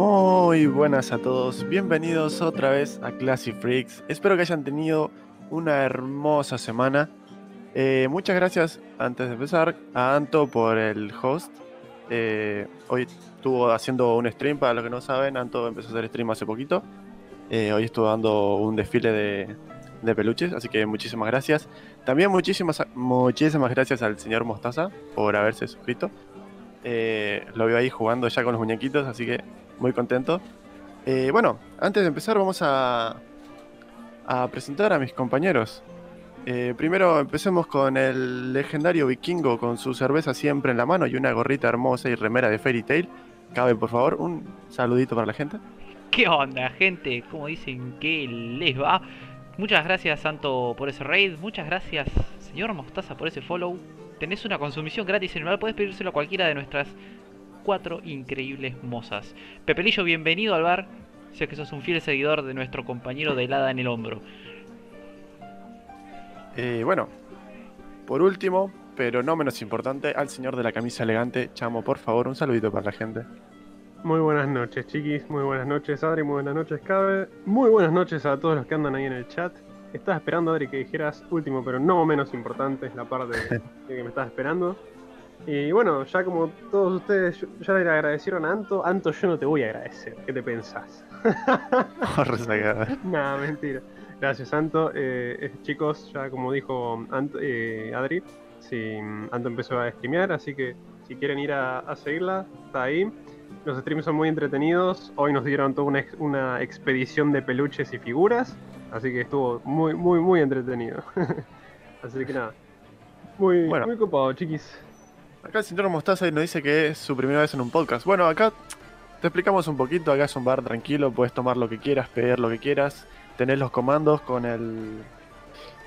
Muy buenas a todos, bienvenidos otra vez a Classic Freaks. Espero que hayan tenido una hermosa semana. Eh, muchas gracias, antes de empezar, a Anto por el host. Eh, hoy estuvo haciendo un stream, para los que no saben, Anto empezó a hacer stream hace poquito. Eh, hoy estuvo dando un desfile de, peluches, así que muchísimas gracias. También muchísimas, muchísimas gracias al señor Mostaza por haberse suscrito. Lo veo ahí jugando ya con los muñequitos, así que muy contento. Eh, bueno, antes de empezar vamos a, a presentar a mis compañeros. Eh, primero empecemos con el legendario vikingo con su cerveza siempre en la mano y una gorrita hermosa y remera de Fairy Tail. Cabe, por favor, un saludito para la gente. ¿Qué onda, gente? ¿Cómo dicen que les va? Muchas gracias, Santo, por ese raid. Muchas gracias, señor Mostaza, por ese follow. Tenés una consumición gratis en el. Puedes pedírselo a cualquiera de nuestras cuatro increíbles mozas. Pepelillo, bienvenido al bar. Sé que sos un fiel seguidor de nuestro compañero de helada en el hombro. Eh, bueno, por último, pero no menos importante, al señor de la camisa elegante, Chamo, por favor, un saludito para la gente. Muy buenas noches, chiquis. Muy buenas noches, Adri. Muy buenas noches, Cabe. Muy buenas noches a todos los que andan ahí en el chat. Estaba esperando, Adri, que dijeras último, pero no menos importante, es la parte de que me estás esperando. Y bueno, ya como todos ustedes ya le agradecieron a Anto, Anto, yo no te voy a agradecer. ¿Qué te pensás? Nada, mentira. Gracias, Anto. Eh, eh, chicos, ya como dijo Ant eh, Adri, sí, Anto empezó a streamear, así que si quieren ir a, a seguirla, está ahí. Los streams son muy entretenidos. Hoy nos dieron toda una, una expedición de peluches y figuras. Así que estuvo muy, muy, muy entretenido. así que nada. Muy, Bueno. muy copado, chiquis. Acá el señor Mostaza nos dice que es su primera vez en un podcast. Bueno, acá te explicamos un poquito. Acá es un bar tranquilo, puedes tomar lo que quieras, pedir lo que quieras. Tenés los comandos con el.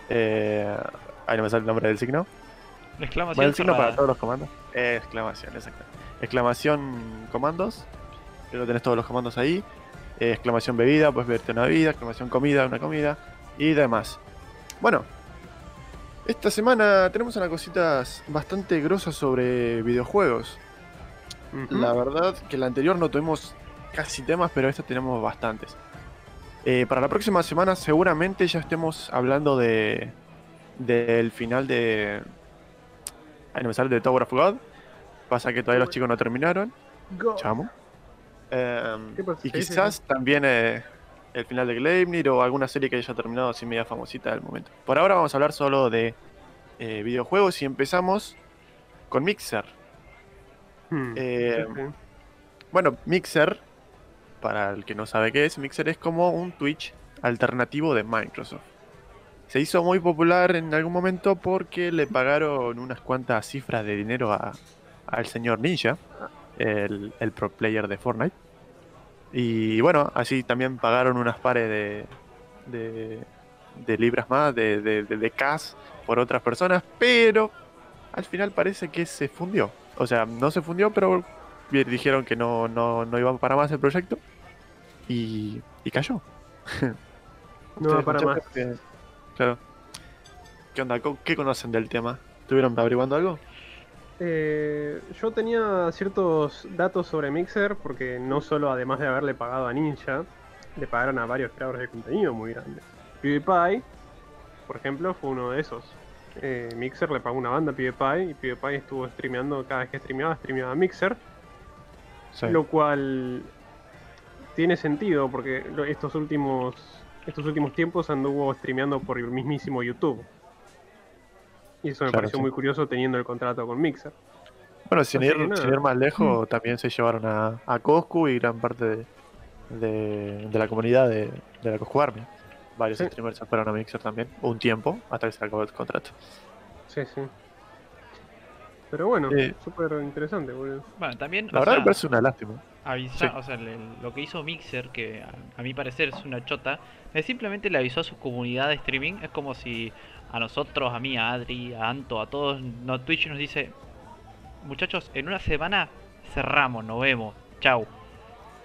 Eh, ahí no me sale el nombre del signo. Exclamación Bueno, el signo para todos los comandos. Exclamación, exacto. Exclamación comandos. Pero tenés todos los comandos ahí. Eh, exclamación bebida, puedes verte una bebida. Exclamación comida, una comida. Y demás. Bueno. Esta semana tenemos unas cositas bastante grosas sobre videojuegos. La verdad que la anterior no tuvimos casi temas, pero esta tenemos bastantes. Eh, para la próxima semana seguramente ya estemos hablando de del final de... Ay, no me sale de Tower of God. Pasa que todavía los chicos no terminaron. Chamo. Em, ¿Qué pasa? y quizás también eh, el final de Gleipnir o alguna serie que haya terminado así media famosita del momento. Por ahora vamos a hablar solo de eh, videojuegos y empezamos con Mixer. Hmm. Eh. Bueno, Mixer, para el que no sabe qué es, Mixer es como un Twitch alternativo de Microsoft. Se hizo muy popular en algún momento porque le pagaron unas cuantas cifras de dinero a- al señor Ninja, el, el pro player de Fortnite. Y bueno, así también pagaron unas pares de, de, de libras más, de, de, de, de cash por otras personas, pero al final parece que se fundió. O sea, no se fundió, pero dijeron que no, no, no iba para más el proyecto y, y cayó. No va para más. que- claro. ¿Qué onda? ¿Co- ¿Qué conocen del tema? ¿Estuvieron averiguando algo? Eh, yo tenía ciertos datos sobre Mixer porque no solo además de haberle pagado a Ninja, le pagaron a varios creadores de contenido muy grandes. PewDiePie, por ejemplo, fue uno de esos. Eh, Mixer le pagó una banda a PewDiePie y PewDiePie estuvo streameando cada vez que streameaba, streameaba Mixer, Sí. lo cual tiene sentido porque estos últimos estos últimos tiempos anduvo streameando por el mismísimo YouTube. Y eso me Claro, pareció sí. muy curioso teniendo el contrato con Mixer. Bueno, sin ir, sin más lejos, también se llevaron a, a Coscu y gran parte de, de, de la comunidad de, de la Coscu Army. Varios Sí. streamers se fueron a Mixer también, un tiempo, hasta que se acabó el contrato. Sí, sí. Pero bueno, Eh. súper interesante, boludo. Bueno, también. La verdad sea, me parece una lástima. avisa- Sí. o sea, le- lo que hizo Mixer, que a, a mi parecer es una chota, es simplemente le avisó a su comunidad de streaming. Es como si a nosotros, a mí, a Adri, a Anto, a todos, no, Twitch nos dice: Muchachos, en una semana cerramos, nos vemos, chau.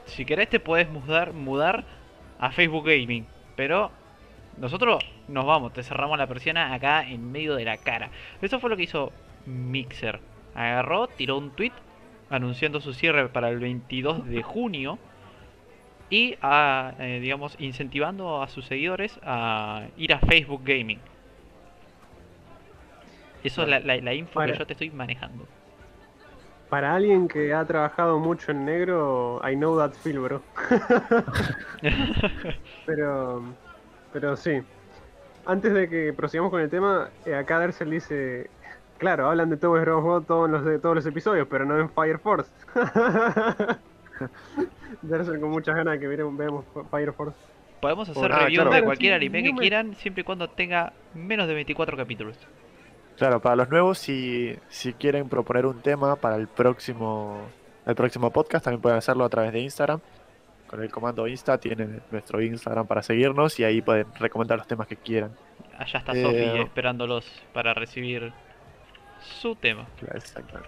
Si querés, te podés mudar, mudar a Facebook Gaming, pero nosotros nos vamos, te cerramos la persiana acá en medio de la cara. Eso fue lo que hizo Mixer. Agarró, tiró un tweet anunciando su cierre para el 22 de junio. y a, eh, digamos, incentivando a sus seguidores a ir a Facebook Gaming. Eso es la, la, la info Para- que yo te estoy manejando. Para alguien que ha trabajado mucho en negro, I know that feel, bro. Pero, pero sí. Antes de que prosigamos con el tema, eh, acá Dersel dice, claro, hablan de Tower. God todos los, de todos los episodios, pero no en Fire Force. Dersel con muchas ganas de que viéramos- veamos Fire Force. Podemos hacer Ah, reviews claro. de cualquier sí, anime que quieran, siempre y cuando tenga menos de 24 capítulos. Claro, para los nuevos, si, si quieren proponer un tema para el próximo, el próximo podcast, también pueden hacerlo a través de Instagram. Con el comando Insta tienen nuestro Instagram para seguirnos y ahí pueden recomendar los temas que quieran. Allá está Eh, Sofi esperándolos para recibir su tema. Claro, exacto.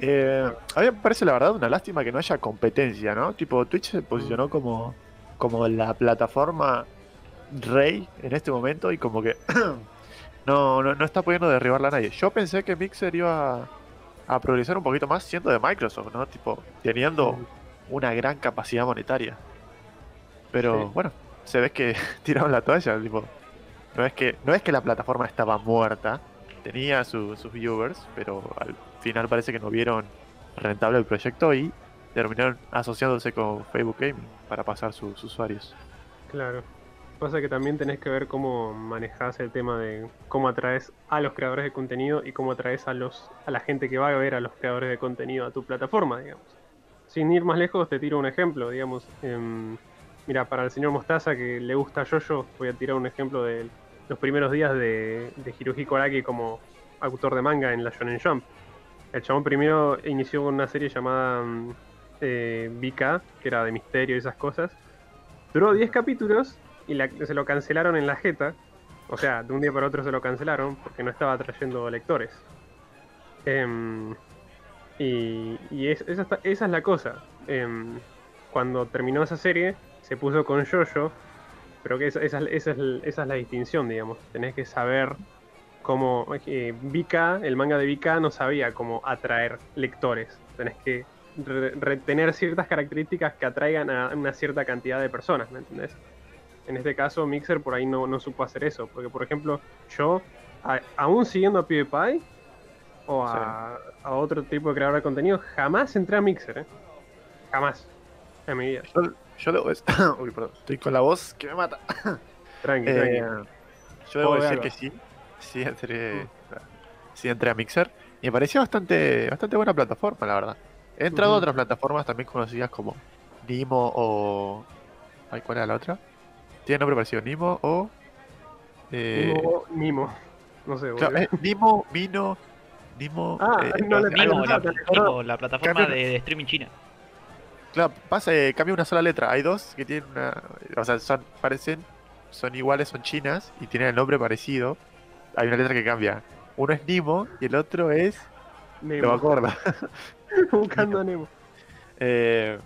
Eh, a mí me parece la verdad una lástima que no haya competencia, ¿no? Tipo, Twitch se posicionó como, como la plataforma rey en este momento y como que no, no, no está pudiendo derribarla a nadie. Yo pensé que Mixer iba a, a progresar un poquito más siendo de Microsoft, ¿no? Tipo, teniendo una gran capacidad monetaria. Pero Sí. bueno, se ve que tiraron la toalla, tipo. No es que, no es que la plataforma estaba muerta, tenía su- sus viewers, pero al final parece que no vieron rentable el proyecto y terminaron asociándose con Facebook Gaming para pasar sus usuarios. Claro. Pasa que también tenés que ver cómo manejás el tema de cómo atraes a los creadores de contenido y cómo atraes a los a la gente que va a ver a los creadores de contenido a tu plataforma, digamos. Sin ir más lejos, te tiro un ejemplo, digamos. em, mira, para el señor Mostaza que le gusta Jojo, voy a tirar un ejemplo de los primeros días de, de Hirohiko Araki como autor de manga en la Shonen Jump. El chabón primero inició con una serie llamada mm, eh, que era de misterio y esas cosas. Duró 10 capítulos y la- se lo cancelaron en la jeta. O sea, de un día para otro se lo cancelaron porque no estaba trayendo lectores. Em, y y es- esa, está- esa es la cosa. Em, cuando terminó esa serie, se puso con Jojo. Pero que esa, esa es- esa es, esa es la distinción, digamos. Tenés que saber cómo. eh, Vika, el manga de Vika no sabía cómo atraer lectores. Tenés que re- retener ciertas características que atraigan a una cierta cantidad de personas, ¿me entendés? En este caso, Mixer por ahí no, no supo hacer eso. Porque, por ejemplo, yo, a- aún siguiendo a PewDiePie o a, a otro tipo de creador de contenido, jamás entré a Mixer, ¿eh? Jamás. En mi vida. Yo, yo debo decir- Uy, perdón, estoy con la voz que me mata. Tranqui, Eh, tranqui. yo debo decir que sí. Sí entré, sí entré a Mixer. Y me pareció bastante, bastante buena plataforma, la verdad. He entrado a otras plataformas también conocidas como Nimo o. Ay, ¿Cuál era la otra? Tiene nombre parecido, Nimo o. Eh, Nimo, Nimo. No sé, claro, eh, Nimo, Mino, Nimo. Ah, eh, no le- así. la, plataforma Cambio- de, de streaming china. Claro, pasa, eh, cambia una sola letra. Hay dos que tienen una. O sea, son, parecen. Son iguales, son chinas y tienen el nombre parecido. Hay una letra que cambia. Uno es Nimo y el otro es. Nemo. acuerdo. Buscando a Nemo. Eh,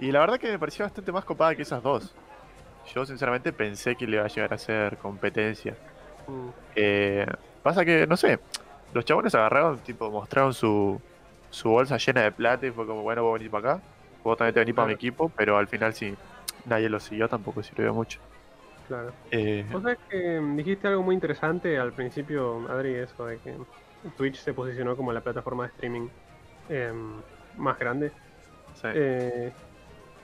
y la verdad que me pareció bastante más copada que esas dos. Yo sinceramente pensé que le iba a llegar a ser competencia. Mm. Eh, pasa que, no sé, los chabones agarraron, tipo, mostraron su, su bolsa llena de plata y fue como, bueno, vos venís para acá, vos también te venís para mi equipo, pero al final sí, nadie lo siguió, tampoco sirvió mucho. Claro. Eh, Vos sabés que mm, dijiste algo muy interesante al principio, Adri, eso de que Twitch se posicionó como la plataforma de streaming em, más grande. sí. Eh,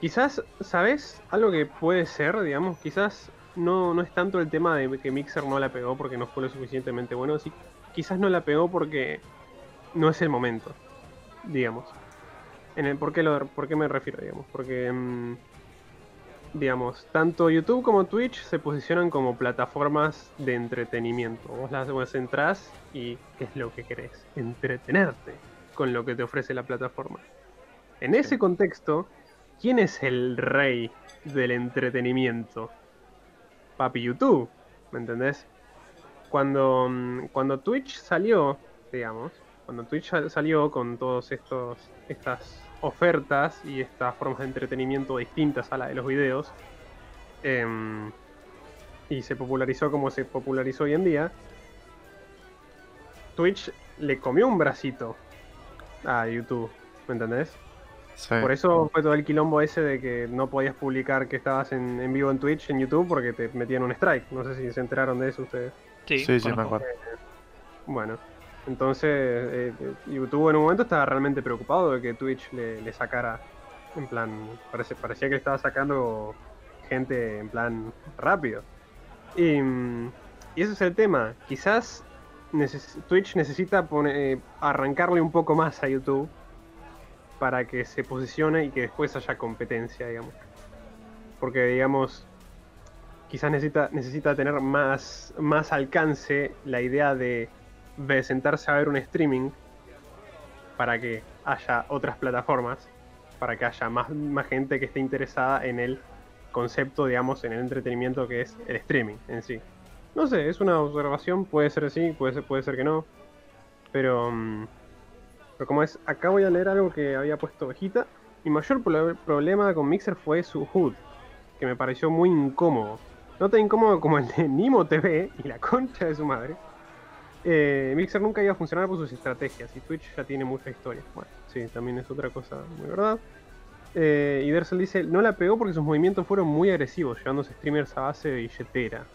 quizás, ¿sabes? Algo que puede ser, digamos, quizás no, no es tanto el tema de que Mixer no la pegó porque no fue lo suficientemente bueno, sí, quizás no la pegó porque no es el momento, digamos. En el, ¿por, qué lo- ¿Por qué me refiero, digamos? Porque, mm, digamos, tanto YouTube como Twitch se posicionan como plataformas de entretenimiento. Vos las vos entrás y ¿qué es lo que querés? Entretenerte con lo que te ofrece la plataforma. En ese contexto, ¿quién es el rey del entretenimiento? Papi YouTube, ¿me entendés? Cuando, mm, cuando Twitch salió, digamos, cuando Twitch sal- salió con estos estas ofertas y estas formas de entretenimiento distintas a la de los videos, em, y se popularizó como se popularizó hoy en día, Twitch le comió un bracito a YouTube, ¿me entendés? Sí. Por eso fue todo el quilombo ese de que no podías publicar que estabas en, en vivo en Twitch, en YouTube, porque te metían un strike. No sé si se enteraron de eso ustedes. Sí, sí, sí, me acuerdo. Bueno, entonces eh, eh, YouTube en un momento estaba realmente preocupado de que Twitch le, le sacara, en plan, parece, parecía que le estaba sacando gente en plan rápido. Y, mm, y ese es el tema. Quizás neces- Twitch necesita pone- eh, arrancarle un poco más a YouTube para que se posicione y que después haya competencia, digamos. Porque, digamos, quizás necesita, necesita tener más, más alcance la idea de, sentarse a ver un streaming para que haya otras plataformas, para que haya más, más gente que esté interesada en el concepto, digamos, en el entretenimiento que es el streaming en sí. No sé, es una observación, puede ser sí, puede ser, puede ser que no. Pero, mm, pero como es, acá voy a leer algo que había puesto Vejita. Mi mayor pro- problema con Mixer fue su HUD, que me pareció muy incómodo. No tan incómodo como el de Nimo TV y la concha de su madre. Eh, Mixer nunca iba a funcionar por sus estrategias y Twitch ya tiene mucha historia. Bueno, sí, también es otra cosa muy verdad. Eh, y Dersel dice, no la pegó porque sus movimientos fueron muy agresivos, llevándose streamers a base de billetera.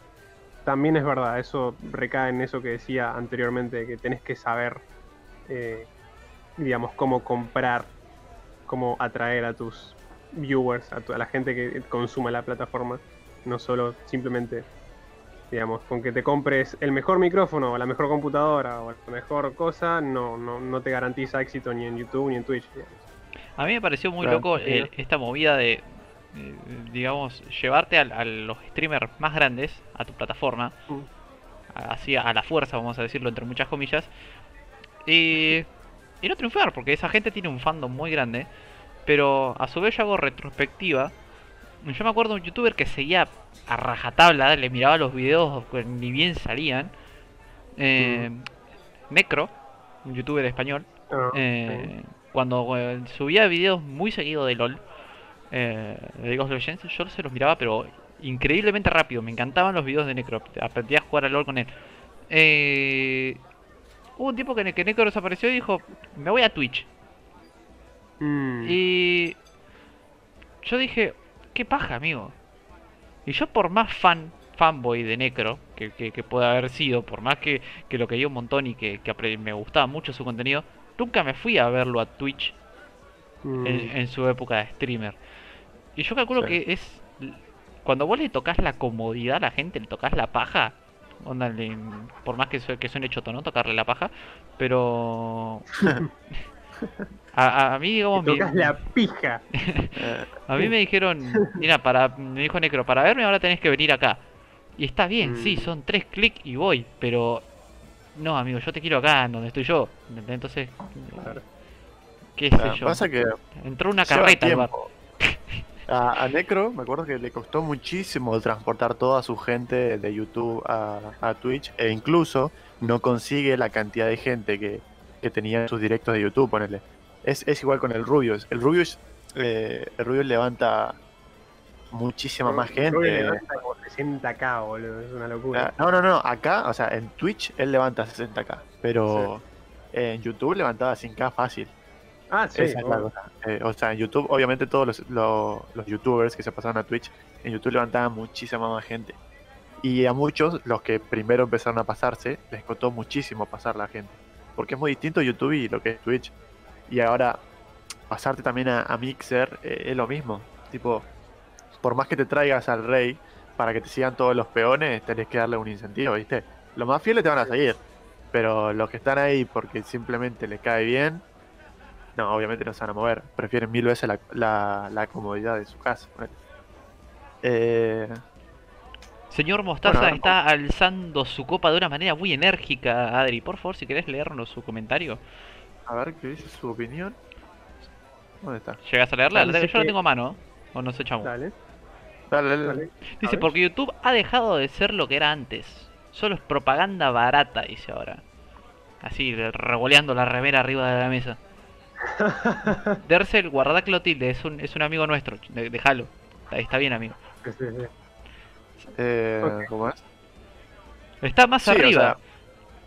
También es verdad, eso recae en eso que decía anteriormente, que tenés que saber, eh, digamos, cómo comprar, cómo atraer a tus viewers, a, tu- a la gente que consume la plataforma, no solo simplemente, digamos, con que te compres el mejor micrófono o la mejor computadora o la mejor cosa, no, no, no te garantiza éxito ni en YouTube ni en Twitch. digamos. A mí me pareció muy Claro, loco eh, esta movida de, eh, digamos, llevarte a, los streamers más grandes a tu plataforma, Mm. así a la fuerza, vamos a decirlo entre muchas comillas, y, y no triunfar, porque esa gente tiene un fandom muy grande, pero a su vez yo hago retrospectiva. Yo me acuerdo de un youtuber que seguía a rajatabla, le miraba los videos ni bien salían. eh, Necro, un youtuber español, Ah, eh, cuando eh, subía videos muy seguido de LOL, de League of Legends, yo se los miraba, pero increíblemente rápido. Me encantaban los videos de Necro. Aprendí a jugar a LOL con él. Eh, hubo un tiempo que, que Necro desapareció y dijo: Me voy a Twitch. Mm. Y yo dije: ¿Qué paja, amigo? Y yo, por más fan, fanboy de Necro que, que, que pueda haber sido, por más que, que lo quería un montón y que, que me gustaba mucho su contenido, nunca me fui a verlo a Twitch Mm. en, en su época de streamer. Y yo calculo Sí. que es. Cuando vos le tocas la comodidad a la gente, le tocas la paja. Onda, por más que, que suene choto, ¿no? Tocarle la paja. Pero. a, a- mí, digamos, Te mi- tocas la pija. A mí me dijeron, mira, para, me dijo Necro, para verme ahora tenés que venir acá. Y está bien, sí, Mm. son tres clics y voy, pero no, amigo, yo te quiero acá, en donde estoy yo. Entonces, Claro. qué sé ah, yo. pasa que Entró una carreta al bar. A, a Necro, me acuerdo que le costó muchísimo transportar toda su gente de YouTube a, a Twitch e incluso no consigue la cantidad de gente que, que tenía en sus directos de YouTube, ponele. Es, es igual con el Rubius. El Rubius, eh, el Rubius levanta muchísima más gente. levanta como 60k, boludo. Es una locura. Ah, No, no, no, acá, o sea, en Twitch él levanta 60k, pero en YouTube levantaba 100k fácil. Ah, sí. Esa es la obvio. cosa. Eh, o sea, en YouTube, obviamente todos los, lo- los youtubers que se pasaron a Twitch, en YouTube levantaban muchísima más gente. Y a muchos, los que primero empezaron a pasarse, les costó muchísimo pasar la gente. Porque es muy distinto YouTube y lo que es Twitch. Y ahora, pasarte también a, a Mixer eh, es lo mismo. Tipo, por más que te traigas al rey para que te sigan todos los peones, tenés que darle un incentivo, ¿viste? Los más fieles te van a seguir. Pero los que están ahí porque simplemente les cae bien, no, obviamente no se van a mover. Prefieren mil veces la, la, la comodidad de su casa. Eh, Señor Mostaza Bueno, está alzando su copa de una manera muy enérgica, Adri. Por favor, si querés leernos su comentario. a ver qué dice su opinión. ¿Dónde está? ¿Llegas a leerla? Dale, Yo la que- tengo a mano. ¿O no se chamo? Dale, Dale, dale. Dice, porque YouTube ha dejado de ser lo que era antes. Solo es propaganda barata, dice ahora. Así, revoleando la remera arriba de la mesa. Dersel, guarda Clotilde, es un, es un amigo nuestro. Déjalo. Ahí está bien, amigo. Sí, sí, sí. Eh. ¿Cómo es? Está más Sí, o arriba. sea-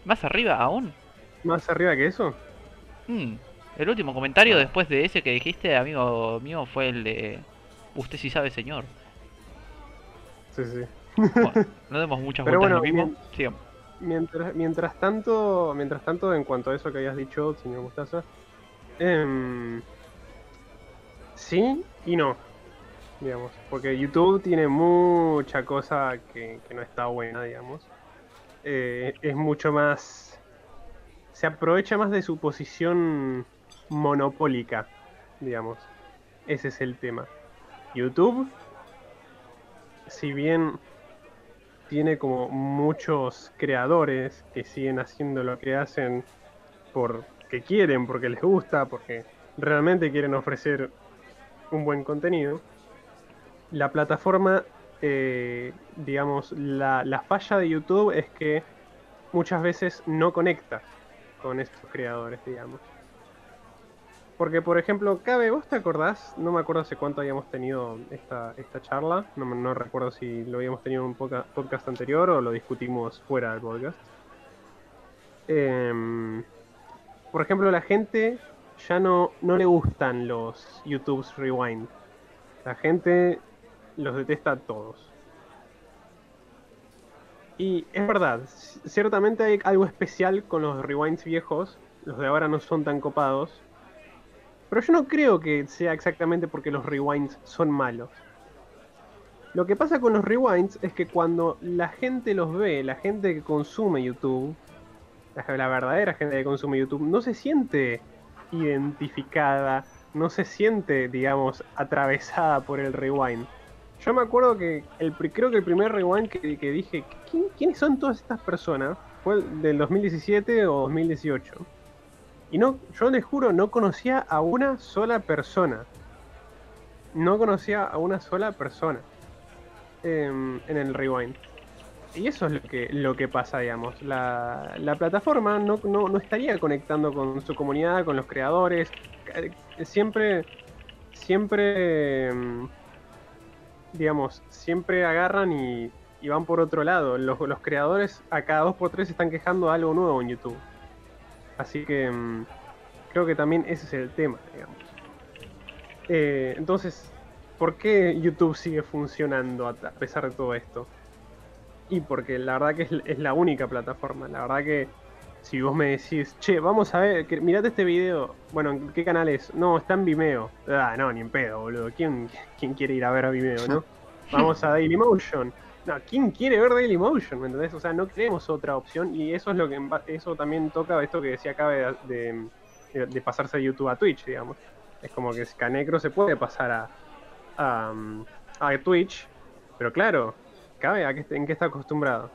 Más arriba aún. Más arriba que eso. Mm. El último comentario Ah. después de ese que dijiste, amigo mío, fue el de... Usted sí sabe, señor. Sí, sí. Bueno, no demos muchas Pero vueltas bueno, en lo mismo. bien. Sigamos. Mientras, mientras tanto, mientras tanto, en cuanto a eso que habías dicho, señor Mostaza, em, sí y no, digamos, porque YouTube tiene mucha cosa que, que no está buena, digamos. Eh, es mucho más, se aprovecha más de su posición monopólica, digamos. Ese es el tema. YouTube, si bien tiene como muchos creadores que siguen haciendo lo que hacen porque quieren, porque les gusta, porque realmente quieren ofrecer un buen contenido. La plataforma, eh, digamos, la, la falla de YouTube es que muchas veces no conecta con estos creadores, digamos. Porque, por ejemplo, Cabe, ¿vos te acordás? No me acuerdo hace cuánto habíamos tenido esta, esta charla. No, no recuerdo si lo habíamos tenido en un podcast anterior o lo discutimos fuera del podcast. Em, por ejemplo, la gente ya no, no le gustan los YouTube's Rewind. La gente los detesta a todos. Y es verdad, ciertamente hay algo especial con los rewinds viejos. Los de ahora no son tan copados. Pero yo no creo que sea exactamente porque los rewinds son malos. Lo que pasa con los rewinds es que cuando la gente los ve, la gente que consume YouTube, la, la verdadera gente que consume YouTube, no se siente identificada, no se siente, digamos, atravesada por el rewind. Yo me acuerdo que el, creo que el primer rewind que, dije, "¿Quién- ¿quiénes son todas estas personas? Fue el del 2017 o 2018. Y no, yo les juro, no conocía a una sola persona. No conocía a una sola persona em, en el rewind. Y eso es lo que, lo que pasa, digamos. La, la plataforma no, no, no estaría conectando con su comunidad, con los creadores. Eh, Siempre, siempre, em, digamos, siempre agarran y, y van por otro lado. Los, los creadores a cada dos por tres están quejando de algo nuevo en YouTube. Así que mm, creo que también ese es el tema, digamos. Eh, entonces, ¿por qué YouTube sigue funcionando a pesar de todo esto? Y porque la verdad que es, es la única plataforma. La verdad que si vos me decís, che, vamos a ver, que, mirate este video. Bueno, ¿en qué canal es? No, está en Vimeo. Ah, no, ni en pedo, boludo. ¿Quién, quién quiere ir a ver a Vimeo, no? Vamos a Dailymotion. No, ¿quién quiere ver Dailymotion? ¿Me entendés? O sea, no queremos otra opción y eso es lo que eso también toca esto que decía de, de, de pasarse de YouTube a Twitch, digamos. Es como que Canecro se puede pasar a, a, mm, a Twitch, pero claro, Cabe ¿a qué, ¿en qué está acostumbrado?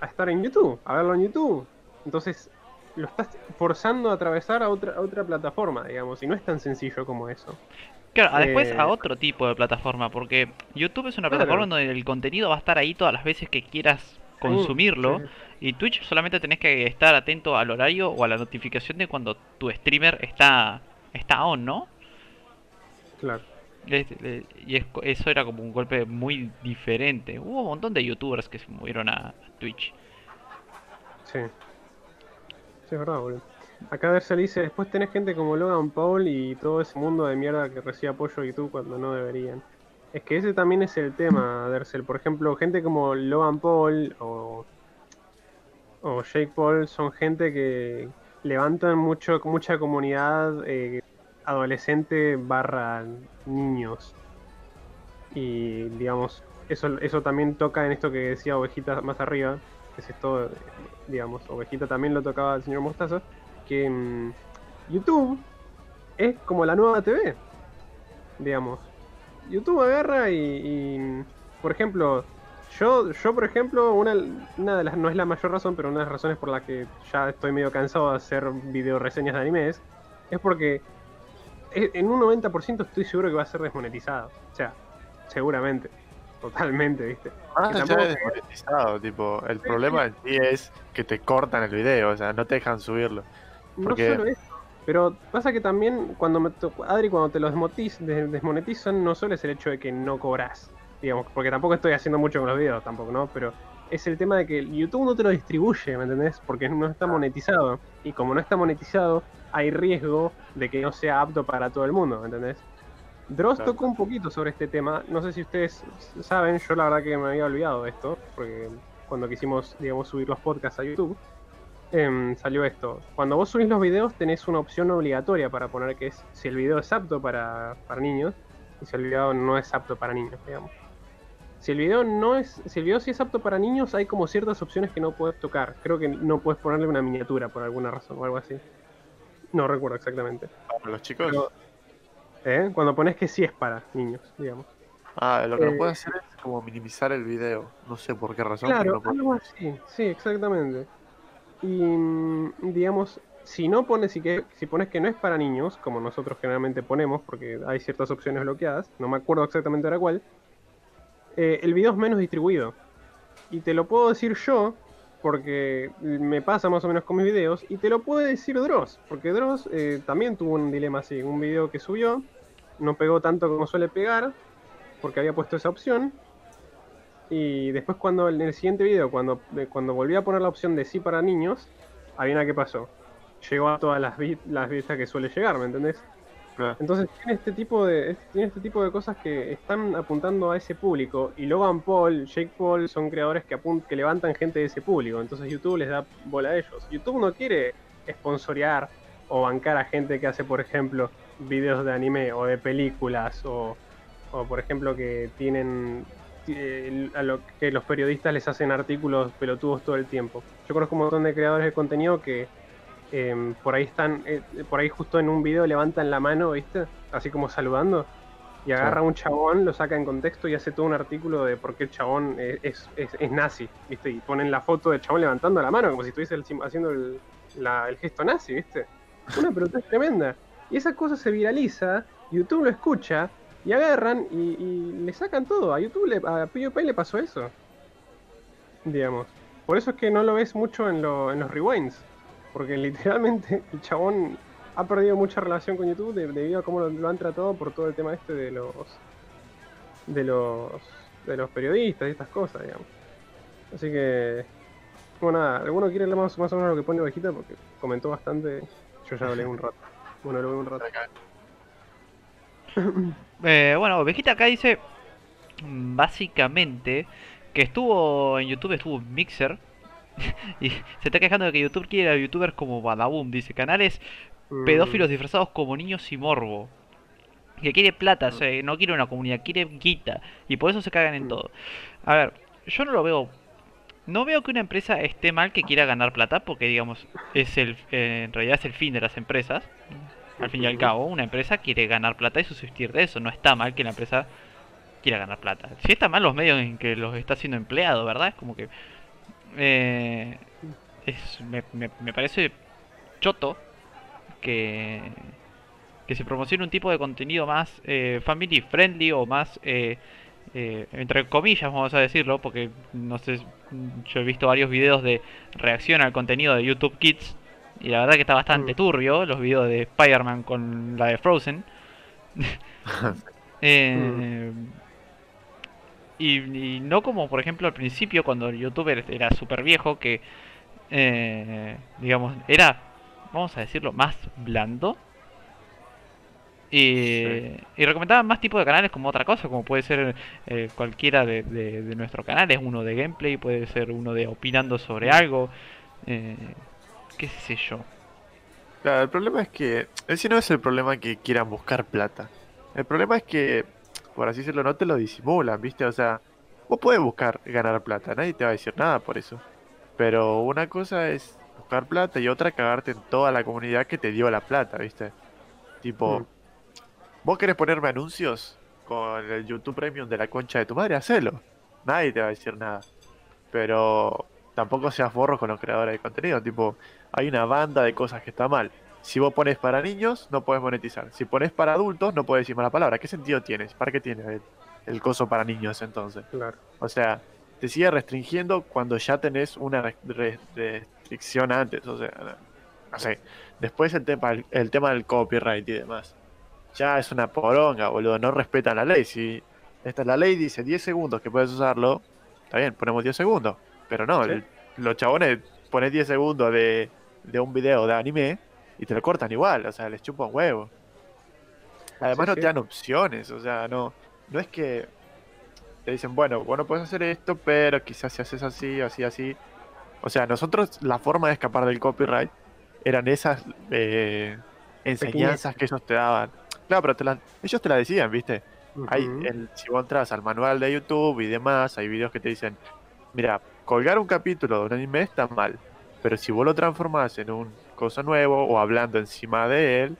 A estar en YouTube, a verlo en YouTube. Entonces, lo estás forzando a atravesar a otra, a otra plataforma, digamos, y no es tan sencillo como eso. Claro, a después Eh, a otro tipo de plataforma, porque YouTube es una Claro. plataforma donde el contenido va a estar ahí todas las veces que quieras consumirlo. Sí, Y Twitch solamente tenés que estar atento al horario o a la notificación de cuando tu streamer está, está on, ¿no? Claro. Y es- eso era como un golpe muy diferente. Hubo un montón de youtubers que se movieron a Twitch. Sí. Sí, es verdad, boludo. Acá Dersel dice, después tenés gente como Logan Paul y todo ese mundo de mierda que recibe apoyo de YouTube cuando no deberían. Es que ese también es el tema, Dersel. Por ejemplo, gente como Logan Paul o, o Jake Paul son gente que levantan mucho, mucha comunidad eh, adolescente barra niños. Y digamos, eso, eso también toca en esto que decía Ovejita más arriba, es esto, digamos, Ovejita también lo tocaba el señor Mostaza, que mm, YouTube es como la nueva TV, digamos. YouTube agarra y, por ejemplo, yo, yo por ejemplo, una, una de las, no es la mayor razón, pero una de las razones por las que ya estoy medio cansado de hacer video reseñas de animes, es porque en un 90% estoy seguro que va a ser desmonetizado. O sea, seguramente, totalmente, ¿viste? Ah, Que ya es desmonetizado, tipo, el problema en sí es que te cortan el video, o sea, no te dejan subirlo. Porque- No solo eso. Pero pasa que también cuando me to- Adri, cuando te lo desmonetizan, no solo es el hecho de que no cobras. Digamos, porque tampoco estoy haciendo mucho con los videos, tampoco, ¿no? Pero es el tema de que YouTube no te lo distribuye, ¿me entendés? Porque no está monetizado. Y como no está monetizado, hay riesgo de que no sea apto para todo el mundo, ¿entendés? Dross Claro. tocó un poquito sobre este tema, no sé si ustedes saben, yo la verdad que me había olvidado de esto, porque cuando quisimos, digamos, subir los podcasts a YouTube, em, salió esto. Cuando vos subís los videos tenés una opción obligatoria para poner que es si el video es apto para, para niños y si el video no es apto para niños, digamos. Si el video no es, si el video sí es apto para niños, hay como ciertas opciones que no puedes tocar. Creo que no puedes ponerle una miniatura por alguna razón o algo así. No recuerdo exactamente. Para los chicos. Pero- ¿Eh? Cuando pones que sí es para niños, digamos. Ah, lo que Eh, no puede hacer es como minimizar el video. No sé por qué razón. Claro, no algo así, sí, exactamente. Y mm, digamos, si no pones si, que, si pones que no es para niños, como nosotros generalmente ponemos, porque hay ciertas opciones bloqueadas, no me acuerdo exactamente ahora cuál, eh, el video es menos distribuido. Y te lo puedo decir yo, porque me pasa más o menos con mis videos, y te lo puede decir Dross, porque Dross eh, también tuvo un dilema así, un video que subió, no pegó tanto como suele pegar, porque había puesto esa opción, y después cuando en el siguiente video, cuando, cuando volví a poner la opción de sí para niños, adivina qué pasó. Llegó a todas las, vi- las vistas que suele llegar, ¿me entendés? Entonces tiene este tipo de tiene este tipo de cosas que están apuntando a ese público y Logan Paul, Jake Paul son creadores que apun- que levantan gente de ese público, entonces YouTube les da bola a ellos. YouTube no quiere sponsorear o bancar a gente que hace, por ejemplo, videos de anime o de películas o, o por ejemplo que tienen eh, a lo que los periodistas les hacen artículos pelotudos todo el tiempo. Yo conozco un montón de creadores de contenido que em, por ahí están, eh, por ahí justo en un video levantan la mano, ¿viste? Así como saludando. Y agarra a un chabón, lo saca en contexto y hace todo un artículo de por qué el chabón es, es, nazi, ¿viste? Y ponen la foto del chabón levantando la mano, como si estuviese el- haciendo el, la- el gesto nazi, ¿viste? Una pelotudez tremenda. Y esa cosa se viraliza, YouTube lo escucha, y agarran y, y le sacan todo. A YouTube, le, a PewDiePie le pasó eso. Digamos. Por eso es que no lo ves mucho en, lo- en los rewinds. Porque literalmente el chabón ha perdido mucha relación con YouTube de- debido a cómo lo, han tratado por todo el tema este de los de los de los periodistas y estas cosas, digamos. Así que bueno nada, ¿alguno quiere leer más, o menos lo que pone Ovejita? Porque comentó bastante, yo ya lo leí un rato. Bueno, lo leí un rato. Eh, bueno, Vegeta acá dice básicamente que estuvo en YouTube, estuvo Mixer. y se está quejando de que YouTube quiere a youtubers como Badaboom, dice canales Mm, pedófilos disfrazados como niños y morbo. Que quiere plata, o sea, no quiere una comunidad, quiere guita. Y por eso se cagan en Mm. todo. A ver, yo no lo veo. No veo que una empresa esté mal que quiera ganar plata, porque digamos, es el, eh, en realidad es el fin de las empresas. Al fin y al cabo, una empresa quiere ganar plata y subsistir de eso. No está mal que la empresa quiera ganar plata. Si está mal los medios en que los está haciendo empleado, ¿verdad? Es como que... eh, es, me, me- me parece choto que, que se promocione un tipo de contenido más eh, family friendly o más, eh, eh, entre comillas, vamos a decirlo, porque no sé, yo he visto varios videos de reacción al contenido de YouTube Kids y la verdad que está bastante Mm. turbio los videos de Spider-Man con la de Frozen. Eh, y, y no como por ejemplo al principio cuando el youtuber era súper viejo que eh, digamos era vamos a decirlo más blando y, y recomendaban más tipos de canales como otra cosa como puede ser eh, cualquiera de, de, de nuestros canales uno de gameplay puede ser uno de opinando sobre algo eh, qué sé yo. Claro, el problema es que ese no es el problema que quieran buscar plata. El problema es que, por así decirlo, no te lo disimulan, ¿viste? O sea, vos podés buscar ganar plata, nadie te va a decir nada por eso. Pero una cosa es buscar plata y otra cagarte en toda la comunidad que te dio la plata, ¿viste? Tipo, Mm. vos querés ponerme anuncios con el YouTube Premium de la concha de tu madre, hacelo. Nadie te va a decir nada. Pero tampoco seas borro con los creadores de contenido. Tipo, hay una banda de cosas que está mal. Si vos pones para niños, no puedes monetizar. Si pones para adultos, no puedes decir mala palabra. ¿Qué sentido tienes? ¿Para qué tiene el, el coso para niños entonces? Claro. O sea, te sigue restringiendo cuando ya tenés una res- re- restricción antes. O sea, no sé. Después el tema, el tema del copyright y demás. Ya es una poronga, boludo. No respetan la ley. Si esta la ley dice 10 segundos que puedes usarlo, está bien, ponemos 10 segundos. Pero no, Sí. el- los chabones pones 10 segundos de de un video de anime y te lo cortan igual, o sea, les chupa un huevo. Además Sí, no te dan opciones, o sea, no, no es que te dicen, bueno, bueno, puedes hacer esto, pero quizás si haces así, así, así. O sea, nosotros la forma de escapar del copyright eran esas eh, enseñanzas que ellos te daban. Claro, pero te la- ellos te la decían, ¿viste? Hay, Ujú. el, si vos entras al manual de YouTube y demás, hay videos que te dicen, mira, colgar un capítulo de un anime está mal, pero si vos lo transformás en un cosa nuevo o hablando encima de él,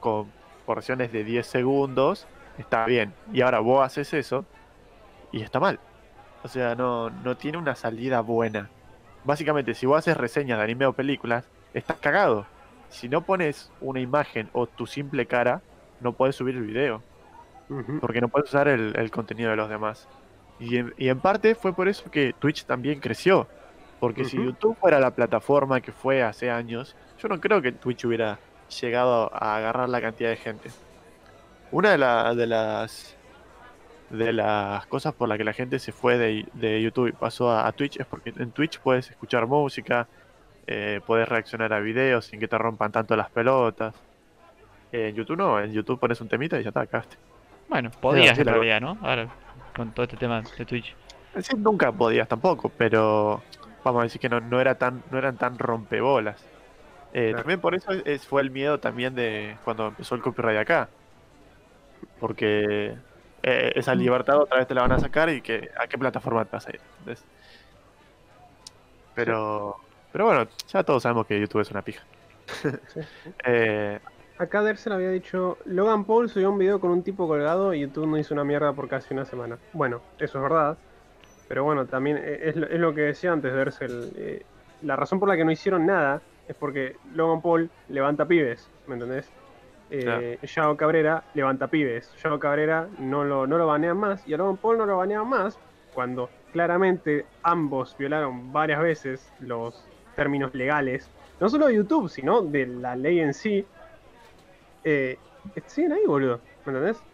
con porciones de 10 segundos, está bien. Y ahora vos haces eso y está mal. O sea, no, no tiene una salida buena. Básicamente, si vos haces reseñas de anime o películas, estás cagado. Si no pones una imagen o tu simple cara, no puedes subir el video porque no puedes usar el, el contenido de los demás. Y en, y en parte fue por eso que Twitch también creció. Porque si. YouTube fuera la plataforma que fue hace años, yo no creo que Twitch hubiera llegado a agarrar la cantidad de gente. Una de, la- de las de las cosas por las que la gente se fue de, de YouTube y pasó a, a Twitch es porque en Twitch puedes escuchar música, eh, puedes reaccionar a videos sin que te rompan tanto las pelotas. Eh, en YouTube no, en YouTube pones un temita y ya está, cagaste. Bueno, podías sí, en realidad, ¿no? Ahora, con todo este tema de Twitch. Sí, nunca podías tampoco, pero vamos a decir que no, no era tan, no eran tan rompebolas. Eh. También por eso es- es- fue el miedo también de cuando empezó el copyright acá. Porque eh, esa libertad otra vez te la van a sacar y que a qué plataforma te vas a ir. ¿entendés? Pero, pero bueno, ya todos sabemos que YouTube es una pija. Eh, Acá Dersen había dicho, Logan Paul subió un video con un tipo colgado y YouTube no hizo una mierda por casi una semana. Bueno, eso es verdad. Pero bueno, también eh, es, lo- es lo que decía antes Dersel. eh, la razón por la que no hicieron nada es porque Logan Paul levanta pibes, ¿me entendés? Eh, Yao Cabrera levanta pibes. Yao Cabrera no lo, no lo banean más y a Logan Paul no lo banean más cuando claramente ambos violaron varias veces los términos legales, no solo de YouTube, sino de la ley en sí. Eh, siguen ahí, boludo, ¿me entendés?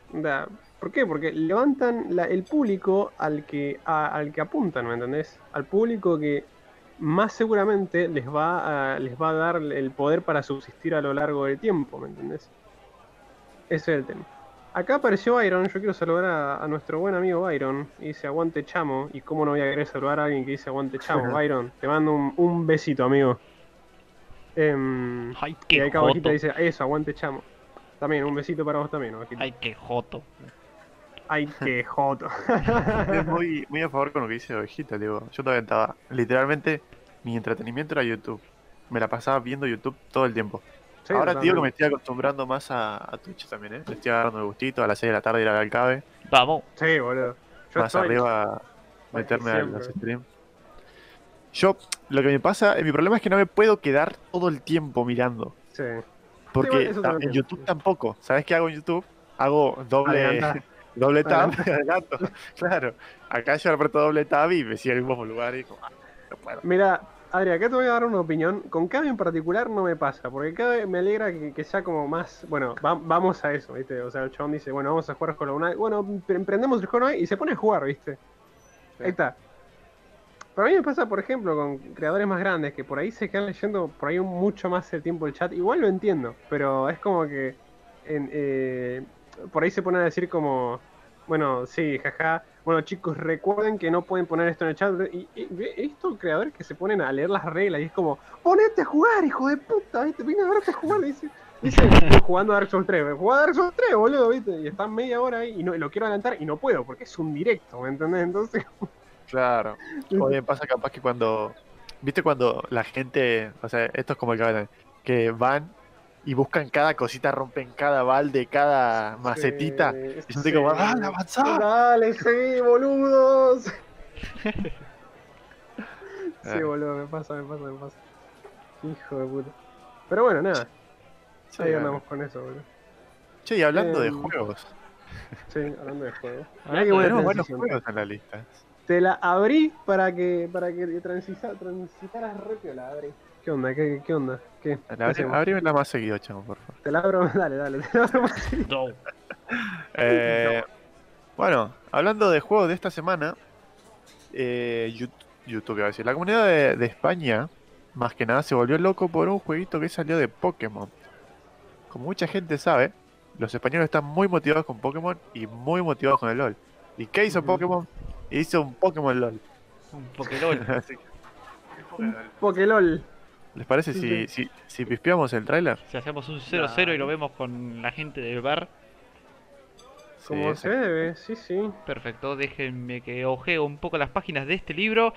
¿Por qué? Porque levantan la- el público al que, a- al que apuntan, ¿me entendés? Al público que más seguramente les va, a, les va a dar el poder para subsistir a lo largo del tiempo, ¿me entendés? Ese es el tema. Acá apareció Byron, yo quiero saludar a, a nuestro buen amigo Byron, y dice aguante chamo, y cómo no voy a querer saludar a alguien que dice aguante chamo, Byron, te mando un, un besito, amigo. Em, Ay, y acá abajito joto. dice, eso, aguante chamo. También, un besito para vos también, abajito. Ay, qué joto. Ay, qué joto. Estoy muy, muy a favor con lo que dice Ovejita, digo. Yo también estaba. Literalmente, mi entretenimiento era YouTube. Me la pasaba viendo YouTube todo el tiempo. Sí, Ahora tío que me estoy acostumbrando más a, a Twitch también, ¿eh? Le estoy agarrando el gustito a las 6 de la tarde ir al cabe. Vamos. Sí, boludo. Yo más estoy- arriba meterme a los streams. Yo, lo que me pasa, mi problema es que no me puedo quedar todo el tiempo mirando. Sí. Porque bueno, en. YouTube tampoco. ¿Sabes qué hago en YouTube? Hago doble. doble tab, adelanto. Claro. Acá yo aprieto doble tab y me sigue el mismo lugar y como, ah, no puedo. Mira, Adri, acá te voy a dar una opinión. Con Cabe en particular no me pasa, porque Cabe me alegra que, que sea como más. Bueno, va- vamos a eso, ¿viste? O sea, el chabón dice, bueno, vamos a jugar Hollow Knight. Bueno, pre- emprendemos el Hollow Knight y se pone a jugar, ¿viste? Ahí está. Pero a mí me pasa, por ejemplo, con creadores más grandes que por ahí se quedan leyendo por ahí mucho más el tiempo el chat. Igual lo entiendo, pero es como que en, eh, por ahí se ponen a decir como, bueno, sí, jaja. Bueno, chicos, recuerden que no pueden poner esto en el chat. Y, y- estos creadores que se ponen a leer las reglas y es como, ponete a jugar, hijo de puta, ¿viste? Vine a verte a jugar, dice. Dice, "Estoy jugando a Dark Souls 3, jugando a Dark Souls 3, boludo, ¿viste? Y están media hora ahí y, no, y lo quiero adelantar y no puedo porque es un directo, ¿me entendés? Entonces, Claro. O bien pasa capaz que cuando. ¿Viste cuando la gente. O sea, esto es como el que van y buscan cada cosita, rompen cada balde, cada macetita. Sí, Y yo digo, sí. ¡dale, avanzá! Dale, sí, boludos. sí, Ah. boludo, me pasa, me pasa, me pasa. Hijo de puta. Pero bueno, nada, Sí, ahí andamos con eso, boludo. Che, y hablando de Em, juegos. Sí, hablando de juegos. Mirá buena buenos juegos en la lista. Te la abrí para que para que transisa, transitaras re piola, Adri. ¿Qué onda? ¿Qué, qué onda? ¿Qué? Abrímela más seguido, chamo, por favor. Te la abro, dale, dale, te la abro más. No. Eh, bueno, hablando de juegos de esta semana, eh, Yout- YouTube, a decir, la comunidad de, de España más que nada se volvió loco por un jueguito que salió de Pokémon. Como mucha gente sabe, los españoles están muy motivados con Pokémon y muy motivados con el LOL. ¿Y qué hizo. Pokémon? Hizo un Pokémon LOL. Un Pokélol. Que- Pokélol. ¿Les parece si, si, si pispeamos el tráiler? Si hacemos un 0-0 y lo vemos con la gente del bar, Como Sí, se debe, sí, sí. perfecto. Déjenme que ojeo un poco las páginas de este libro.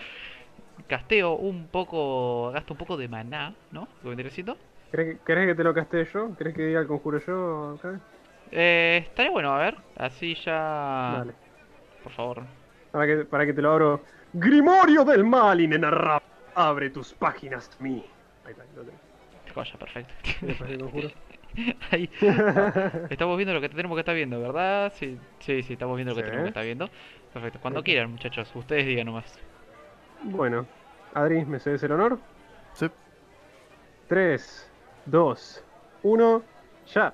Casteo un poco, gasto un poco de maná, ¿no? ¿Lo siendo? ¿Querés que, querés que te lo castee yo? ¿Querés que diga el conjuro yo acá? Eh, estaría bueno, a ver. Así ya. Dale. Por favor. Para que, para que te lo abro. Grimorio del mal, inenarrable. Abre tus páginas mí. Ahí está, lo tenés. Joya, perfecto. Ahí. Estamos viendo lo que tenemos que estar viendo, ¿verdad? Sí, sí, sí, estamos viendo lo que Sí. tenemos que estar viendo. Perfecto. Cuando quieran, muchachos, ustedes digan nomás. Bueno, Adri, ¿me cedes el honor? Sí. 3, 2, 1, ya.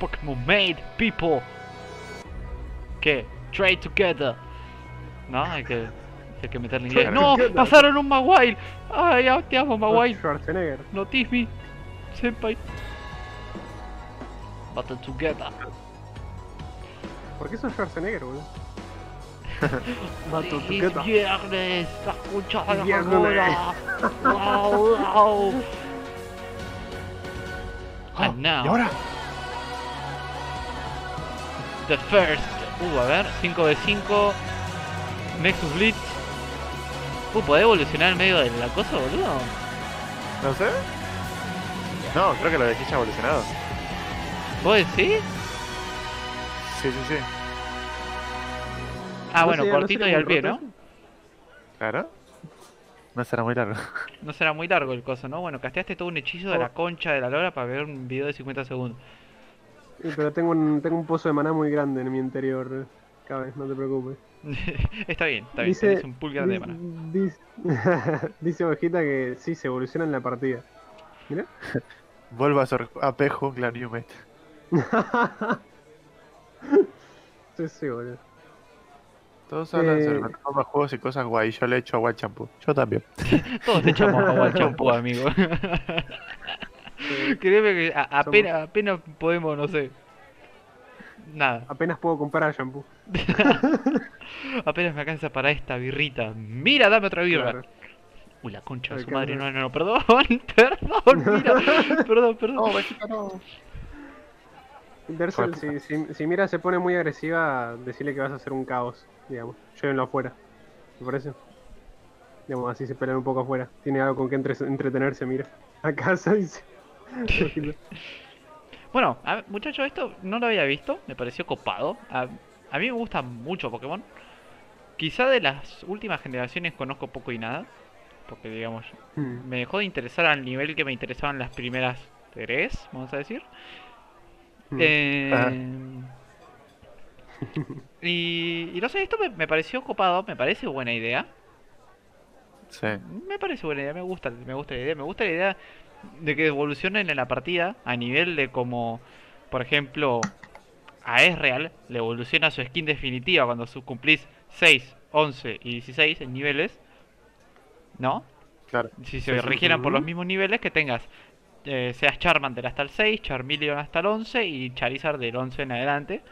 Pokémon made people. ¿Qué? Trade together. ¿No? Hay que, hay que meterle inglés. ¡No! together. ¡Pasaron un Mawile! ¡Ay, ya te amo, Mawile! Schwarzenegger. Notice me. Senpai. Battle together. ¿Por qué sos Schwarzenegger, boludo? Es queta. viernes, la Viernes. locura. wow, wow. And now, ¿Y ahora? the first. Uh, a ver, 5 de 5. Nexus Blitz. ¿Podés evolucionar en medio de la cosa, boludo? No sé. No, creo que lo dejé ya evolucionado. ¿Vos decís? Sí, sí, sí. Ah, No bueno, cortito y al pie, ¿no? Claro. No será muy largo. No será muy largo el coso, ¿no? Bueno, casteaste todo un hechizo de Oh. la concha de la lora para ver un video de 50 segundos. Sí, pero tengo un, tengo un pozo de maná muy grande en mi interior. Cabe, no te preocupes. está bien, está bien. Dice, tenés un pulgar de dis- mana. dis- dice Ovejita que sí, se evoluciona en la partida. Mira. Vuelva a ser AP Jungla New Mate. sí, sí, boludo. Todos hablan Eh. sobre juegos y cosas guay. Yo le echo agua al champú. Yo también. Todos te echamos agua al champú, amigo. Créeme que a- apenas, apenas podemos, no sé. Nada. Apenas puedo comprar shampoo. Apenas me alcanza para esta birrita. Mira, dame otra birra. Claro. Uy, la concha de su madre. No, no, no, perdón. Perdón, mira. Perdón, perdón. No, Vegeta, no. Dersel, si, si, si Mira se pone muy agresiva, decirle que vas a hacer un caos, digamos. Llévenlo afuera. ¿Te parece? Digamos, así se pelean un poco afuera. Tiene algo con que entre- entretenerse, mira. A casa dice. Bueno, a ver, muchachos, esto no lo había visto, me pareció copado. A, a mí me gusta mucho Pokémon. Quizá de las últimas generaciones conozco poco y nada. Porque, digamos, Hmm. me dejó de interesar al nivel que me interesaban las primeras tres, vamos a decir. Hmm. Eh, y, y no sé, esto me, me pareció copado, me parece buena idea. Sí. Me parece buena idea, me gusta, me gusta la idea, me gusta la idea de que evolucionen en la partida a nivel de como, por ejemplo, a Ezreal le evoluciona su skin definitiva cuando su- cumplís 6, 11 y 16 en niveles, ¿no? Claro. Si se Sí, sí, rigieran por los mismos niveles que tengas, eh, seas Charmander hasta el 6, Charmeleon hasta el 11 y Charizard del 11 en adelante.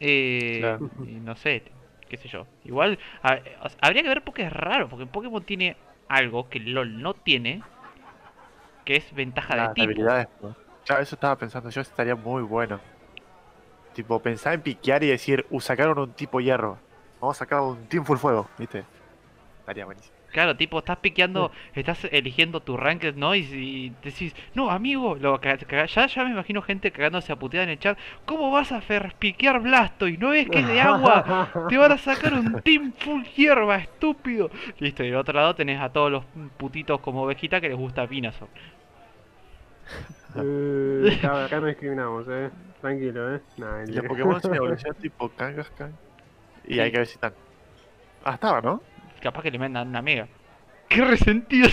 Eh, Claro. y no sé, qué sé yo. Igual, a- o sea, habría que ver porque es raro, porque Pokémon tiene algo que LOL no tiene, que es ventaja de tipo. habilidades. ¿no? Claro, eso estaba pensando yo, estaría muy bueno. Tipo, pensar en piquear y decir, uh, sacaron un tipo hierro. Vamos a sacar un team full fuego, ¿viste? Estaría buenísimo. Claro, tipo, estás piqueando, estás eligiendo tu ranked, ¿no? Y, si decís, no, amigo, lo, ya, ya me imagino gente cagándose a putear en el chat. ¿Cómo vas a fer piquear Blastoise? ¿No ves que es de agua? Te van a sacar un team full hierba, estúpido. Listo, y del otro lado tenés a todos los putitos como ovejita que les gusta Venusaur. Eh, acá, acá no discriminamos, eh. Tranquilo, eh. Nah, los Pokémon sin evolución tipo Kangaskhan. Y Sí. hay que ver si están. Ah, estaba, ¿no? Capaz que le mandan una mega. ¡Qué resentido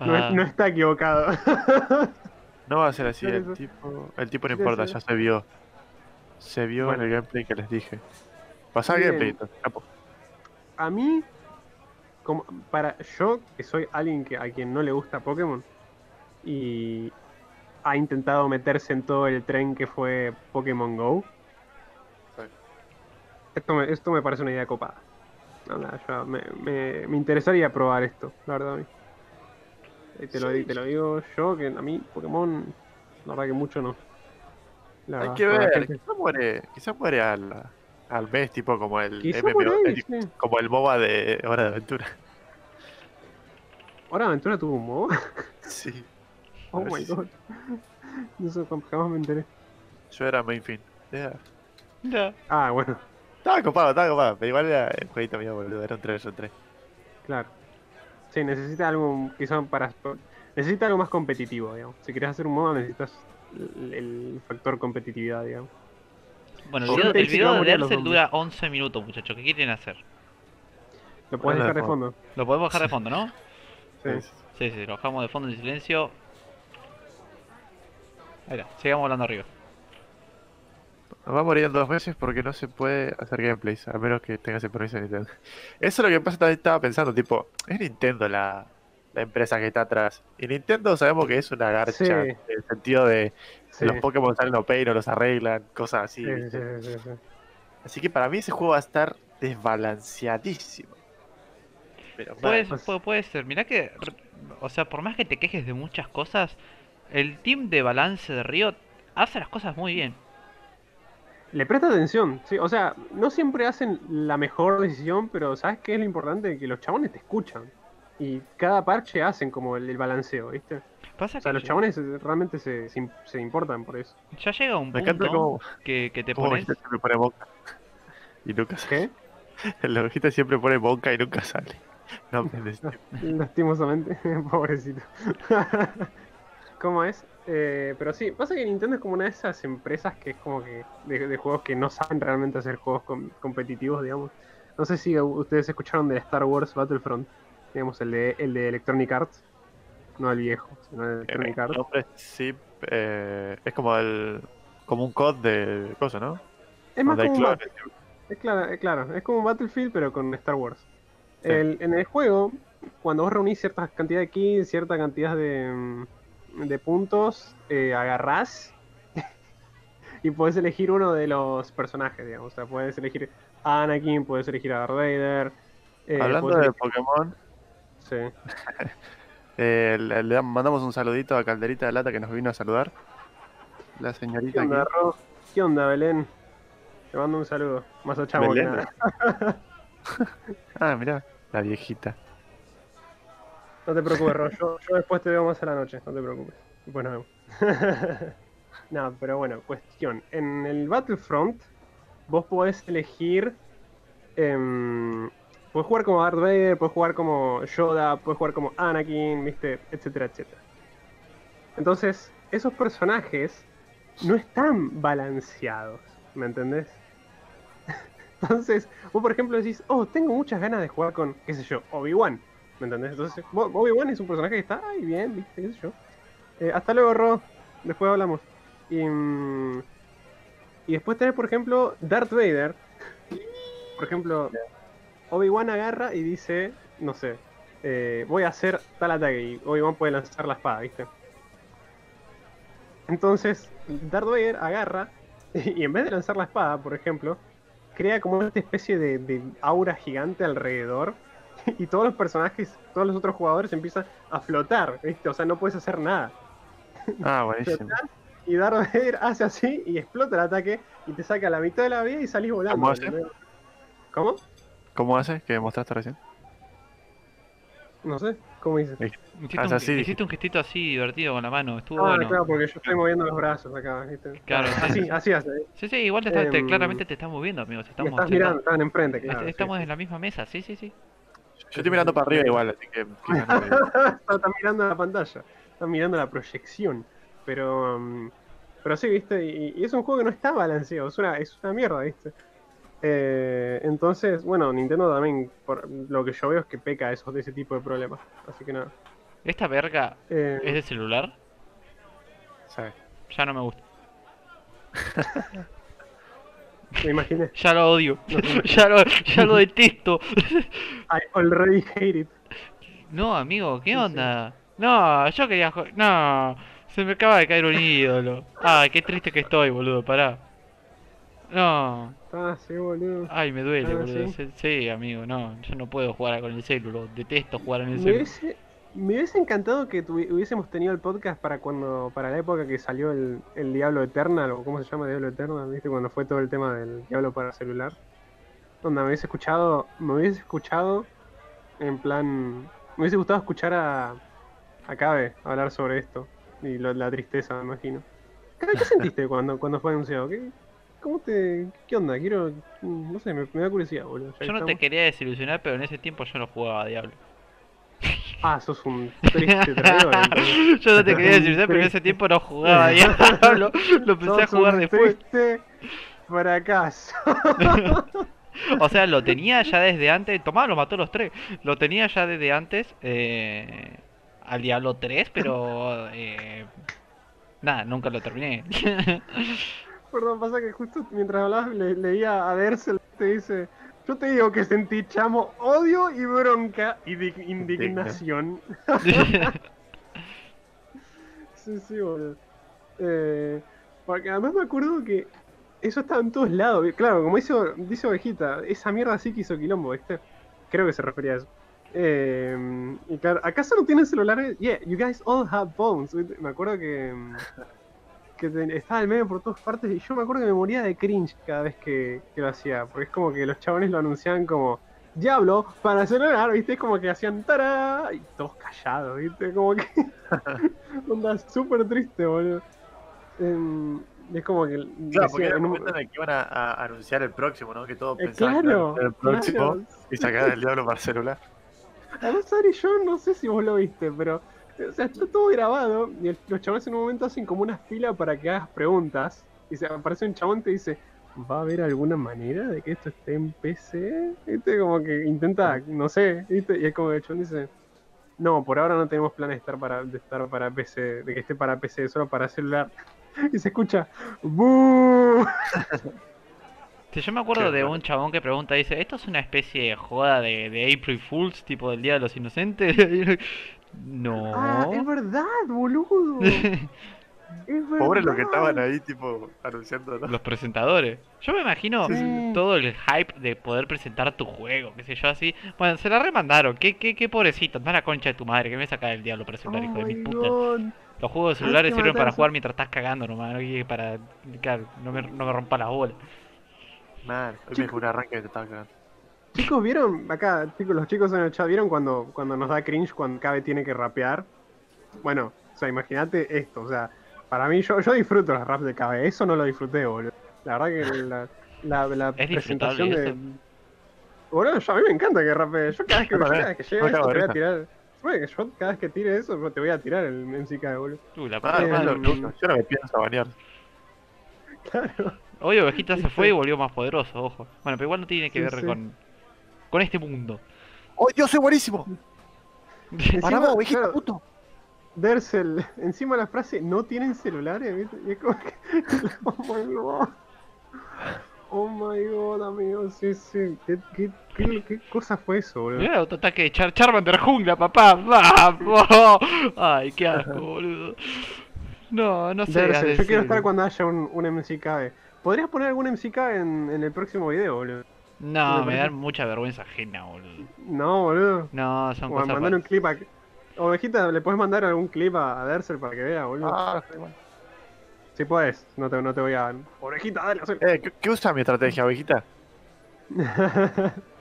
no, Ah, no está equivocado. No va a ser así, el tipo, el tipo no importa, ya se vio. Se vio Bueno. en el gameplay que les dije. Pasá el gameplay, capo. a mí, como para yo, que soy alguien que, a quien no le gusta Pokémon, y ha intentado meterse en todo el tren que fue Pokémon Go, Sí. esto me, esto me parece una idea copada. Nada, yo- me, me- me interesaría probar esto, la verdad. a mí. Te lo, Sí. di- te lo digo yo, que a mí Pokémon, la verdad que mucho no. La Hay que ver, gente- quizás muere, quizás muere al, al mes, tipo como el MMO, el- sí. como el MOBA de Hora de Aventura. Ahora Aventura tuvo un modo. Sí, Oh my god. No sé, jamás me enteré. yo era main fin. Era- Ya. Ah, bueno, Estaba copado, estaba copado, pero igual era el jueguito mío, boludo, era un 3 un 3. claro. Sí, necesita algo quizá para. Necesita algo más competitivo, digamos. Si quieres hacer un modo necesitas el, el factor competitividad, digamos. Bueno, el video, el de zombies. dura 11 minutos, muchachos. ¿Qué quieren hacer? Lo de dejar de fondo. Lo podemos dejar de fondo, ¿no? Sí. Sí, sí, lo dejamos de fondo en silencio. Ahí está, sigamos hablando arriba. Va a morir en dos meses porque no se puede hacer gameplays, a menos que tengas el permiso de Nintendo. Eso es lo que pasa, estaba pensando, tipo, es Nintendo la, la empresa que está atrás. Y Nintendo sabemos que es una garcha, Sí. en el sentido de Sí. los Pokémon salen OP y no los arreglan, cosas así. Sí, ¿viste? sí, sí, sí. Así que para mí ese juego va a estar desbalanceadísimo. Pero Puede, mal. puede, puede ser, mirá que, o sea, por más que te quejes de muchas cosas, el team de balance de Riot hace las cosas muy bien. Le presta atención, sí. O sea, no siempre hacen la mejor decisión, pero ¿sabes qué es lo importante? Que los chabones te escuchan. Y cada parche hacen como el, el balanceo, ¿viste? Pasa O sea, que los chabones realmente se, se, im- se importan por eso. ya llega un Me encanta punto cómo, que, que te pones... Siempre pone boca. Y nunca sale. ¿Qué? El Vegeta siempre pone boca y nunca sale. No. Lastimosamente, pobrecito. ¿Cómo es? Eh, pero sí, pasa que Nintendo es como una de esas empresas que es como que de, de juegos que no saben realmente hacer juegos com- competitivos, digamos. No sé si ustedes escucharon de Star Wars Battlefront, digamos, el de, el de Electronic Arts. No el viejo, sino el de Electronic Arts. el nombre sí, eh, es como el como un COD de cosas, ¿no? Es más como un. Es claro, es claro, es como un Battlefield pero con Star Wars. Sí. El- en el juego, cuando vos reunís cierta cantidad de kills, cierta cantidad de, de puntos, eh, agarrás y podés elegir uno de los personajes, digamos. O sea, puedes elegir a Anakin, puedes elegir a Darth Vader. eh, Hablando podés de elegir- Pokémon, Sí. eh, le, le mandamos un saludito a Calderita de Lata que nos vino a saludar. La ¿Qué señorita onda, aquí. Ro? ¿Qué onda, Belén? Te mando un saludo. Más a chavo que nada. Ah, mirá, la viejita. No te preocupes, Ro. Yo, yo después te veo más a la noche. No te preocupes. Después nos vemos. no, pero bueno, cuestión. En el Battlefront, vos podés elegir. em, podés jugar como Darth Vader, podés jugar como Yoda, podés jugar como Anakin, ¿viste? Etcétera, etcétera. Entonces, esos personajes no están balanceados. ¿Me entendés? Entonces, vos por ejemplo decís, oh, tengo muchas ganas de jugar con, qué sé yo, Obi-Wan. ¿Me entendés? Entonces, Obi-Wan es un personaje que está ahí bien, ¿viste? ¿Qué sé yo? Eh, hasta luego, Ro. Después hablamos. Y, mm, y después tenés, por ejemplo, Darth Vader. Por ejemplo, Obi-Wan agarra y dice, no sé, eh, voy a hacer tal ataque. Y Obi-Wan puede lanzar la espada, ¿viste? Entonces, Darth Vader agarra y en vez de lanzar la espada, por ejemplo, crea como esta especie de, de aura gigante alrededor y todos los personajes, todos los otros jugadores empiezan a flotar, ¿viste? O sea, no puedes hacer nada. Ah, buenísimo. Y Darth Vader hace así y explota el ataque y te saca la mitad de la vida y salís volando. ¿Cómo hace? ¿Cómo? ¿Cómo hace? ¿Que mostraste recién? No sé, ¿cómo dices? Hiciste, Ah, un, es así, hiciste un gestito así divertido con la mano, estuvo Ah, bueno. claro, porque yo estoy moviendo los brazos acá, ¿viste? Claro, sí. así, así hace. ¿eh? Sí, sí, igual te está- te- Em, claramente te estás moviendo, amigos. Estamos, estás mirando, están enfrente, claro. estamos sí. en la misma mesa, sí, sí, sí. Yo estoy mirando para arriba igual, así que quizás no veo. está, está mirando la pantalla, está mirando la proyección. Pero, mm, pero sí, viste, y, y es un juego que no está balanceado, es una, es una mierda, viste. Eh, entonces, bueno, Nintendo también, por lo que yo veo, es que peca esos, de ese tipo de problemas. Así que nada. ¿Esta verga Eh, es de celular? Sí. Ya no me gusta. Me imaginé. Ya lo odio. No ya, lo, ya lo detesto. I already hate it. No, amigo, ¿qué Sí, sí. onda? No, yo quería. No, se me acaba de caer un ídolo. Ay, qué triste que estoy, boludo, pará. No, Ah, sí, boludo. ay, me duele, Ah, boludo. ¿sí? Amigo, no, yo no puedo jugar con el celular. Detesto jugar en el celular. hubiese, me hubiese encantado que hubiésemos tenido el podcast para cuando para la época que salió el, el Diablo Eternal, o cómo se llama Diablo Eternal, ¿viste? Cuando fue todo el tema del Diablo para celular. Donde me hubiese escuchado, me hubiese escuchado en plan, me hubiese gustado escuchar a, a Cabe hablar sobre esto y lo- la tristeza, me imagino. ¿Qué sentiste cuando, cuando fue anunciado? ¿Qué, ¿Cómo te, qué onda? Quiero, no sé, me, me da curiosidad, boludo. ya Yo no te quería desilusionar, pero en ese tiempo yo no jugaba a Diablo. Ah, sos un triste traidor. entonces. yo no te quería desilusionar, pero en ese tiempo no jugaba a Diablo. Lo empecé a jugar un después. triste fracaso. O sea, lo tenía ya desde antes. Tomá, lo mató a los tres. Lo tenía ya desde antes. Eh, al Diablo 3, pero. Eh, nada, nunca lo terminé. Perdón, pasa que justo mientras hablabas le- leía a Dersel te dice, yo te digo que sentí chamo odio y bronca y di- indignación. Sí, sí, boludo. Eh, porque además me acuerdo que eso estaba en todos lados. Claro, como dice, dice Ovejita, esa mierda sí que hizo quilombo, ¿viste? Creo que se refería a eso. Eh, y claro, ¿acaso no tienen celulares? Yeah, you guys all have phones. Me acuerdo que, mm, que estaba el meme por todas partes y yo me acuerdo que me moría de cringe cada vez que, que lo hacía. Porque es como que los chabones lo anunciaban como Diablo para celular, ¿viste? Es como que hacían tará y todos callados, ¿viste? Como que. Onda súper triste, boludo. Em, es como que. Claro, porque era el momento en el que iban a, a anunciar el próximo, ¿no? Que todos Eh, pensaban claro, que era el próximo claro. y sacar el diablo para celular. Además, Ari, yo no sé si vos lo viste, pero. O sea, está todo grabado y el- los chavales en un momento hacen como una fila para que hagas preguntas. Y se aparece un chabón y te dice: ¿Va a haber alguna manera de que esto esté en PC? ¿Viste? Como que intenta, no sé, ¿viste? Y es como que el chabón dice: No, por ahora no tenemos planes de estar para, de estar para PC, de que esté para PC, solo para celular. Y se escucha: ¡Buu! Sí, yo me acuerdo de un chabón que pregunta, dice, ¿esto es una especie de joda de, de April Fools, tipo del Día de los Inocentes? No. ¡Ah, es verdad, boludo! Es Pobres los que verdad. estaban ahí, tipo, anunciando. ¿no? Los presentadores. Yo me imagino Sí, sí. todo el hype de poder presentar tu juego, qué sé yo, así. Bueno, se la remandaron. Qué, qué, qué pobrecito. Anda la concha de tu madre, que me saca del diablo para celular, hijo de mi puta. God. Los juegos de celulares sirven para jugar mientras estás cagando nomás, no Y para claro, no me, no me rompa las bolas. Man, hoy me dejó un arranque que te estaba cagando. Chicos, ¿vieron? Acá, chicos, los chicos en el chat, ¿vieron cuando, cuando nos da cringe cuando Cabe tiene que rapear? Bueno, o sea, imagínate esto, o sea, para mí, yo, yo disfruto los raps de Cabe, eso no lo disfruté, boludo. La verdad que la, la, la ¿Es presentación de... Boludo, yo, a mí me encanta que rapee, yo cada vez que, Yo cada vez que llegue esto te voy a tirar... Bueno, que yo cada vez que tire eso te voy a tirar el MC Cabe, boludo. Uh, la Ah, Eh, lo- lo- yo no me pienso bañar. Claro. Hoy Ovejita se fue y volvió más poderoso, ojo. Bueno, pero igual no tiene que Sí, ver sí. con, con este mundo. ¡Oh, yo soy buenísimo! ¡Para Encima, vos, ovejita, claro, puto! Dersel, encima la frase no tienen celulares, ¿viste? Y es como que. Oh my god. Oh my god, amigo, sí, sí. ¿Qué, qué, qué, qué cosa fue eso, boludo? Mira, autoataque de Char Charmander jungla, papá. ¡Vamos! Ay, qué asco, boludo. No, no sé. Dersel, yo quiero estar cuando haya un, un MCK. ¿Podrías poner algún MCK en, en el próximo video, boludo? No, me me da parece- mucha vergüenza ajena, boludo. No, boludo. No, son O cosas. mandar un clip a. Ovejita, ¿le puedes mandar algún clip a, a Dersel para que vea, boludo? Ah, sí, bueno. Si puedes, no te, no te voy a. Ovejita, dale, hazlo. Eh, ¿qué, qué usa mi estrategia, ovejita?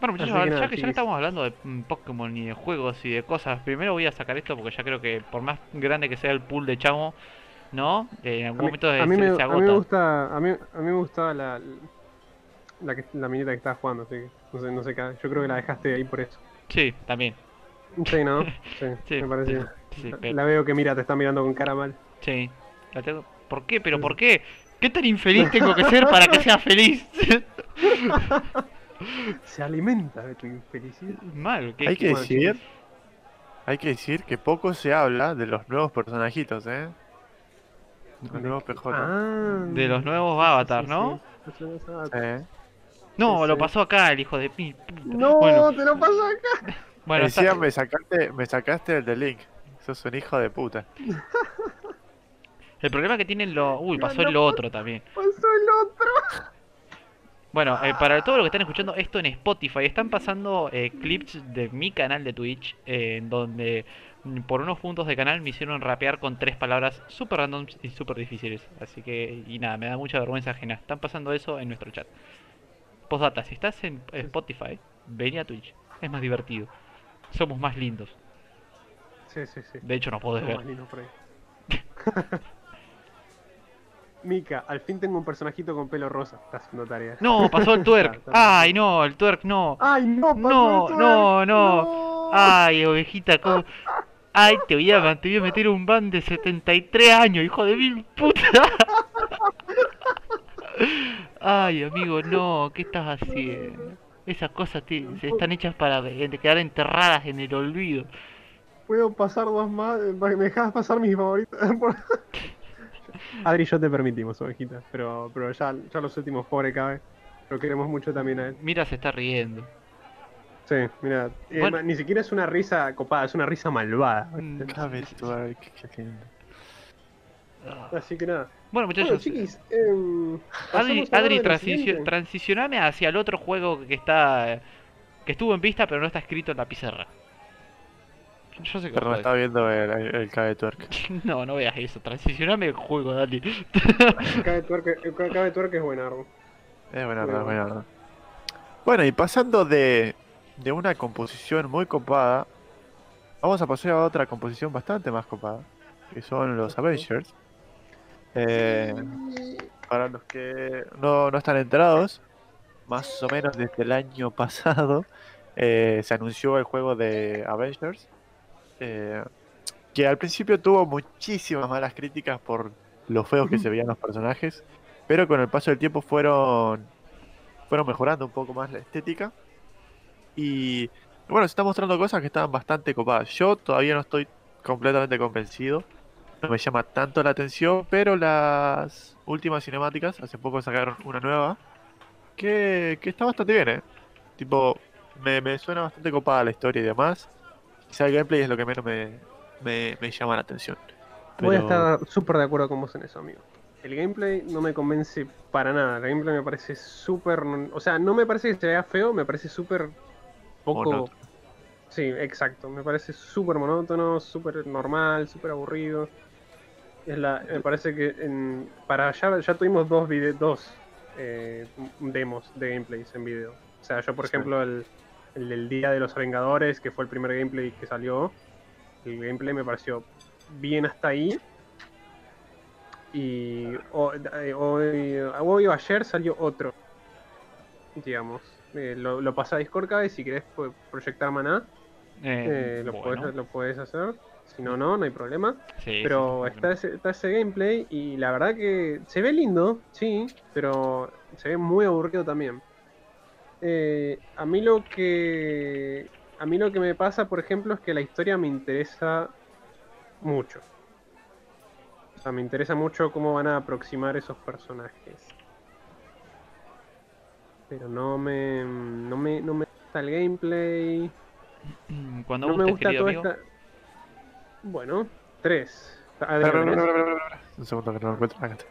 Bueno, muchachos, ya nada, que ya chiquis. estamos hablando de mm, Pokémon y de juegos y de cosas, primero voy a sacar esto porque ya creo que por más grande que sea el pool de chamo, ¿no? Eh, en A algún mí, momento a se, mí me, se a mí agota. me gusta, a mí, a mí me gustaba la, la, que, la minita que estabas jugando, así que no sé, no sé, qué- yo creo que la dejaste ahí por eso. Sí, también. Sí, ¿no? Sí, Sí, me parece. sí, sí, pero- La veo que mira, te está mirando con cara mal. Sí. La tengo- ¿Por qué? ¿Pero por qué? ¿Qué tan infeliz tengo que ser para que sea feliz? Se alimenta de tu infelicidad. Mal, ¿qué? Hay que decir... Hay que decir que poco se habla de los nuevos personajitos, ¿eh? Los nuevos PJ. Ah, De los nuevos Avatar, sí, ¿no? sí. Los nuevos Avatar. No, Sí, lo sí. pasó acá el hijo de pi. puta. No, Bueno, te lo paso acá. bueno, está- Encima me sacaste, me sacaste el de Link. Sos un hijo de puta. el problema que tienen lo. Uy, pasó No, el otro también. Pasó el otro. Bueno, eh, para todo lo que están escuchando esto en Spotify, están pasando eh, clips de mi canal de Twitch, eh, en donde mm, por unos puntos de canal me hicieron rapear con tres palabras super randoms y super difíciles. Así que, y nada, me da mucha vergüenza ajena. Están pasando eso en nuestro chat. Postdata, si estás en Spotify, vení a Twitch. Es más divertido. Somos más lindos. Sí, sí, sí. De hecho, no podés ver. más lindo por ahí. Mika, al fin tengo un personajito con pelo rosa. Está haciendo tarea. No, pasó el twerk. Está- Ay, no, el twerk no. ¡Ay, no! pasó No, el no, no. Ay, ovejita, ¿cómo? Ay, te voy a, te voy a meter un ban de 73 años, hijo de mil puta. Ay, amigo, no, ¿qué estás haciendo? Esas cosas te- se están hechas para de- quedar enterradas en el olvido. Puedo pasar dos más. ¿Me dejas pasar mis favoritos? Por- Adri yo te permitimos, ovejita. Pero, pero ya, ya los últimos, pobre cabe. Lo queremos mucho también a él. Mira, se está riendo. Sí, mira. eh, Bueno. ni siquiera es una risa copada, es una risa malvada. Mm, Cabe twerk, qué lindo. Ah. Así que nada. Bueno, Bueno, muchachos, chiquis. em, Adri, transicio- transicioname hacia el otro juego que está que estuvo en vista pero no está escrito en la pizarra. Yo sé que Pero me puede. estaba viendo el, el, el cabe twerk. No, no veas eso. Transicioname el juego, Dani. Cabe tuerca, eh, cabe tuerca es buenardo. Es buena, Muy es. Bueno, y pasando de, de una composición muy copada, vamos a pasar a otra composición bastante más copada, que son los Avengers. Eh, para los que no, no están enterados, más o menos desde el año pasado eh, se anunció el juego de Avengers, eh, que al principio tuvo muchísimas malas críticas por lo feos que se veían los personajes, pero con el paso del tiempo fueron, fueron mejorando un poco más la estética. Y bueno, se están mostrando cosas que estaban bastante copadas. Yo todavía no estoy completamente convencido. No me llama tanto la atención, pero las últimas cinemáticas, hace poco sacaron una nueva, que, que está bastante bien, ¿eh? Tipo, me, me suena bastante copada la historia y demás. Quizá el gameplay es lo que menos me, me, me llama la atención. Voy a estar súper de acuerdo con vos en eso, amigo. El gameplay no me convence para nada. El gameplay me parece súper. O sea, no me parece que se vea feo, me parece súper poco. Monótono. Sí, exacto. Me parece súper monótono, súper normal, súper aburrido. Es la, me parece que en, para allá ya tuvimos dos, vide- dos eh, demos de gameplays en video. O sea, yo por Sí. ejemplo el, el del Día de los Vengadores, que fue el primer gameplay que salió, el gameplay me pareció bien hasta ahí. Y eh, hoy, hoy o ayer salió otro, digamos. Eh, lo, lo pasé a Discord cada vez, si querés po- proyectar maná, eh, lo, bueno, podés, lo podés hacer. Si no, no, no hay problema. sí, Pero sí, está ese, está ese gameplay y la verdad que se ve lindo, sí, pero se ve muy aburrido también. Eh, a mí lo que a mí lo que me pasa, por ejemplo, es que la historia me interesa mucho. O sea, me interesa mucho cómo van a aproximar esos personajes. Pero no me no me no me gusta el gameplay. Cuando no me gusta toda amigo. esta. Espera, espera. Un segundo que no lo encuentro. Acá está.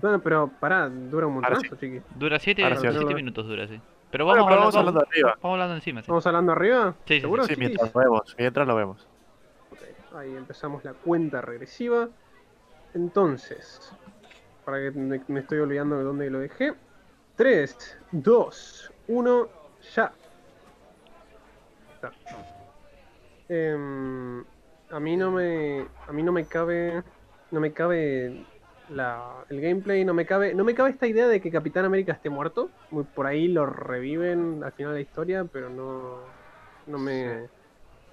Bueno, pero pará, dura un Ahora montonazo, chiqui. Dura 7 Ahora sí, ahora sí. minutos, dura, sí. Pero Bueno, vamos, pero a vamos hablando arriba. Vamos hablando encima, sí. ¿Estamos hablando arriba? Sí, sí, ¿Seguro, Sí, mientras lo vemos, mientras lo vemos. Ok, Ahí empezamos la cuenta regresiva. Entonces, para que me, me estoy olvidando de dónde lo dejé. 3, 2, 1, ya. Está. Em, a mí no me. A mí no me cabe. No me cabe la, el gameplay, no me cabe. No me cabe esta idea de que Capitán América esté muerto. Muy por ahí lo reviven al final de la historia, pero no. No me.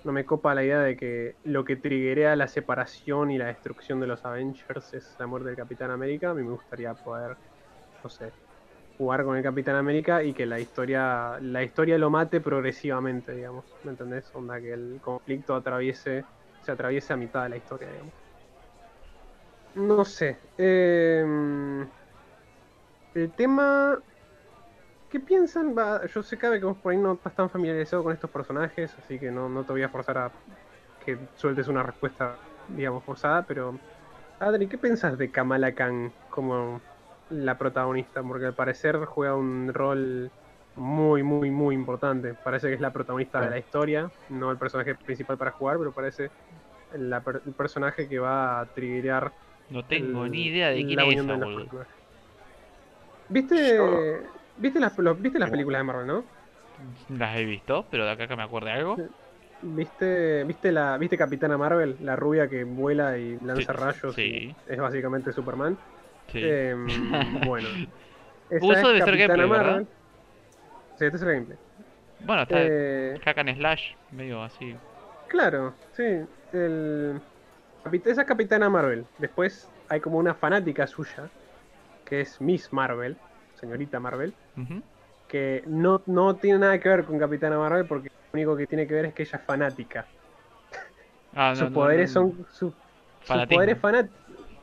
No me copa la idea de que lo que triggerea la separación y la destrucción de los Avengers es la muerte del Capitán América. A mí me gustaría poder, no sé, jugar con el Capitán América y que la historia, la historia lo mate progresivamente, digamos. ¿Me entendés? Onda que el conflicto atraviese, se atraviese a mitad de la historia, digamos. No sé. eh, el tema. ¿Qué piensan? Va, yo sé cabe que vos por ahí no estás tan familiarizado con estos personajes, así que no, no te voy a forzar a que sueltes una respuesta, digamos, forzada, pero. Adri, ¿qué piensas de Kamala Khan como la protagonista? Porque al parecer juega un rol muy, muy, muy importante. Parece que es la protagonista de la historia, no el personaje principal para jugar, pero parece la per- el personaje que va a triggerar No tengo el- ni idea de quién es esa, de. ¿Viste, Yo- ¿viste, las, los- ¿Viste las películas de Marvel, no? Las he visto, pero de acá que me acuerde algo. ¿Viste, viste, la, ¿Viste Capitana Marvel? La rubia que vuela y lanza Sí, rayos sí. y es básicamente Superman. Sí. Em, bueno. Uso es debe ser Capitana gameplay, ¿verdad? Marvel. Sí, este es el gameplay. Bueno, está Eh, Hack and Slash, medio así. Claro, sí. El... Esa es Capitana Marvel. Después hay como una fanática suya, que es Miss Marvel, señorita Marvel, que no, no tiene nada que ver con Capitana Marvel porque lo único que tiene que ver es que ella es fanática. Ah, sus no, poderes no, son. su- sus poderes fanat...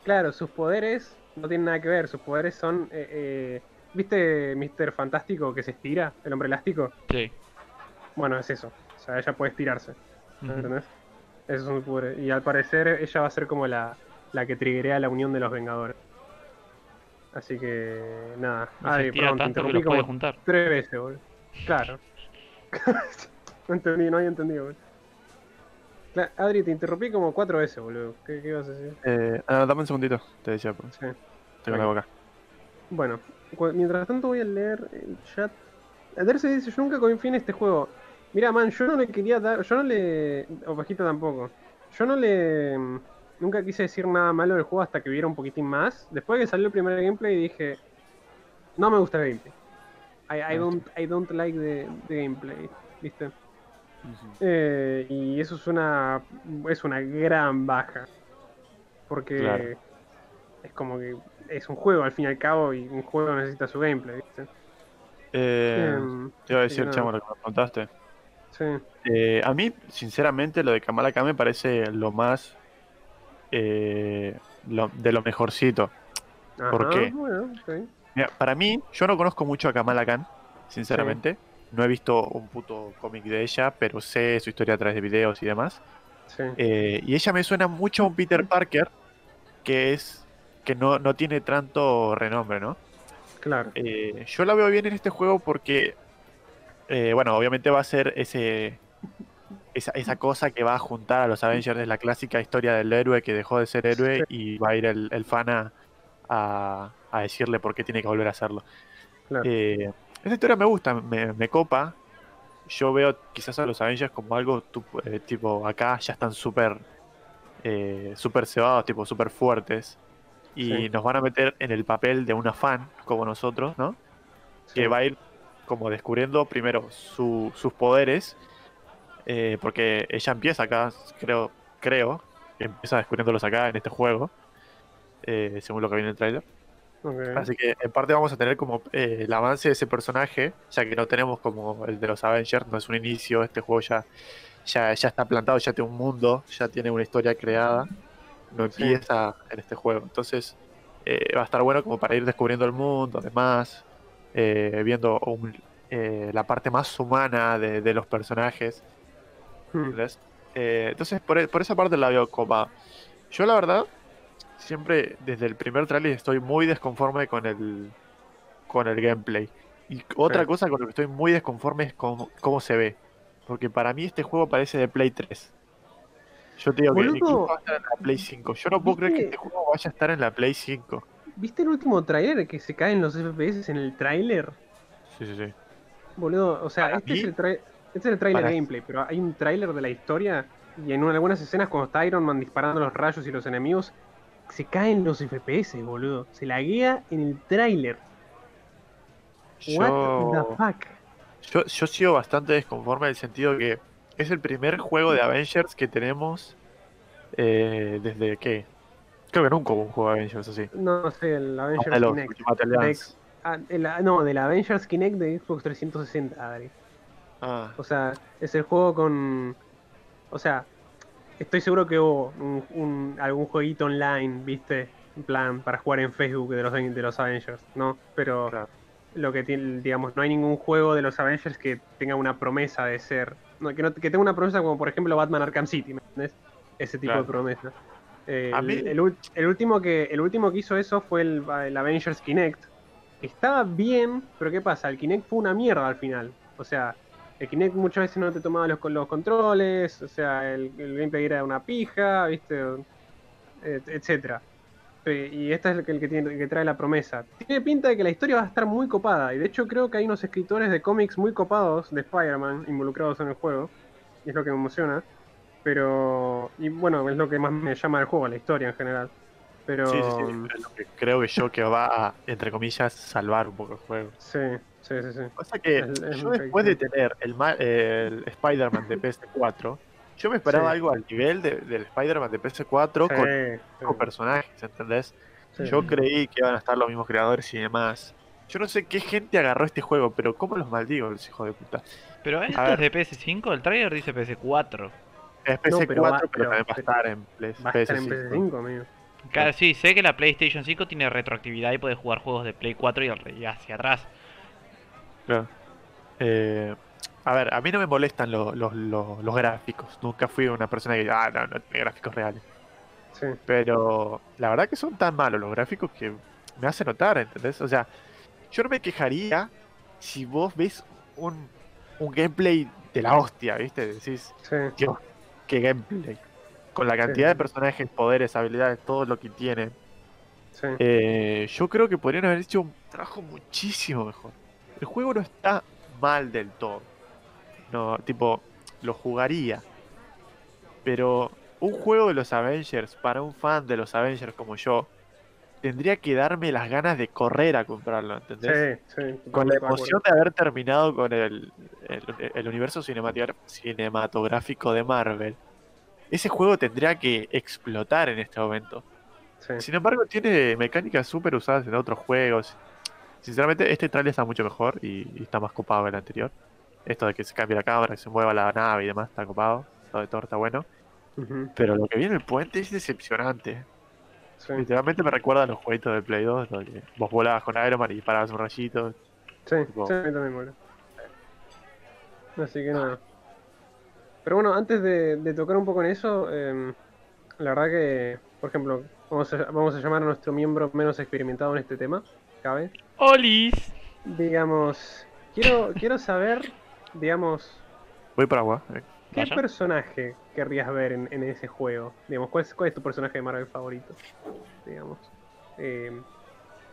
Claro, sus poderes no tienen nada que ver. Sus poderes son. eh, eh, ¿Viste Mr. Fantástico que se estira? El hombre elástico. Sí. Bueno, es eso. O sea, ella puede estirarse. Ujú. ¿Entendés? Esos son sus poderes. Y al parecer ella va a ser como la, la que triggerea la unión de los Vengadores. Así que. Nada. Se perdón, te interrumpí como juntar. tres veces, boludo. Claro. no entendí, no había entendido, boludo. Adri, te interrumpí como cuatro veces, boludo. ¿Qué, qué ibas a decir? Eh, ah, dame un segundito, te decía, porque Sí. tengo la boca. Bueno, mientras tanto voy a leer el chat. Aderce dice, yo nunca confié en este juego. Mira, man, yo no le quería dar, yo no le... Ovejita tampoco. Yo no le... Nunca quise decir nada malo del juego hasta que viera un poquitín más. Después de que salió el primer gameplay dije, no me gusta el gameplay. I, I don't, I don't like the, the gameplay, ¿viste? Eh, y eso es una es una gran baja. Porque Claro. es como que es un juego al fin y al cabo y un juego necesita su gameplay, ¿viste? Eh, Em, te iba a decir, que Chamo, lo que me preguntaste. Sí, Eh, a mí, sinceramente, lo de Kamala Khan me parece lo más. eh, lo- de lo mejorcito. ¿Por Ajá, qué? Bueno, ok. Mira, para mí, yo no conozco mucho a Kamala Khan, sinceramente. No he visto un puto cómic de ella, pero sé su historia a través de videos y demás. Sí. Eh, y ella me suena mucho a un Peter Parker que es que no, no tiene tanto renombre, ¿no? claro. Yo la veo bien en este juego porque, eh, bueno, obviamente va a ser ese esa, esa cosa que va a juntar a los Avengers, la clásica historia del héroe que dejó de ser héroe y va a ir el, el fan a, a- a decirle por qué tiene que volver a hacerlo. claro. Eh, esa historia me gusta, me, me copa. Yo veo quizás a los Avengers como algo tu- eh, tipo acá ya están súper eh, súper cebados, tipo súper fuertes. Y Sí. nos van a meter en el papel de una fan como nosotros, ¿no? Sí. Que va a ir como descubriendo primero su- sus poderes. eh, porque ella empieza acá, creo, creo, que empieza descubriéndolos acá en este juego. eh, según lo que viene en el trailer. Así que en parte vamos a tener como eh, el avance de ese personaje, ya que no tenemos como el de los Avengers, no es un inicio, este juego ya, ya, ya está plantado, ya tiene un mundo, ya tiene una historia creada, no Sí. empieza en este juego. Entonces eh, va a estar bueno como para ir descubriendo el mundo, además, eh, viendo un- eh, la parte más humana de, de los personajes. Hmm. Eh, entonces por, por esa parte la veo copada. Yo la verdad, siempre desde el primer trailer estoy muy desconforme con el con el gameplay. Y otra Sí. cosa con lo que estoy muy desconforme es con cómo se ve. Porque para mí este juego parece de Play 3. Yo te digo que incluso va a estar en la Play 5. Yo no puedo creer que este juego vaya a estar en la Play 5. ¿Viste el último tráiler que se caen los FPS en el tráiler? Sí, sí, sí. Boludo, o sea, este mí- es el este es el tráiler gameplay, pero hay un tráiler de la historia y en algunas escenas cuando está Iron Man disparando los rayos y los enemigos, se caen los FPS, boludo. Se laguea en el tráiler. What Yo... the fuck? Yo, yo sigo bastante desconforme en el sentido que es el primer juego de Avengers que tenemos eh, desde que. Creo que nunca hubo un juego de Avengers así. No sé, el Avengers Hasta Kinect. De ah, el- ah, no, del Avengers Kinect de Xbox 360, Adri. Ah, O sea, es el juego con. O sea, estoy seguro que hubo un, un- algún jueguito online, ¿viste? en plan, para jugar en Facebook de los, de los Avengers, ¿no? Pero Claro. lo que tiene, digamos, no hay ningún juego de los Avengers que tenga una promesa de ser. no, que, no- que tenga una promesa como, por ejemplo, Batman Arkham City, ¿me entendés? Ese tipo Claro. de promesa. Eh, A el, último que, el último que hizo eso fue el, el Avengers Kinect. que Estaba bien, pero ¿qué pasa? El Kinect fue una mierda al final. O sea, el Kinect muchas veces no te tomaba los, los controles, o sea, el, el gameplay era una pija, ¿viste? Et- etcétera. Y este es el que, el que, tiene, el que trae la promesa. Tiene pinta de que la historia va a estar muy copada. Y de hecho creo que hay unos escritores de cómics muy copados de Spider-Man involucrados en el juego. Y es lo que me emociona. Pero... Y bueno, es lo que más me llama del juego, la historia en general. Pero... Sí, sí, sí. Es lo que creo que yo que va a, entre comillas, salvar un poco el juego. Sí, sí, sí, sí. Pasa que Es- es yo después de tener el, ma- el Spider-Man de PS4, yo me esperaba Sí. algo al nivel de- del Spider-Man de PS4 con Sí, con sí, personajes, ¿entendés? sí. Yo creí que iban a estar los mismos creadores y demás. Yo no sé qué gente agarró este juego, pero ¿cómo los maldigo los hijos de puta? Pero esto A es de PS5, el trailer dice PS4. Es No, PS4, pero va- pero, pero- también va a estar en Play- Va a estar en PS5. PS5, amigo. Claro, sí, sé que la PlayStation 5 tiene retroactividad y puedes jugar juegos de Play 4 y, hacia atrás. Claro. Eh, a ver, a mí no me molestan lo- los- los- los gráficos. Nunca fui una persona que ah, no, no tiene gráficos reales. Sí. Pero la verdad que son tan malos los gráficos que me hace notar, ¿entendés? O sea, yo no me quejaría si vos ves un, un gameplay de la hostia, ¿viste? Decís, Sí. Dios, qué gameplay. Con la cantidad de personajes, poderes, habilidades, todo lo que tiene. Sí. Eh, yo creo que podrían haber hecho un trabajo muchísimo mejor. El juego no está mal del todo. No, tipo, lo jugaría. Pero un juego de los Avengers, para un fan de los Avengers como yo, tendría que darme las ganas de correr a comprarlo, ¿entendés? Sí, sí. Con la emoción de haber terminado con el, el, el universo cinematográfico de Marvel. Ese juego tendría que explotar en este momento. Sí. Sin embargo, tiene mecánicas súper usadas en otros juegos. Sinceramente, este trailer está mucho mejor y, y está más copado que el anterior. Esto de que se cambie la cámara, que se mueva la nave y demás, está copado. Todo de todo está bueno. Pero lo que viene el puente es decepcionante. Sí. Literalmente me recuerda a los jueguitos de Play 2, donde vos volabas con Iron Man y disparabas un rayito. Sí, Tipo- sí, a mí también me mola. Así que nada. Pero bueno, antes de, de tocar un poco en eso, em, la verdad que, por ejemplo, vamos a, vamos a llamar a nuestro miembro menos experimentado en este tema, ¿cabe? ¡Olis! Digamos, quiero, quiero saber, digamos, Voy para agua. eh. ¿Qué Vaya. personaje querrías ver en, en ese juego? Digamos, ¿cuál es, cuál es tu personaje de Marvel favorito? Digamos, Em,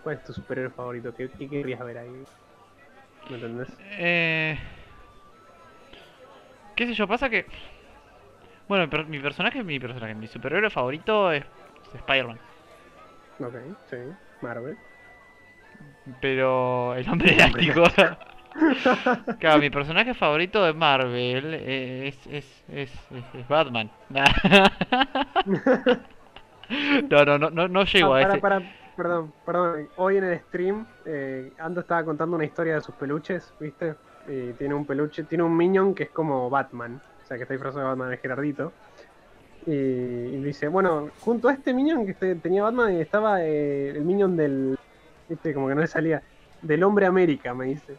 ¿cuál es tu superhéroe favorito? ¿Qué, qué querrías ver ahí? ¿Me entendés? Eh... ¿Qué sé yo? Pasa que... Bueno, pero mi personaje, mi personaje, mi superhéroe favorito es es Spider-Man. Ok, sí, Marvel. Pero el hombre elástico. claro, mi personaje favorito de Marvel es, es, es, Batman. no, no, no, no, no llego Ah, a ese. para, perdón, perdón. Hoy en el stream, eh, Ando estaba contando una historia de sus peluches, ¿viste? Y tiene un peluche, tiene un minion que es como Batman, o sea, que está disfrazado de Batman, el Gerardito. Y, y dice, bueno, junto a este minion que tenía Batman estaba eh, el minion del, ¿viste? Como que no le salía, del hombre América, me dice.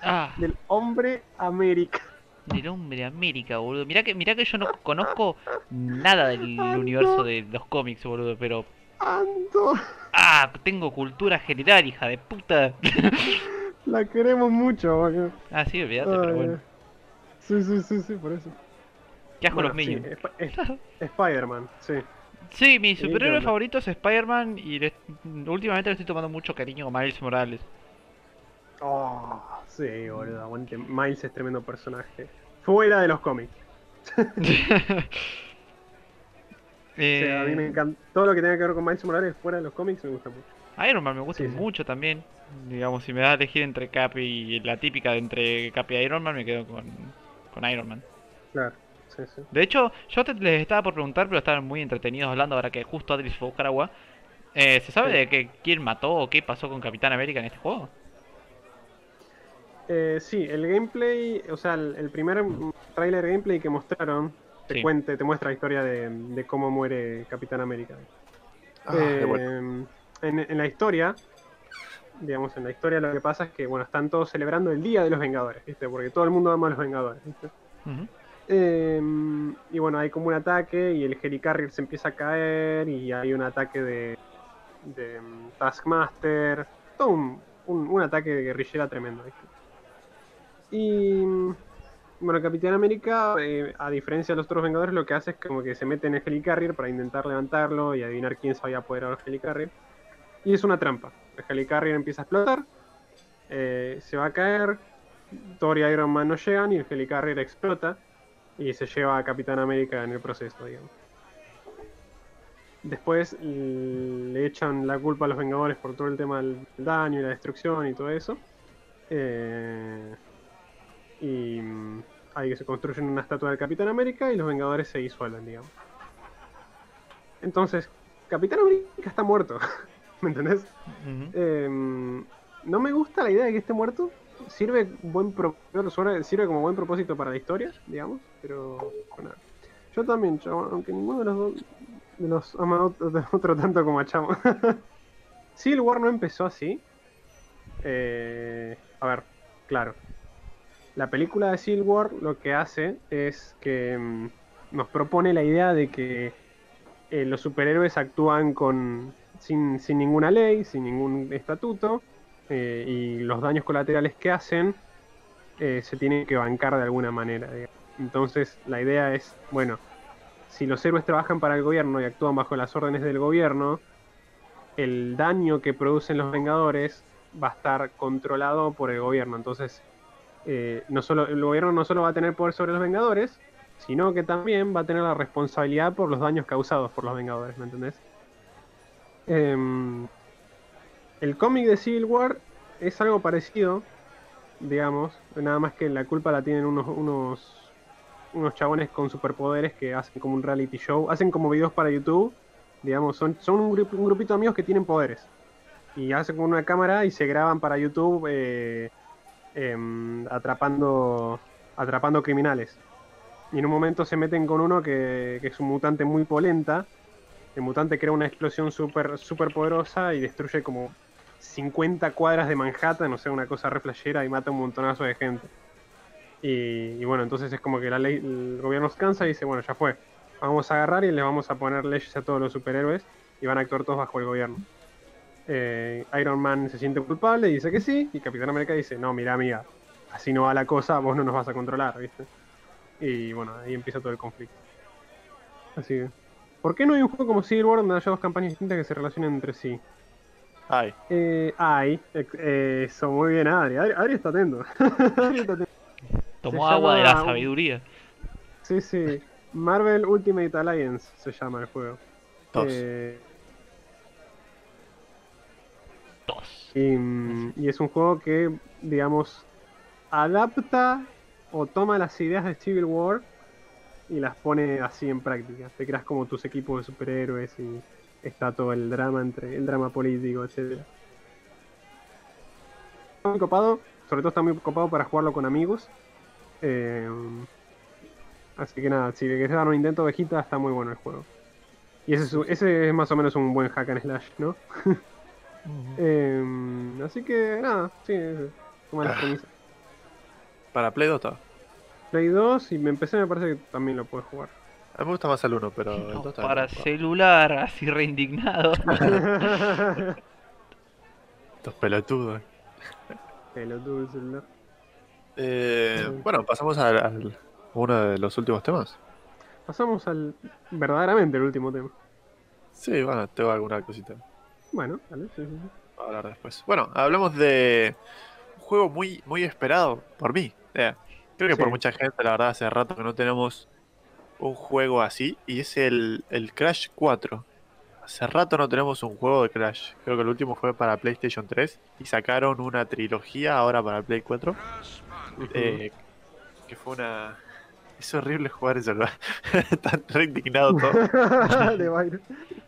Ah, Del hombre América. del hombre América, boludo. Mirá que, mirá que yo no conozco nada del universo de los cómics, boludo, pero. Ando, Ah, tengo cultura general, hija de puta. la queremos mucho, boludo. ah, sí, olvídate, pero bueno. Sí, sí, sí, sí, por eso. Qué asco Bueno, los sí, minions. Sp- Spider-Man, sí. Sí, mi ¿qué superhéroe favorito es Spider-Man y le- últimamente le estoy tomando mucho cariño a Miles Morales. Oh, sí, boludo, aguante. Miles es tremendo personaje. Fuera de los cómics. O sea, a mí me Eh, encanta. Todo lo que tenga que ver con Miles Morales fuera de los cómics me gusta mucho. Iron Man me gusta Sí, sí. mucho también. Digamos, si me da a elegir entre Cap y la típica de entre Cap y Iron Man, me quedo con, con Iron Man. Claro, sí, sí. De hecho, yo te, les estaba por preguntar, pero estaban muy entretenidos hablando ahora que justo Adri se fue a buscar agua. Eh, ¿Se sabe Sí. de que quién mató o qué pasó con Capitán América en este juego? Eh, sí, el gameplay, o sea, el, el primer mm, trailer gameplay que mostraron te Sí. cuente, te muestra la historia de, de cómo muere Capitán América. Ah, Eh, en, en la historia, digamos, en la historia lo que pasa es que, bueno, están todos celebrando el Día de los Vengadores, ¿viste? Porque todo el mundo ama a los Vengadores, ¿viste? Eh, y bueno, hay como un ataque y el Helicarrier se empieza a caer y hay un ataque de, de mm, Taskmaster, todo un, un- un ataque de guerrillera tremendo. ¿viste? Y bueno, Capitán América, eh, a diferencia de los otros Vengadores, lo que hace es como que se mete en el Helicarrier para intentar levantarlo y adivinar quién se había apoderado del Helicarrier. Y es una trampa. El Helicarrier empieza a explotar, eh, se va a caer, Thor y Iron Man no llegan y el Helicarrier explota y se lleva a Capitán América en el proceso, digamos. Después le echan la culpa a los Vengadores por todo el tema del daño y la destrucción y todo eso. Eh, y mm, ahí se construyen una estatua del Capitán América y los Vengadores se disuelven, digamos. Entonces, Capitán América está muerto. ¿Me entendés? Eh, no me gusta la idea de que esté muerto. Sirve buen pro- sirve como buen propósito para la historia, digamos, pero bueno. Yo también, chavo, aunque ninguno de los dos de los ama otro tanto como a Chamo. Civil War no empezó así. Eh, a ver, claro. La película de Civil War lo que hace es que mm, nos propone la idea de que eh, los superhéroes actúan con sin, ninguna ley, sin ningún estatuto, eh, y los daños colaterales que hacen eh, se tienen que bancar de alguna manera. Entonces la idea es, bueno, si los héroes trabajan para el gobierno y actúan bajo las órdenes del gobierno, el daño que producen los Vengadores va a estar controlado por el gobierno. Entonces, eh, no solo, el gobierno no solo va a tener poder sobre los Vengadores, sino que también va a tener la responsabilidad por los daños causados por los Vengadores, ¿me entendés? Em, el cómic de Civil War es algo parecido, digamos, nada más que la culpa la tienen unos, unos, unos chabones con superpoderes que hacen como un reality show, hacen como videos para YouTube, digamos, son, son un, grup- un grupito de amigos que tienen poderes. Y hacen con una cámara y se graban para YouTube eh, em, atrapando, atrapando criminales. Y en un momento se meten con uno que, es un mutante muy polenta. El mutante crea una explosión súper super poderosa y destruye como 50 cuadras de Manhattan, o sea, una cosa re flashera y mata un montonazo de gente. Y, y bueno, entonces es como que la ley, el gobierno se cansa y dice, bueno, ya fue. Vamos a agarrar y le vamos a poner leyes a todos los superhéroes y van a actuar todos bajo el gobierno. Eh, Iron Man se siente culpable y dice que sí, y Capitán América dice, no, mira amiga, así no va la cosa, vos no nos vas a controlar, ¿viste? Y bueno, ahí empieza todo el conflicto. Así que, ¿por qué no hay un juego como Civil War donde haya dos campañas distintas que se relacionen entre sí? Ay, Eh, hay, ex- eh, eso, muy bien, Adri. Adri, Adri está atento. Adri está atento. Tomó Se agua de la sabiduría. Sí, sí. Marvel Ultimate Alliance se llama el juego. dos. Eh, Y, es un juego que, digamos, adapta o toma las ideas de Civil War y las pone así en práctica. Te creas como tus equipos de superhéroes y está todo el drama entre el drama político, etcétera. Muy copado, sobre todo está muy copado para jugarlo con amigos. Eh, así que nada, si le querés dar un intento ovejita, está muy bueno el juego. Y ese es, ese es más o menos un buen hack and slash, ¿no? Eh, así que nada, sí, toma las premisas. Para Play 2 está. Play 2 y me empecé, me parece que también lo puedes jugar. A mí me gusta más el 1, pero el 2 No, está para celular, así reindignado. Estos pelotudos. Pelotudo el celular. Eh, bueno, pasamos al, al- uno de los últimos temas. Pasamos al verdaderamente el último tema. Sí, bueno, tengo alguna cosita Bueno, dale, sí, sí, para hablar después. Bueno, hablamos de un juego muy, muy esperado por mí. Eh, creo que por mucha gente, la verdad, hace rato que no tenemos un juego así. Y es el, el Crash 4. Hace rato no tenemos un juego de Crash. Creo que el último fue para PlayStation 3. Y sacaron una trilogía ahora para Play 4. Ujú. eh, que fue una... Es horrible jugar eso, ¿verdad? Están re indignados todos.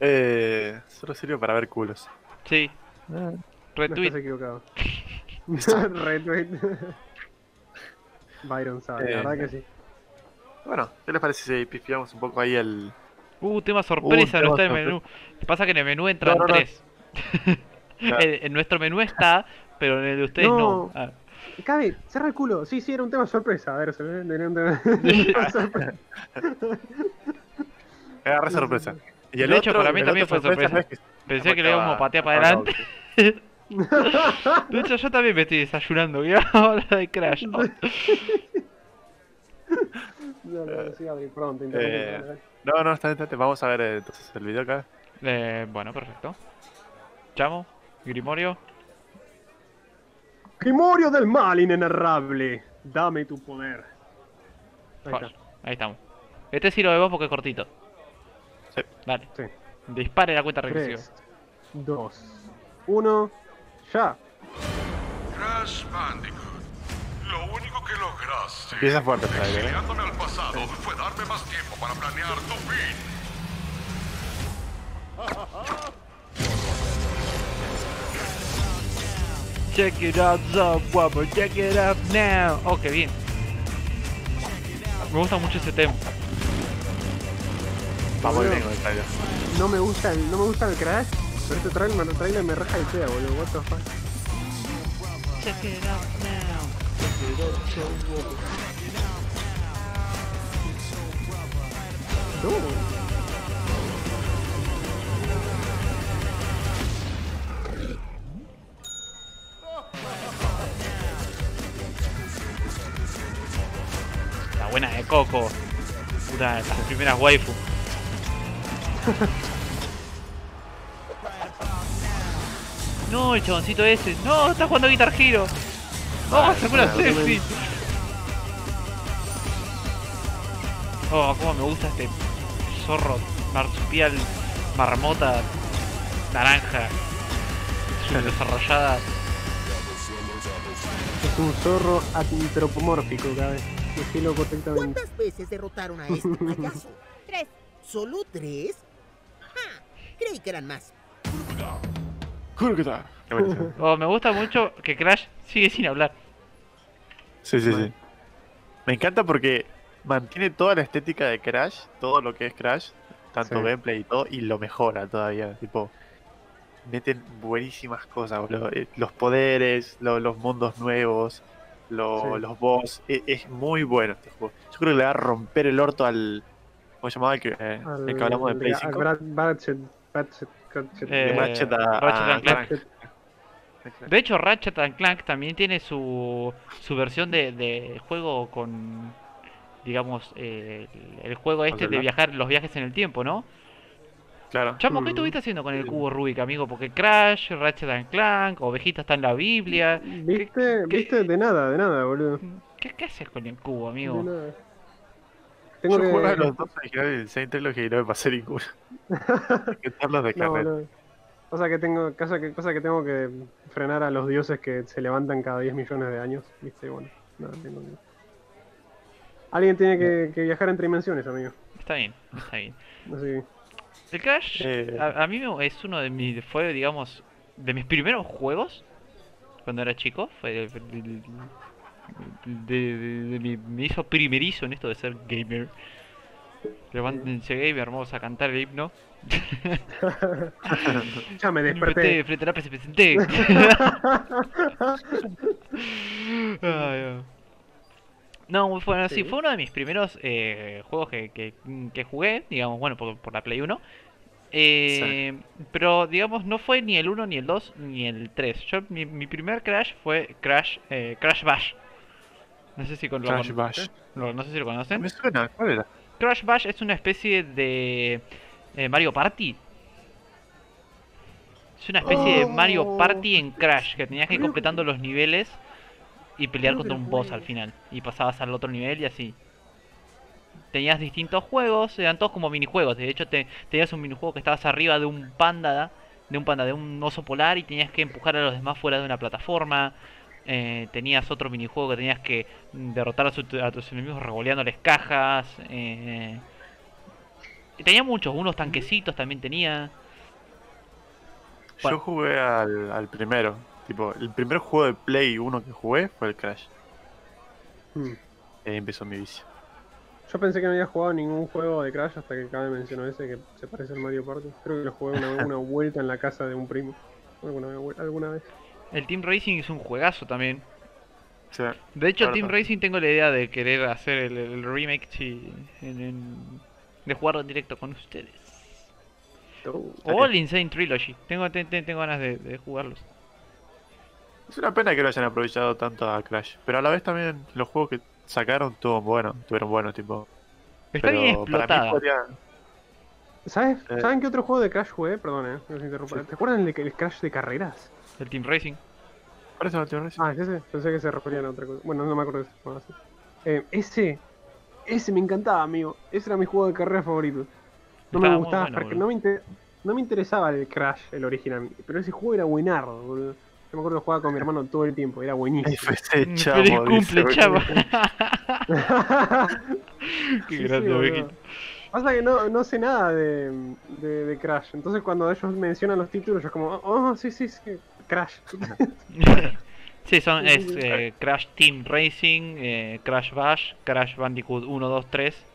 Eh, solo sirve para ver culos. Sí, No retweet. estás equivocado. Retweet. Byron sabe, Eh, la verdad que sí. Bueno, ¿qué les parece si pifiamos un poco ahí el, Uh, tema sorpresa, no tema está en el menú. Lo que pasa que en el menú entran No, no, no. tres. Claro. en, en nuestro menú está, pero en el de ustedes no. No. Ah, Cabe, cerra el culo. Sí, sí, era un tema sorpresa. A ver, se tema, un tema sorpresa. Agarra sorpresa. Y el De hecho, otro- para mí también fue sorpresa. que- Pensé que le íbamos a patear para adelante. De hecho, yo también me estoy desayunando. ¿Qué vamos a hablar de Crash? Oh, No, no, sí. Eh. No, no, está bien, está bien. Vamos a ver eh, entonces el video acá. Eh, bueno, perfecto. Chamo, Grimorio. Grimorio del mal inenarrable. Dame tu poder. Ahí Joder, está. Ahí estamos. Este sí lo vemos porque es cortito. Sí. Dale. Sí. Dispare la cuenta regresiva. 3, 2, 1, ya. Crash Bandicoot. Lo único que lograste Empieza fuerte trailer, ¿eh? exiliándome al pasado fue darme más tiempo para planear tu fin. Check it out, Zop Whopper, check it out now. Oh, qué bien. Me gusta mucho ese tema. Vamos bien con el trailer. No me gusta el, no me gusta el crash. Pero este trailer, me- trailer me raja el pea, boludo. What the fuck. Check it out now. Check it out. No. La buena de Coco. Puta, las primeras waifu. No, el chaboncito ese. No, está jugando Guitar Hero. Oh, sacó una bueno, selfie. Oh, cómo me gusta este zorro marsupial, marmota, naranja, desarrollada. Es un zorro antropomórfico, cabe. Decirlo correctamente. ¿Cuántas veces derrotaron a este payaso? Tres. ¿Solo tres? Creí que eran más. Oh, me gusta mucho que Crash sigue sin hablar. Sí, sí, Bueno. sí. Me encanta porque mantiene toda la estética de Crash, todo lo que es Crash, tanto Sí. gameplay y todo, y lo mejora todavía. Tipo, meten buenísimas cosas, boludo. Eh, Los poderes, lo- los mundos nuevos, lo- Sí. los boss. e- Es, muy bueno este juego. Yo creo que le va a romper el orto al. ¿Cómo se llamaba el que, eh, el que hablamos de Play al 5? Brad- Ratchet, Ratchet, Ratchet. Eh, de Ratchet a, Ratchet a and Clank. Clank. De hecho, Ratchet and Clank también tiene su, su versión de, de juego con, digamos, eh, el, el juego este de viajar, los viajes en el tiempo, ¿no? Claro. Chamo, ¿qué Mm. estuviste haciendo con el cubo Rubik, amigo? Porque Crash, Ratchet and Clank, Ovejita está en la Biblia. ¿Viste? qué- ¿Viste? De nada, de nada, boludo. ¿Qué, qué haces con el cubo, De amigo? nada. Tengo Yo que... jugaba los dos originales del Saint Trilogy y no me pasé ninguno. De No, carnet. boludo. Cosa que tengo, cosa que, cosa que tengo que frenar a los dioses que se levantan cada 10 millones de años, ¿viste? Bueno, nada, tengo que... Alguien tiene que, que viajar entre dimensiones, amigo. Está bien, está bien. Así El Crash, Eh. a, a mí es uno de mis, fue, digamos, de mis primeros juegos cuando era chico. Fue de, de- de- de- de mi- me hizo primerizo en esto de ser gamer. Levántense gamer, vamos a cantar el himno. Ya me Desperté frente a la presenté. No, bueno, sí, Sí. fue uno de mis primeros eh, juegos que, que, que jugué, digamos, bueno, por, por la Play 1. Eh, Pero, digamos, no fue ni el 1, ni el 2, ni el 3. Yo, mi, mi primer Crash fue Crash eh, Crash Bash. No sé si con, lo Crash Bash. lo- no sé si lo conocen. Me suena, ¿cuál era? Crash Bash es una especie de eh, Mario Party. Es una especie de Mario Oh. Party en Crash, que tenías que ir completando los niveles y pelear contra un boss al final. Y pasabas al otro nivel y así. Tenías distintos juegos, eran todos como minijuegos. De hecho, te, tenías un minijuego que estabas arriba de un panda, de un panda, de un oso polar y tenías que empujar a los demás fuera de una plataforma. Eh, tenías otro minijuego que tenías que derrotar a, su- a tus enemigos revoleándoles cajas. Eh... Tenía muchos, unos tanquecitos también tenía. Bueno. Yo jugué al, al primero. Tipo, el primer juego de Play 1 que jugué fue el Crash. Hmm. Y ahí empezó mi vicio. Yo pensé que no había jugado ningún juego de Crash hasta que Cabe mencionó ese que se parece al Mario Party. Creo que lo jugué una, una vuelta en la casa de un primo. Alguna, vez- alguna vez. El Team Racing es un juegazo también. Sí. De hecho, Claro. Team Racing tengo la idea de querer hacer el, el remake sí, en- en- de jugarlo en directo con ustedes. O el Insane Trilogy. Tengo, te- te- tengo ganas de, de jugarlos. Es una pena que no hayan aprovechado tanto a Crash. Pero a la vez también los juegos que sacaron tuvieron buenos, tuvieron buenos, tipo. Está pero bien explotada. podría- ¿Sabes? Eh. ¿Saben qué otro juego de Crash jugué? Perdón, eh, no se interrumpa. Sí. ¿Te acuerdan el, de- el Crash de carreras? El Team Racing. ¿Cuál es el Team Racing? Ah, ¿es ese? Pensé que se referían a otra cosa. Bueno, no me acuerdo de ese juego así. Eh, ese, ese me encantaba, amigo. Ese era mi juego de carrera favorito. No Estaba me gustaba, bueno, porque no me, inter- no me interesaba el Crash, el original. Pero ese juego era buenardo, boludo. Yo me acuerdo que jugaba con mi hermano todo el tiempo, era buenísimo. FC, chamo, Feliz cumple, chava. Qué Sí, grande, sí. Pasa que no, no sé nada de, de, de Crash. Entonces cuando ellos mencionan los títulos, yo es como, oh, sí, sí, sí, Crash. Sí, son, es eh, Crash Team Racing, eh, Crash Bash, Crash Bandicoot 1, 2, 3.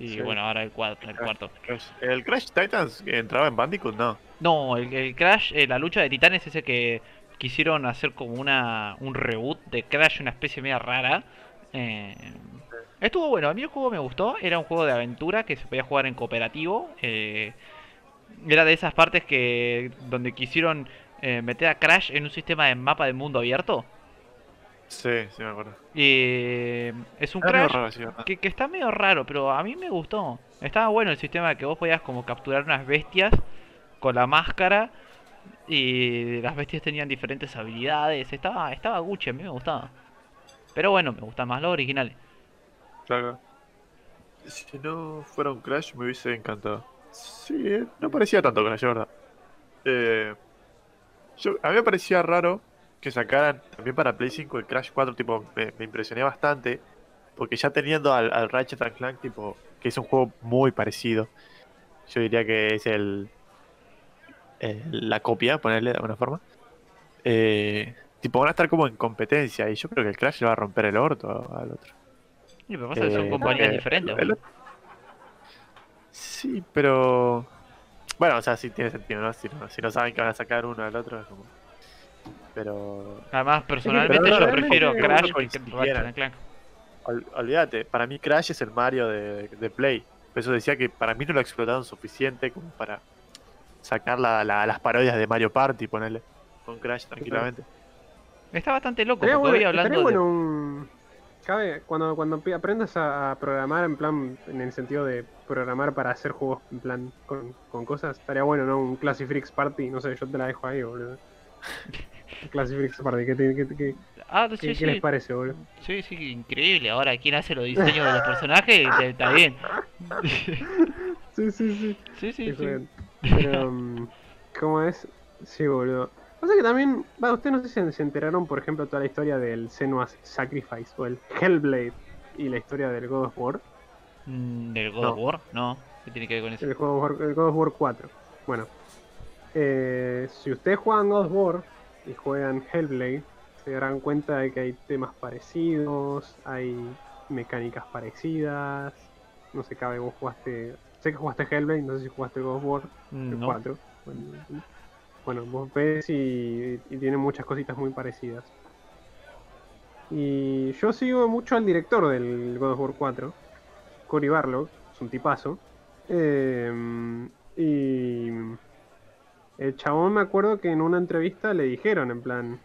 Y Sí. bueno, ahora el, cuarto, el cuarto. Crash- ¿El Crash Titans que entraba en Bandicoot? No. No, el, el Crash, eh, la lucha de titanes, ese que quisieron hacer como una un reboot de Crash, una especie media rara. Eh, estuvo bueno, a mí el juego me gustó. Era un juego de aventura que se podía jugar en cooperativo. eh, era de esas partes que donde quisieron eh, meter a Crash en un sistema de mapa de mundo abierto. Sí, sí me acuerdo. Y es un Era medio Crash raro, sí, ¿verdad? que, que está medio raro, pero a mí me gustó. Estaba bueno el sistema de que vos podías como capturar unas bestias con la máscara y las bestias tenían diferentes habilidades. Estaba, estaba Gucci, a mí me gustaba. Pero bueno, me gustan más los originales. Claro. Si no fuera un Crash me hubiese encantado. Sí, eh, no parecía tanto Crash, la verdad. Eh, yo, a mí me parecía raro que sacaran también para Play 5 el Crash 4, tipo, me, me impresioné bastante. Porque ya teniendo al, al Ratchet and Clank, tipo, que es un juego muy parecido. Yo diría que es el, el- la copia, ponerle de alguna forma. Eh, tipo, van a estar como en competencia. Y yo creo que el Crash le va a romper el orto al otro. Y pasa que son Eh, compañías eh, diferentes. el-. Sí, pero. Bueno, o sea, sí tiene sentido, ¿no? Si no, si no saben que van a sacar uno al otro, es como. Pero. Además, personalmente pero yo prefiero Crash que. Ratchet Clank. ol- olvídate, para mí Crash es el Mario de, de Play. Por eso decía que para mí no lo explotaron suficiente como para sacar la- la- las parodias de Mario Party, ponerle con Crash tranquilamente. Está bastante loco, porque bueno, hoy hablando estaría de... bueno un... Cabe, cuando, cuando aprendas a, a programar en plan, en el sentido de programar para hacer juegos en plan con, con cosas, estaría bueno, ¿no? Un Classic Freaks Party, no sé, yo te la dejo ahí, boludo. Classic Freaks Party, ¿qué, te- qué, qué- Ah, qué- sí, qué sí. les parece, boludo? Sí, sí, increíble. Ahora, ¿quién hace los diseños de los personajes? Está bien. Sí, sí, sí. Sí, sí, sí. Pero, um, ¿cómo es? Sí, boludo. Pasa que también, va, ustedes no sé si se enteraron, por ejemplo, toda la historia del Senua's Sacrifice o el Hellblade y la historia del God of War. Mm, ¿Del God No. of War? No. ¿Qué tiene que ver con eso? El God of War, el God of War 4. Bueno, eh, si ustedes juegan God of War y juegan Hellblade, se darán cuenta de que hay temas parecidos, hay mecánicas parecidas. No sé, cabe, vos jugaste. Sé que jugaste Hellblade, no sé si jugaste God of War el Mm, No. 4. Bueno, bueno, vos ves y, y tiene muchas cositas muy parecidas. Y yo sigo mucho al director del God of War 4, Cory Barlog, es un tipazo. Eh, y el chabón me acuerdo que en una entrevista le dijeron en plan,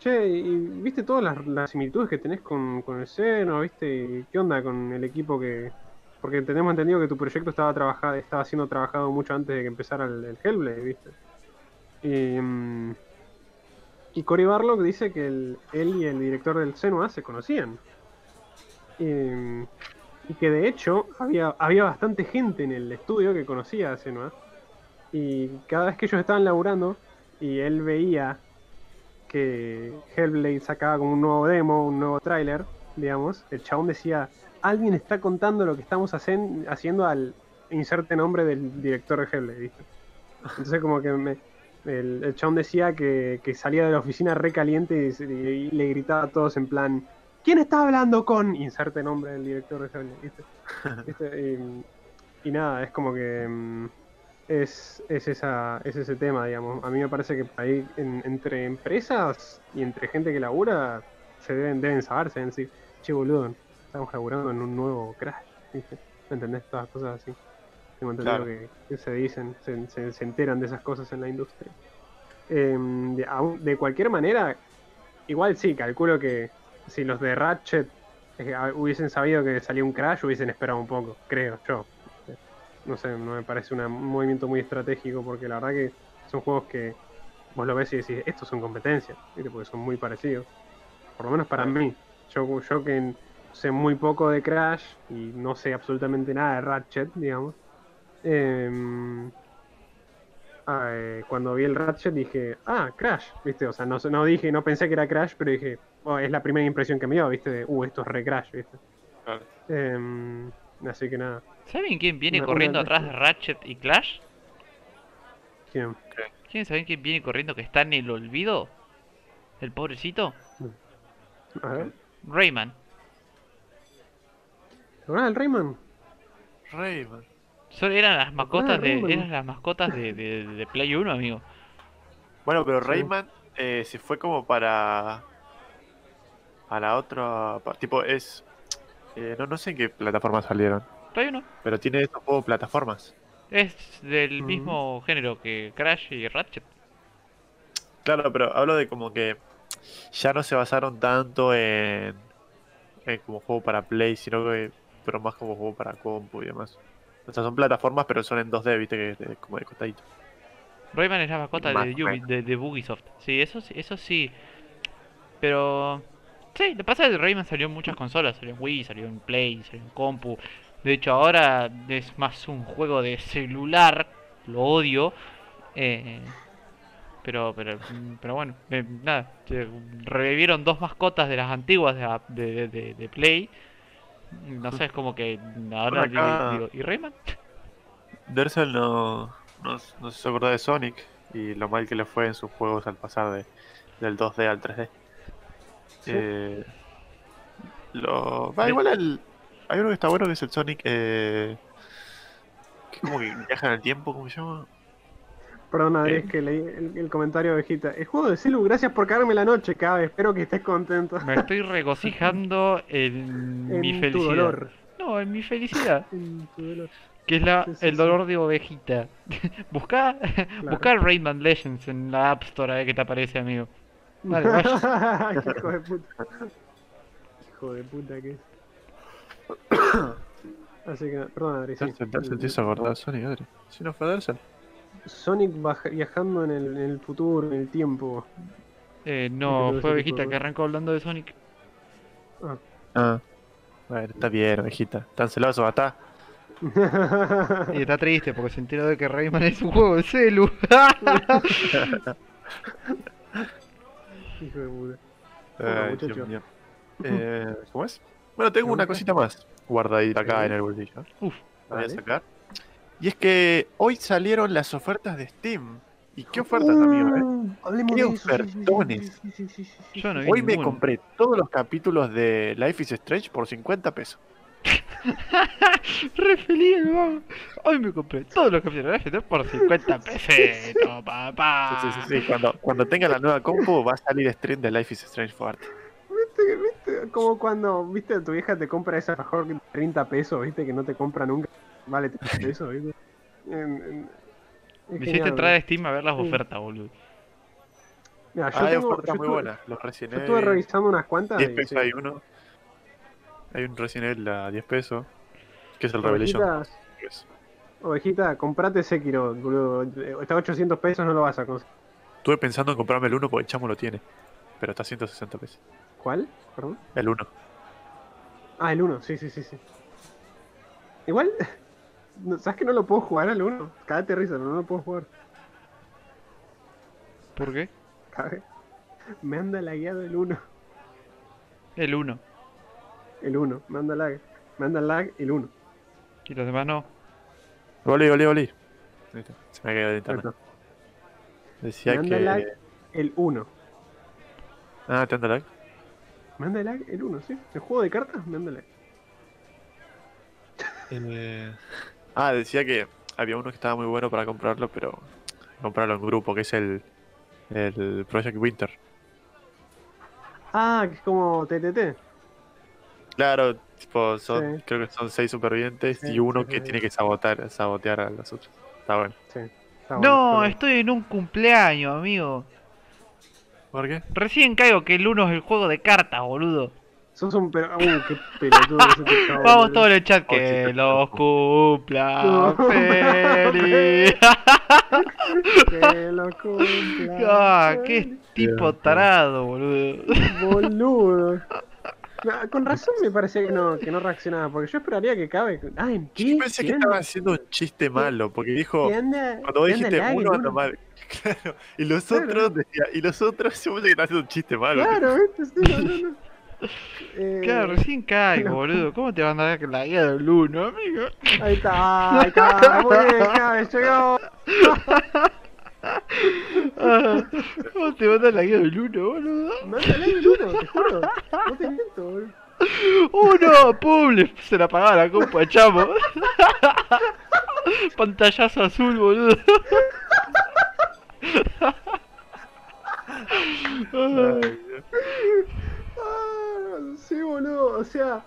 che, ¿y viste todas las, similitudes que tenés con, con el seno? ¿Viste? ¿Y ¿Qué onda con el equipo que...? Porque tenemos entendido que tu proyecto estaba trabajado, estaba siendo trabajado mucho antes de que empezara el Hellblade, ¿viste? Mm, y Cory Barlog dice que él y el director del Senua se conocían. Y, y que de hecho había, había bastante gente en el estudio que conocía a Senua. Y cada vez que ellos estaban laburando y él veía que Hellblade sacaba como un nuevo demo, un nuevo tráiler, digamos, el chabón decía, alguien está contando lo que estamos haciendo al inserte nombre del director de Hellblade. Entonces como que me- el, el chabón decía que, que salía de la oficina re caliente y, se- y le gritaba a todos en plan, ¿quién está hablando con? Inserte nombre del director de ¿viste? ¿Viste? Y, y nada, es como que mm, es, es, esa, es ese tema, digamos. A mí me parece que ahí en- entre empresas y entre gente que labura se deben, deben saberse, deben decir, che boludo, estamos laburando en un nuevo Crash, ¿viste? ¿Me entendés? Todas cosas así. Tengo entendido Claro. que, se dicen, se, se- se enteran de esas cosas en la industria. Em, de, de cualquier manera, igual sí, calculo que si los de Ratchet eh, hubiesen sabido que salía un Crash, hubiesen esperado un poco, creo yo. No sé, no me parece una- un movimiento muy estratégico porque la verdad que son juegos que vos lo ves y decís, estos son competencias, porque son muy parecidos. Por lo menos para mí. Yo, yo que sé muy poco de Crash y no sé absolutamente nada de Ratchet, digamos. Em, ah, eh, cuando vi el Ratchet dije, ah, Crash, ¿viste? O sea, no, no dije, no pensé que era Crash, pero dije, oh, es la primera impresión que me dio, ¿viste? De, uh, esto es re Crash, ¿viste? Claro. Em, así que nada. ¿Saben quién viene Una- corriendo una- atrás de Ratchet y Clash? ¿quién? ¿Quieren saber quién viene corriendo que está en el olvido? ¿El pobrecito? A ver. Rayman. ¿Verdad el Rayman? Rayman. Solo eran las mascotas de, Rayman. eran las mascotas de, de, de Play 1, amigo. Bueno, pero. Rayman eh, se fue como para. Para otra. pa- Tipo, es. eh, no, no sé en qué plataforma salieron. Play 1. Pero tiene estos juegos plataformas. Es del mismo género que Crash y Ratchet. Claro, pero hablo de como que ya no se basaron tanto en, en como juego para Play, sino que pero más como juego para compu y demás. O sea, son plataformas, pero son en 2D, viste, que es de- como de costadito. Rayman es la mascota Más de, Ubi- de, de Ubisoft. Sí, eso sí, eso sí. Pero... Sí, lo que pasa es que Rayman salió en muchas consolas. Salió en Wii, salió en Play, salió en compu. De hecho, ahora es más un juego de celular. Lo odio. Eh, pero, pero, pero bueno, eh, nada. revivieron dos mascotas de las antiguas de, la- de, de- de- de Play. No sé, es como que ahora acá- digo, ¿y Rayman? Dersel no, no, no se acordó de Sonic y lo mal que le fue en sus juegos al pasar de, del 2D al 3D. Sí. Eh, lo, va, igual el, hay uno que está bueno que es el Sonic eh, que como que viaja en el tiempo, ¿cómo se llama? Perdón, Adri, Eh. es que leí el, el comentario de Vegeta. El juego de Celu, gracias por cagarme la noche, cabe. Espero que estés contento. Me estoy regocijando en, en mi tu felicidad. dolor. No, en mi felicidad. En tu dolor. Que es la, Sí, sí, el sí. dolor de ovejita. busca, busca Rayman Legends en la App Store a ver qué te aparece, amigo. Vale, vaya. Qué hijo de puta. Hijo de puta que es. Así que, perdón, Adri. Dersel te hizo acordar Sonic, Adri. Si no fue. Sonic viajando en el, en el futuro, en el tiempo. Eh, que no, fue ovejita que arrancó hablando de Sonic. Ah. Ah. Bueno, está bien, ovejita. Tan celoso, está. Y está triste porque se enteró de que Rayman es un juego de celu. Hijo de puta. Ay. Eh, ¿Cómo es? Bueno, tengo una cosita más guardadita acá en el bolsillo. Uf, La voy a sacar. Y es que hoy salieron las ofertas de Steam. ¿Y qué ofertas, amigo? eh? Uh, Hablemos ¿Qué de eso. sí, sí, sí, ofertones? sí, sí, sí, sí, sí. yo no vi Hoy me compré todos los capítulos de Life is Strange por 50 pesos. Re feliz, el vago. Hoy me compré todos los capítulos de FT por 50 pesetos, papá. Sí, sí, sí, sí. Cuando, cuando tenga la nueva compu va a salir stream de Life is Strange fuerte. ¿Viste, viste? Como cuando, viste, tu vieja te compra ese de 30 pesos, viste, que no te compra nunca. Vale 30 pesos, viste. En- en- es Me genial, hiciste entrar a. Steam a ver las Sí. ofertas, boludo. Mira, yo, Ah, hay tengo- ofertas yo muy estuve- buenas. Los Resident Yo estuve Evil. revisando unas cuantas. 10 y pesos sí. hay uno. Hay un Resident Evil a 10 pesos. Que es el Revelation. Ovejita, tres. ovejita, comprate Sekiro, boludo. Está a 800 pesos, no lo vas a conseguir. Estuve pensando en comprarme el 1 porque el chamo lo tiene. Pero está a 160 pesos. ¿Cuál? Perdón. El 1. Ah, el 1, sí, sí, sí, sí. Igual, ¿sabes que no lo puedo jugar al 1? Cágate risa, pero no lo puedo jugar. ¿Por qué? Cabe. Me anda lagueado el 1. El 1. El 1, me anda lag. Me anda lag el 1. Y los demás no. Volví. Ahí está, Se me ha caído de internet. Decía Me anda que. lag el 1. Ah, ¿te anda lag? Me anda lag el 1, sí. El juego de cartas me anda lag. Eh, Ah, decía que había uno que estaba muy bueno para comprarlo, pero comprarlo en grupo, que es el, el Project Winter. Ah, que es como TTT. Claro, tipo, son, Sí. creo que son seis supervivientes Sí, y uno sí, que sí. tiene que sabotar, sabotear a los otros. Está bueno. Sí. está bueno, No, estoy en un cumpleaños, amigo. ¿Por qué? Recién caigo que el 1 es el juego de cartas, boludo. Sos un pero. Uh, qué pelotudo ese Vamos boludo. todo en el chat que los cumpla No, feliz. Que lo cumpla. ah, qué tipo tarado, boludo. Boludo. No, con razón me parecía que no, que no reaccionaba, porque yo esperaría que cabe. Ah, ¿en qué? Yo pensé que ¿Qué estaba anda- haciendo un chiste malo, porque dijo, anda- cuando anda dijiste lag, uno anda mal. Claro, y los Claro. otros, decía, y los otros, se que estaba haciendo un chiste malo. Claro, ¿viste? Sí, no, no, no. Eh, Claro, recién caigo, boludo. ¿Cómo te van a dar la guía del 1, amigo? Ahí está, ahí está, muy bien, cabe, llegó. ¿Cómo te van a dar la guía del 1, boludo? Mándale el uno, te juro. No te miento, boludo. ¡Uno! ¡Pum! Se la apagaba la compa, chamo. Pantallazo azul, boludo. Ay. Sí, boludo. O sea,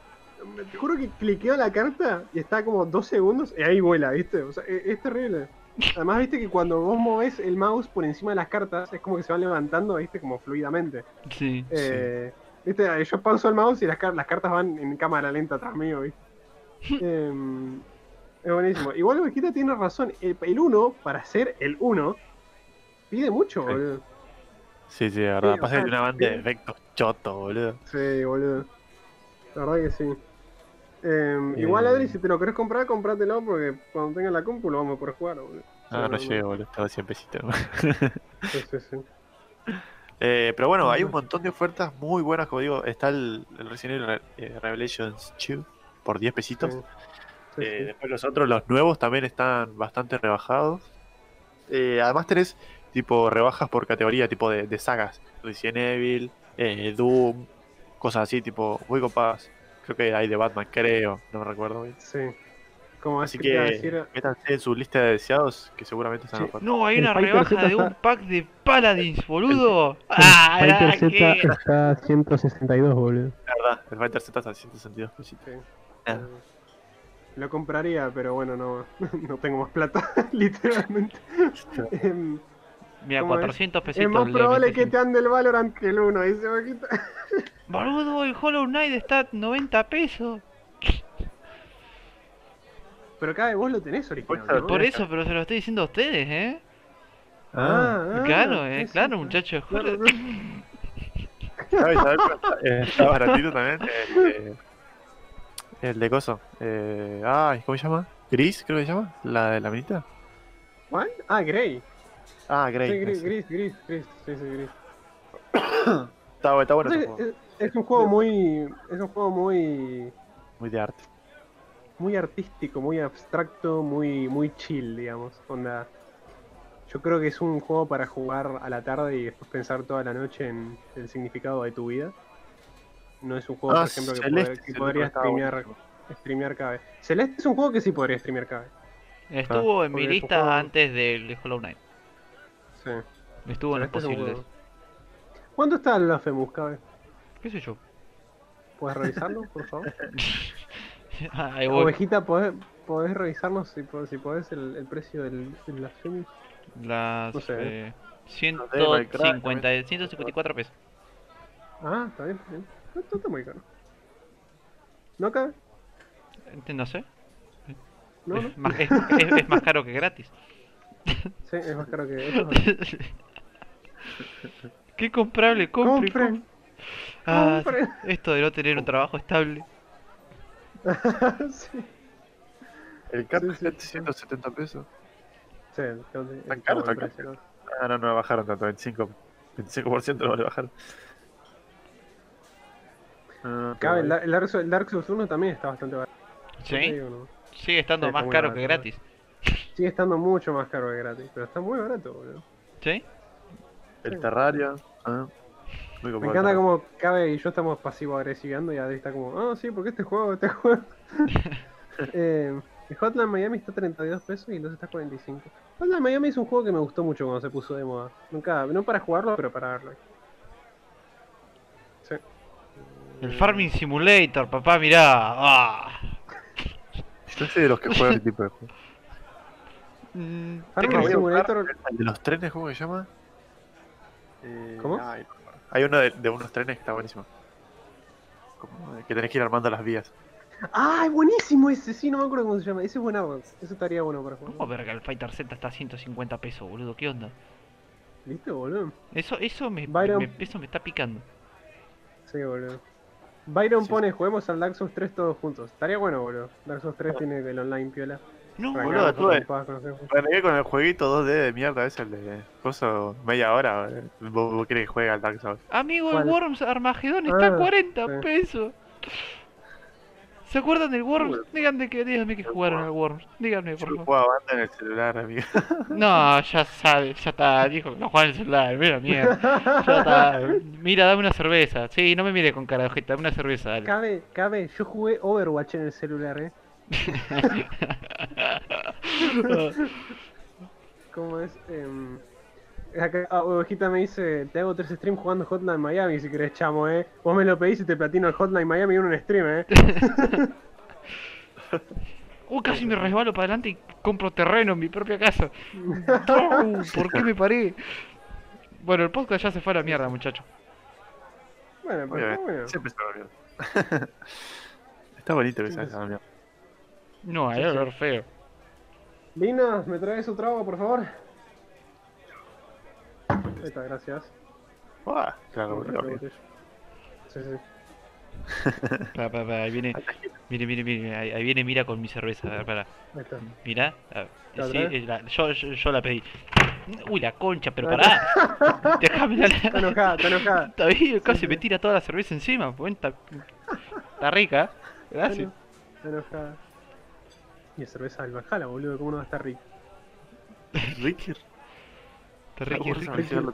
te juro que cliqueo la carta y está como dos segundos y ahí vuela, ¿viste? O sea, e- es, terrible. Además, viste que cuando vos movés el mouse por encima de las cartas, es como que se van levantando, viste, como fluidamente. Sí. Eh, Viste, yo pauso el mouse y las, car- las cartas van en cámara lenta atrás mío, ¿viste? Em, es buenísimo. Igual Ovejita tiene razón. El 1, para ser el 1, pide mucho, Sí. boludo. Sí, sí, de verdad. Sí, Pasa que tiene una banda de efectos choto, boludo. Sí, boludo. La verdad que sí. Em, Igual, Eh. Adri, si te lo querés comprar, comprátelo porque cuando tengas la compu lo vamos a poder jugar, boludo. Ah, no llego, boludo. Estaba 100 pesitos. Sí, sí, sí. Eh, pero bueno, hay un montón de ofertas muy buenas, como digo. Está el, el Resident Evil Re- eh, Revelations 2 por 10 pesitos. Sí. Sí, sí. Después los otros, los nuevos, también están bastante rebajados. Además tenés tipo rebajas por categoría, tipo de, de sagas. Resident Evil, eh, Doom, cosas así, tipo muy copadas. Creo que hay de Batman, creo, no me recuerdo bien. Sí. Como Así a que decir, métanse en su lista de deseados, que seguramente están Sí. No, hay El una Fighter rebaja de un pack de Paladins, boludo. Ah, Fighter Z que- está a 162, boludo. La verdad, el Fighter Z está a 162 pesitos. Sí. Ah. Eh, Lo compraría, pero bueno, no, no tengo más plata, literalmente. Mira, ¿Cómo es? 400 es pesitos. más le probable que en- te ande el Valorant que el 1, dice Boquita. Boludo, el Hollow Knight está a 90 pesos. Pero cada vez vos lo tenés original, Por ¿no? Por eso, pero se lo estoy diciendo a ustedes, ¿eh? Ah, ah, claro, eh, sí, claro, sí. muchachos. Claro, ¿Sabes? ¿Sabes cuál está? Eh, está baratito también. El de, el de coso. Eh, ay, ¿cómo se llama? Gris, creo que se llama. La de la minita. ¿Cuál? Ah, Grey. Ah, Grey. Sí, gris, gris, gris, gris. Sí, sí, gris. Está, bu- está bueno juego. es, es un juego muy. Es un juego muy. Muy de arte. muy artístico, muy abstracto, muy, muy chill, digamos. Onda. Yo creo que es un juego para jugar a la tarde y después pensar toda la noche en el significado de tu vida. No es un juego, Ah, por ejemplo, que, Celeste, poder- que Celeste podría streamear, bueno. streamear cada vez. Celeste es un juego que sí podría streamear cada vez. Estuvo en mi es un lista juego- antes del de Hollow Knight. Sí. Estuvo en los Celeste es un posibles. ¿Cuánto está el Blasphemous cada vez? ¿Qué sé yo? ¿Puedes revisarlo, por favor? Ahí voy. Ovejita, ¿podés, podés revisarnos si, si podés el, el precio del, del Blasphemous? Las No sé. eh, Devil Cry 150, 154 pesos. Ah, está bien, está bien. No, no está muy caro. ¿No cabe? No sé. No, no. Es, más, es- es- es más caro que gratis. Sí, es más caro que eso. es. Qué comprable, compre. Compren. Ah, compren. esto de no tener un trabajo estable. sí. El cap Sí, sí, en sí. 170 pesos. Sí, que ¿Tan es caro, el tan ¿no? Ah, no, no bajaron tanto. 25%, 25% no le bajaron. Ah, Cabe, el, el Dark Souls, el Dark Souls 1 también está bastante barato. ¿Sí? Sigue estando más caro barato, que gratis. Sigue estando mucho más caro que gratis, pero está muy barato, boludo. ¿Sí? El Terraria. Ah, Muy Me encanta como Cabe y yo estamos pasivo agresivando y Adri está como, ah, sí, porque este juego, este juego. eh, el Hotline Miami está a 32 pesos y el 2 está a 45. Hotline Miami es un juego que me gustó mucho cuando se puso de moda. Nunca, no para jugarlo, pero para verlo. Sí. El Farming Simulator, papá, mirá. Ah. Yo soy de los que juegan ese tipo de juegos. Mm, te Farming creo. voy a buscar. Simulator, ¿El de los trenes, cómo se llama? Eh, ¿Cómo? Hay uno de, de unos trenes que está buenísimo. Como de que tenés que ir armando las vías. ¡Ah, es buenísimo ese! Sí, no me acuerdo cómo se llama. Ese es buenardo. Ese estaría bueno para jugar. ¿Cómo verga el Fighter Z está a 150 pesos, boludo? ¿Qué onda? ¿Viste, boludo? Eso, eso me, Byron. me- eso me está picando. Sí, boludo. Byron Sí. pone, juguemos al Dark Souls 3 todos juntos. Estaría bueno, boludo. Dark Souls 3 tiene el online piola. No, boludo, tuve-. Renegué con el jueguito 2D de mierda ese, el de coso media hora. eh. ¿Vos, vos querés que juegue al Dark Souls? amigo, ¿Cuál? el Worms Armageddon está a Ah, 40 sí. pesos. ¿Se acuerdan del Worms? Díganme que, díganme que jugaron al Worms. Díganme, Yo por favor. juego a banda en el celular, amigo. No, ya sabe, ya está, dijo que no juega en el celular, mira mierda. Ya está. Mira, dame una cerveza. Sí, no me mire con cara de ojeta, dame una cerveza, dale. Cabe, cabe, yo jugué Overwatch en el celular, eh. ¿Cómo es? Acá ah, Ovejita me dice, te hago tres streams jugando Hotline Miami si querés, chamo, eh. Vos me lo pedís y te platino el Hotline Miami en un stream, eh. Uh, casi me resbalo para adelante y compro terreno en mi propia casa. No, ¿Por qué me paré? Bueno, el podcast ya se fue a la mierda, muchacho. Bueno, Obviamente, bueno. Siempre se va mierda. Está bonito que se vaya a la mierda. No, hay olor feo. Lina, ¿me traes otro agua, por favor? Ahí está, gracias. Ah, claro, botella. Sí, sí. Pa, pa, pa, ahí viene, mire, mire, mire, ahí, ahí viene Mira con mi cerveza, a ver, para. Ahí está. Mira, a ver, ¿La sí, eh, la- yo, yo, yo la pedí. Uy, la concha, pero pará. Déjame la... Está enojada, está enojada. Está bien, casi sí. me tira toda la cerveza encima, pues, está, está rica. Gracias. Está enojada. Y cerveza del Valhalla, boludo, ¿cómo no va a estar. Está rica, Ricky, rica. Ricky, Lo tengo,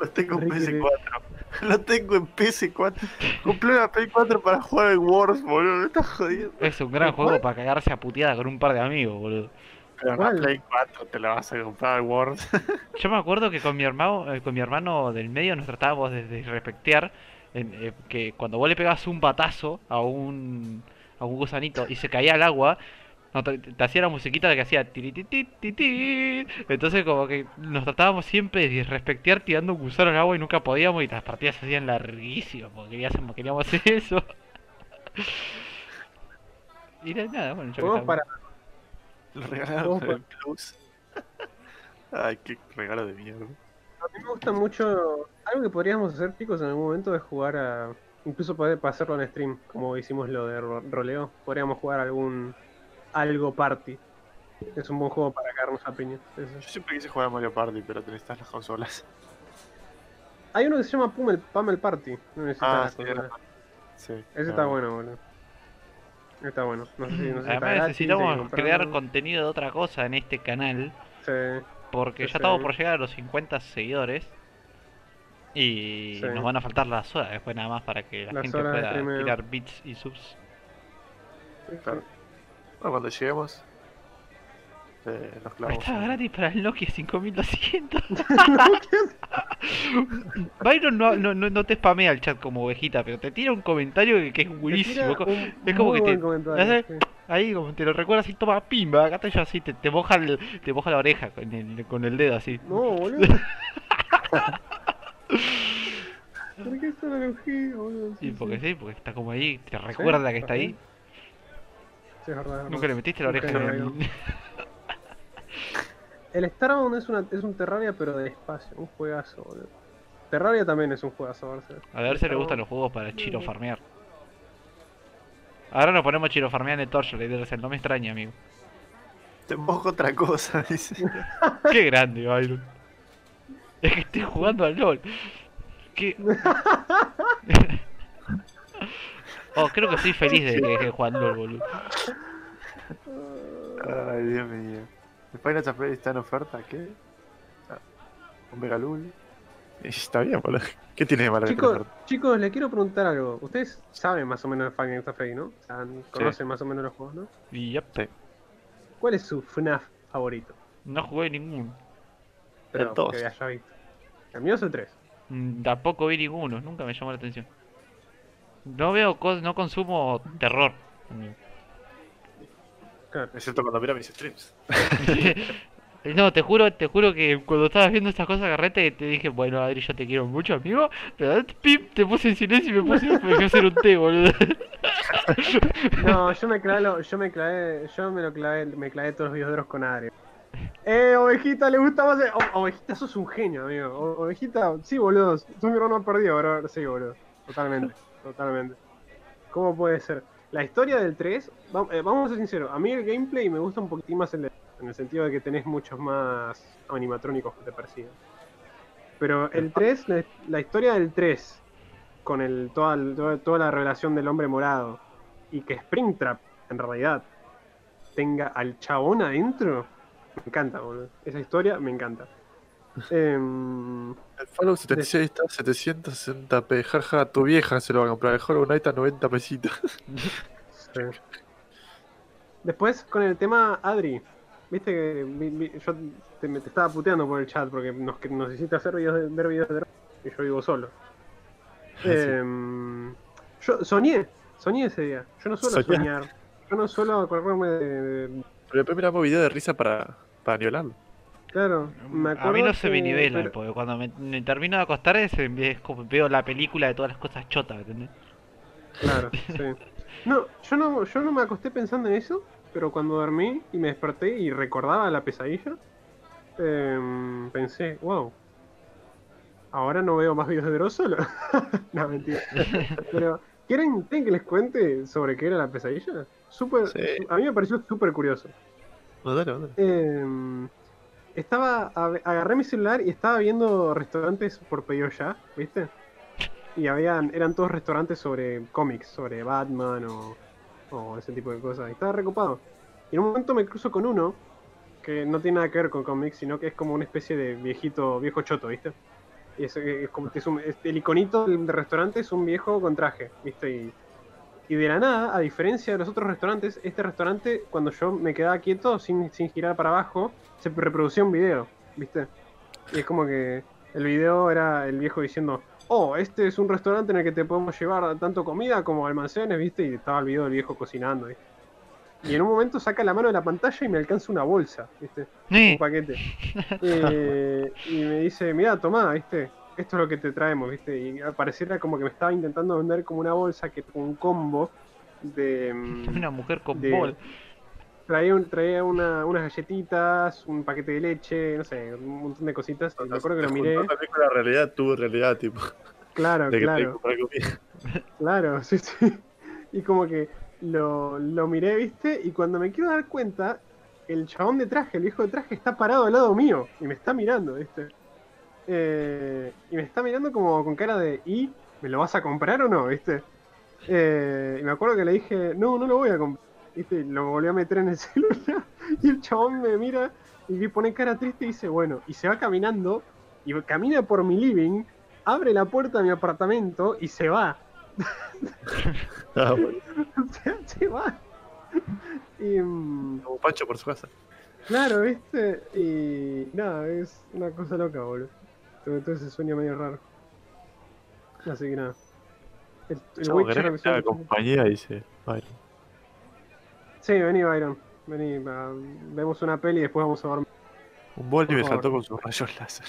lo tengo en Ricky, PS4. Lo tengo en PS4. Compré una PS4 para jugar en Wars, boludo. Me estás jodiendo. Es un gran juego para cagarse a puteada con un par de amigos, boludo. Pero ¿Cuál? la Play 4 te la vas a comprar en Wars. Yo me acuerdo que con mi hermano, eh, con mi hermano del medio nos tratábamos de, de respectear en, eh, que cuando vos le pegabas un batazo a un a un gusanito y se caía al agua, no, te, te hacía la musiquita de que hacía tirititititi. Entonces como que nos tratábamos siempre de respectear tirando un gusano al agua y nunca podíamos y las partidas se hacían larguísimas porque queríamos, queríamos hacer eso. Y de nada, bueno, yo que para. Lo regalaron el Plus. Ay, qué regalo de mierda. A mí me gusta mucho. Algo que podríamos hacer, chicos, en algún momento es jugar a. Incluso poder para hacerlo en stream, como hicimos lo de ro- roleo. Podríamos jugar algún. Algo party. Es un buen juego para cagarnos a piña. Eso. Yo siempre quise jugar a Mario Party, pero te necesitas las consolas. Hay uno que se llama Pummel, Pummel Party. No necesitas Ah, las sí, consolas. era- Sí. Ese está bueno, boludo. Está bueno. No sé si no sé si está Además necesitamos crear contenido de otra cosa en este canal. Sí. Porque Sí, ya estamos por llegar a los 50 seguidores. Y Sí. nos van a faltar las horas después nada más para que la gente pueda tirar bits y subs. Claro. Bueno, cuando lleguemos, eh, nos clavamos. Estaba en- gratis para el Nokia 5200. Byron no, no, no, no te spamea el chat como ovejita, pero te tira un comentario que, que es Te buenísimo. un es como que te- sí. Ahí como te lo recuerda así, toma pimba, acá estoy yo así, te, te moja el, te moja la oreja con el, con el dedo así. No, boludo. ¿Por qué está analogía, boludo? Sí, porque sí. sí, porque está como ahí, te recuerda que está ahí. Sí, es verdad, es verdad. Nunca le metiste la Nunca oreja le en el... El Starbound es, una, es un Terraria, pero de espacio. Un juegazo, boludo. Terraria también es un juegazo. A ver si le gustan los juegos para chiro farmear. Ahora nos ponemos chiro farmear en el Torchlight, no me extraña, amigo. Te mojo otra cosa, dice. Qué grande, Byron. Es que estoy jugando al LOL. Qué... oh, creo que soy feliz de que al LOL, boludo. Ay, Dios mío. El Final Fantasy está en oferta, ¿qué? Ah, un Megalul. Está bien, boludo. ¿Qué tiene de malo que Chicos, chicos, le quiero preguntar algo. Ustedes saben más o menos de at Freddy, ¿no? O sea, conocen más o menos los juegos, ¿no? Y yep, ¿Cuál es su FNAF favorito? no jugué ninguno. Pero todos. que haya visto. El mío es el 3. Mm, Tampoco vi ninguno, nunca me llamó la atención. No veo, no consumo terror. Claro. Excepto cuando mira mis streams. No, te juro, te juro que cuando estabas viendo estas cosas agarrete te dije, bueno Adri, yo te quiero mucho, amigo. Pero pip, te puse en silencio y me puse me dejé hacer un té, boludo. No, yo me clavé, lo- yo me clavé, yo me lo clavé, me clavé todos los videos con Adri. Eh, ovejita, le gusta más. el- O- ovejita, sos un genio, amigo. O- ovejita, sí, boludo. Sos mi hermano perdido, bro. Sí, boludo. Totalmente, totalmente. ¿Cómo puede ser? La historia del 3, va- eh, vamos a ser sinceros, a mí el gameplay me gusta un poquitín más el de, en el sentido de que tenés muchos más animatrónicos que te persiguen. Pero el 3, la, la historia del 3, con el, toda, toda, toda la revelación del hombre morado, y que Springtrap, en realidad, tenga al chabón adentro, me encanta, boludo. Esa historia me encanta. Em, El Fallout 76 está a 760p. Jaja, tu vieja se lo va a comprar. El Hollow Knight a 90 pesitos. Sí. Después, con el tema Adri, viste que yo te, me- te estaba puteando por el chat porque nos, que nos hiciste hacer videos de, ver videos de y yo vivo solo. Em, yo soñé, soñé ese día. Yo no suelo Soñar. soñar. Yo no suelo acordarme de, Pero después miramos video de risa para, para. Claro, me acuerdo A mí no se me nivela, pero- porque cuando me, me termino de acostar es, es como veo la película de todas las cosas chotas, ¿entendés? Claro, sí. No, yo no, yo no me acosté pensando en eso, pero cuando dormí y me desperté y recordaba la pesadilla, em, pensé, wow, ahora no veo más videos de Dross solo. no, mentira. Pero, ¿quieren, ¿quieren que les cuente sobre qué era la pesadilla? Súper, Sí. A mí me pareció súper curioso. No, dale, dale. Estaba, agarré mi celular y estaba viendo restaurantes por pedido ya, ¿viste? Y habían, eran todos restaurantes sobre cómics, sobre Batman o, o ese tipo de cosas. Y estaba recopado. Y en un momento me cruzo con uno que no tiene nada que ver con cómics, sino que es como una especie de viejito, viejo choto, ¿viste? Y es, es como un- el iconito del restaurante es un viejo con traje, ¿viste? Y, y de la nada, a diferencia de los otros restaurantes, este restaurante, cuando yo me quedaba quieto, sin, sin girar para abajo, se reproducía un video, ¿viste? Y es como que el video era el viejo diciendo, oh, este es un restaurante en el que te podemos llevar tanto comida como almacenes, ¿viste? Y estaba el video del viejo cocinando, ¿viste? Y en un momento saca la mano de la pantalla y me alcanza una bolsa, ¿viste? Un paquete. Eh, y me dice, mira, tomá, ¿viste? Esto es lo que te traemos, ¿viste? Y pareciera como que me estaba intentando vender como una bolsa que un combo de... mm, Una mujer con de- bol. Traía, un- traía una- unas galletitas, un paquete de leche, no sé, un montón de cositas. me acuerdo que lo miré. también con la realidad, tu realidad, tipo. Claro, De claro. Claro, sí, sí. Y como que lo, lo miré, ¿viste? Y cuando me quiero dar cuenta, el chabón de traje, el viejo de traje, está parado al lado mío y me está mirando, ¿viste? Eh, y me está mirando como con cara de, ¿y? ¿Me lo vas a comprar o no? ¿Viste? Eh, y me acuerdo que le dije, no, no lo voy a comprar. ¿Viste? Y lo volví a meter en el celular y el chabón me mira y me pone cara triste y dice, bueno, y se va caminando y camina por mi living, abre la puerta de mi apartamento y se va. Ah, bueno, se va. Y mm, como Pancho por su casa. claro, ¿viste? Y nada, es una cosa loca, boludo. Tuve todo ese sueño medio raro. Así que nada. El, el Witcher ¿querés que episodio- compañía? Dice. Bueno, Sí, vení, Byron. Vení, va, vemos una peli y después vamos a dormir. un boli me saltó con sus rayos láser.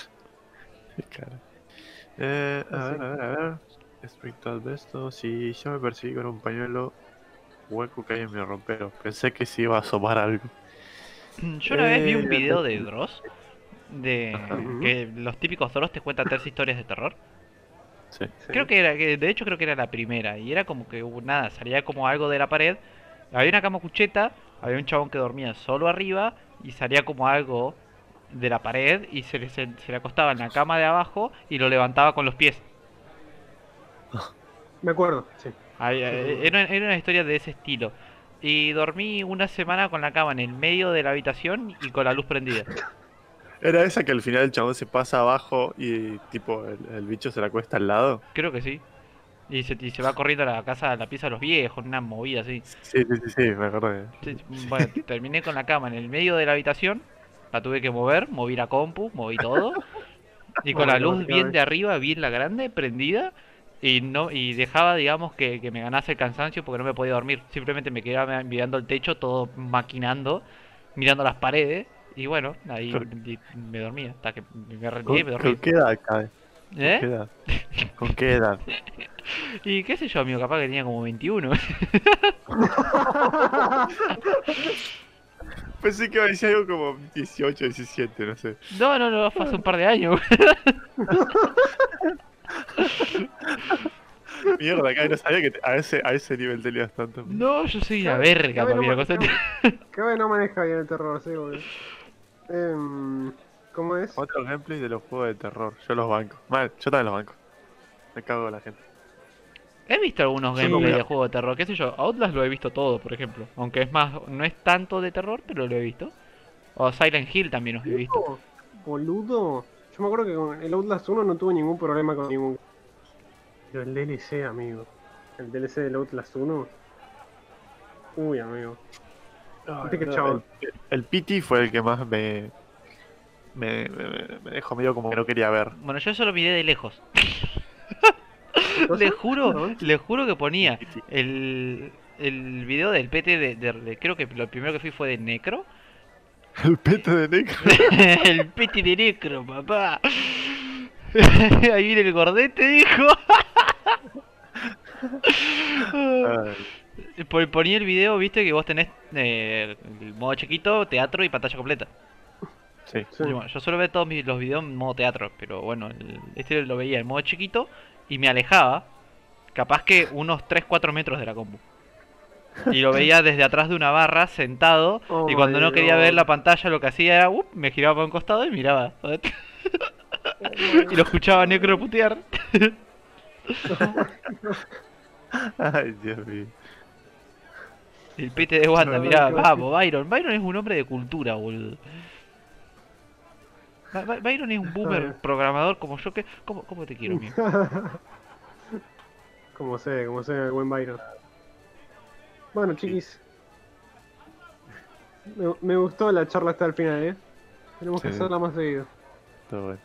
Cara. Eh, a ver, a ver, a ver. Respecto al esto, si yo me perseguí con un pañuelo hueco que hay en mi rompero, pensé que se iba a asomar algo. Yo una vez vi un Eh, video de te- Dross. De Ajá. que los típicos Dross te cuentan tres historias de terror. Sí. Sí. Creo que era, que de hecho creo que era la primera. Y era como que hubo nada, salía como algo de la pared. Había una cama cucheta, había un chabón que dormía solo arriba y salía como algo de la pared y se le, se, se le acostaba en la cama de abajo y lo levantaba con los pies. Me acuerdo, sí. Había- era, era una historia de ese estilo. Y dormí una semana con la cama en el medio de la habitación y con la luz prendida. Era esa que al final el chabón se pasa abajo y tipo el, el bicho se la cuesta al lado. Creo que sí. Y se, y se va corriendo a la casa, a la pieza de los viejos, una movida así. Sí, sí, sí, sí, me acordé. Sí, Bueno, terminé con la cama en el medio de la habitación. La tuve que mover, moví la compu, moví todo. Y con la luz bien de arriba, bien la grande, prendida. Y no y dejaba, digamos, que, que me ganase el cansancio porque no me podía dormir. Simplemente me quedaba mirando el techo, todo maquinando, mirando las paredes. Y bueno, ahí me dormía. Hasta que me rendí ¿Con, y me dormí. con qué edad cabe? ¿Con qué ¿Eh? edad? ¿Con qué edad? Y qué sé yo, amigo, capaz que tenía como 21. Pensé que iba a decir algo como 18, 17, no sé. No, no, no, fue hace un par de años. Mierda, cabe, no sabía que te- a ese, a ese nivel tenías tanto. No, yo soy una verga para no no maneja bien el terror, sí, boludo. Em, ¿Cómo es? Otro gameplay de los juegos de terror. Yo los banco. Mal, yo también los banco. Me cago en la gente. He visto algunos Sí, gameplays de juegos de terror, qué sé yo, Outlast lo he visto todo, por ejemplo. Aunque es más, no es tanto de terror, pero lo he visto. O Silent Hill también los he visto. Boludo, Boludo. Yo me acuerdo que con el Outlast 1 no tuve ningún problema con ningún. Pero el DLC, amigo. El DLC del Outlast 1. Uy, amigo. Que no. El, el PT fue el que más me, me, me, me dejó medio como que no quería ver. Bueno, yo eso lo miré de lejos. Le juro, le juro que ponía El PT. el, video del PT de, de- de- Creo que lo primero que fui fue de Necro. El pete de negro. el PT de Necro, papá. Ahí viene el gordete, dijo. Ay, Pon- Ponía el video, viste, que vos tenés eh, el modo chiquito, teatro y pantalla completa. sí. Sí. Yo, yo suelo ver todos mis- los videos en modo teatro, pero bueno, el- este lo veía en modo chiquito y me alejaba, capaz que unos 3-4 metros de la compu. Y lo veía desde atrás de una barra, sentado, Oh y cuando no quería ver la pantalla lo que hacía era, uh, me giraba para un costado y miraba. y lo escuchaba necro putear. Ay, Dios mío. El pete de Wanda, No, mirá, vamos, Byron. Byron es un hombre de cultura, boludo. Byron es un boomer programador como yo que... ¿Cómo, cómo te quiero, mío? como sé, como sé, el buen Byron. Bueno, chiquis. Me, me gustó la charla hasta el final, ¿eh? Tenemos que hacerla más seguido. Todo bueno.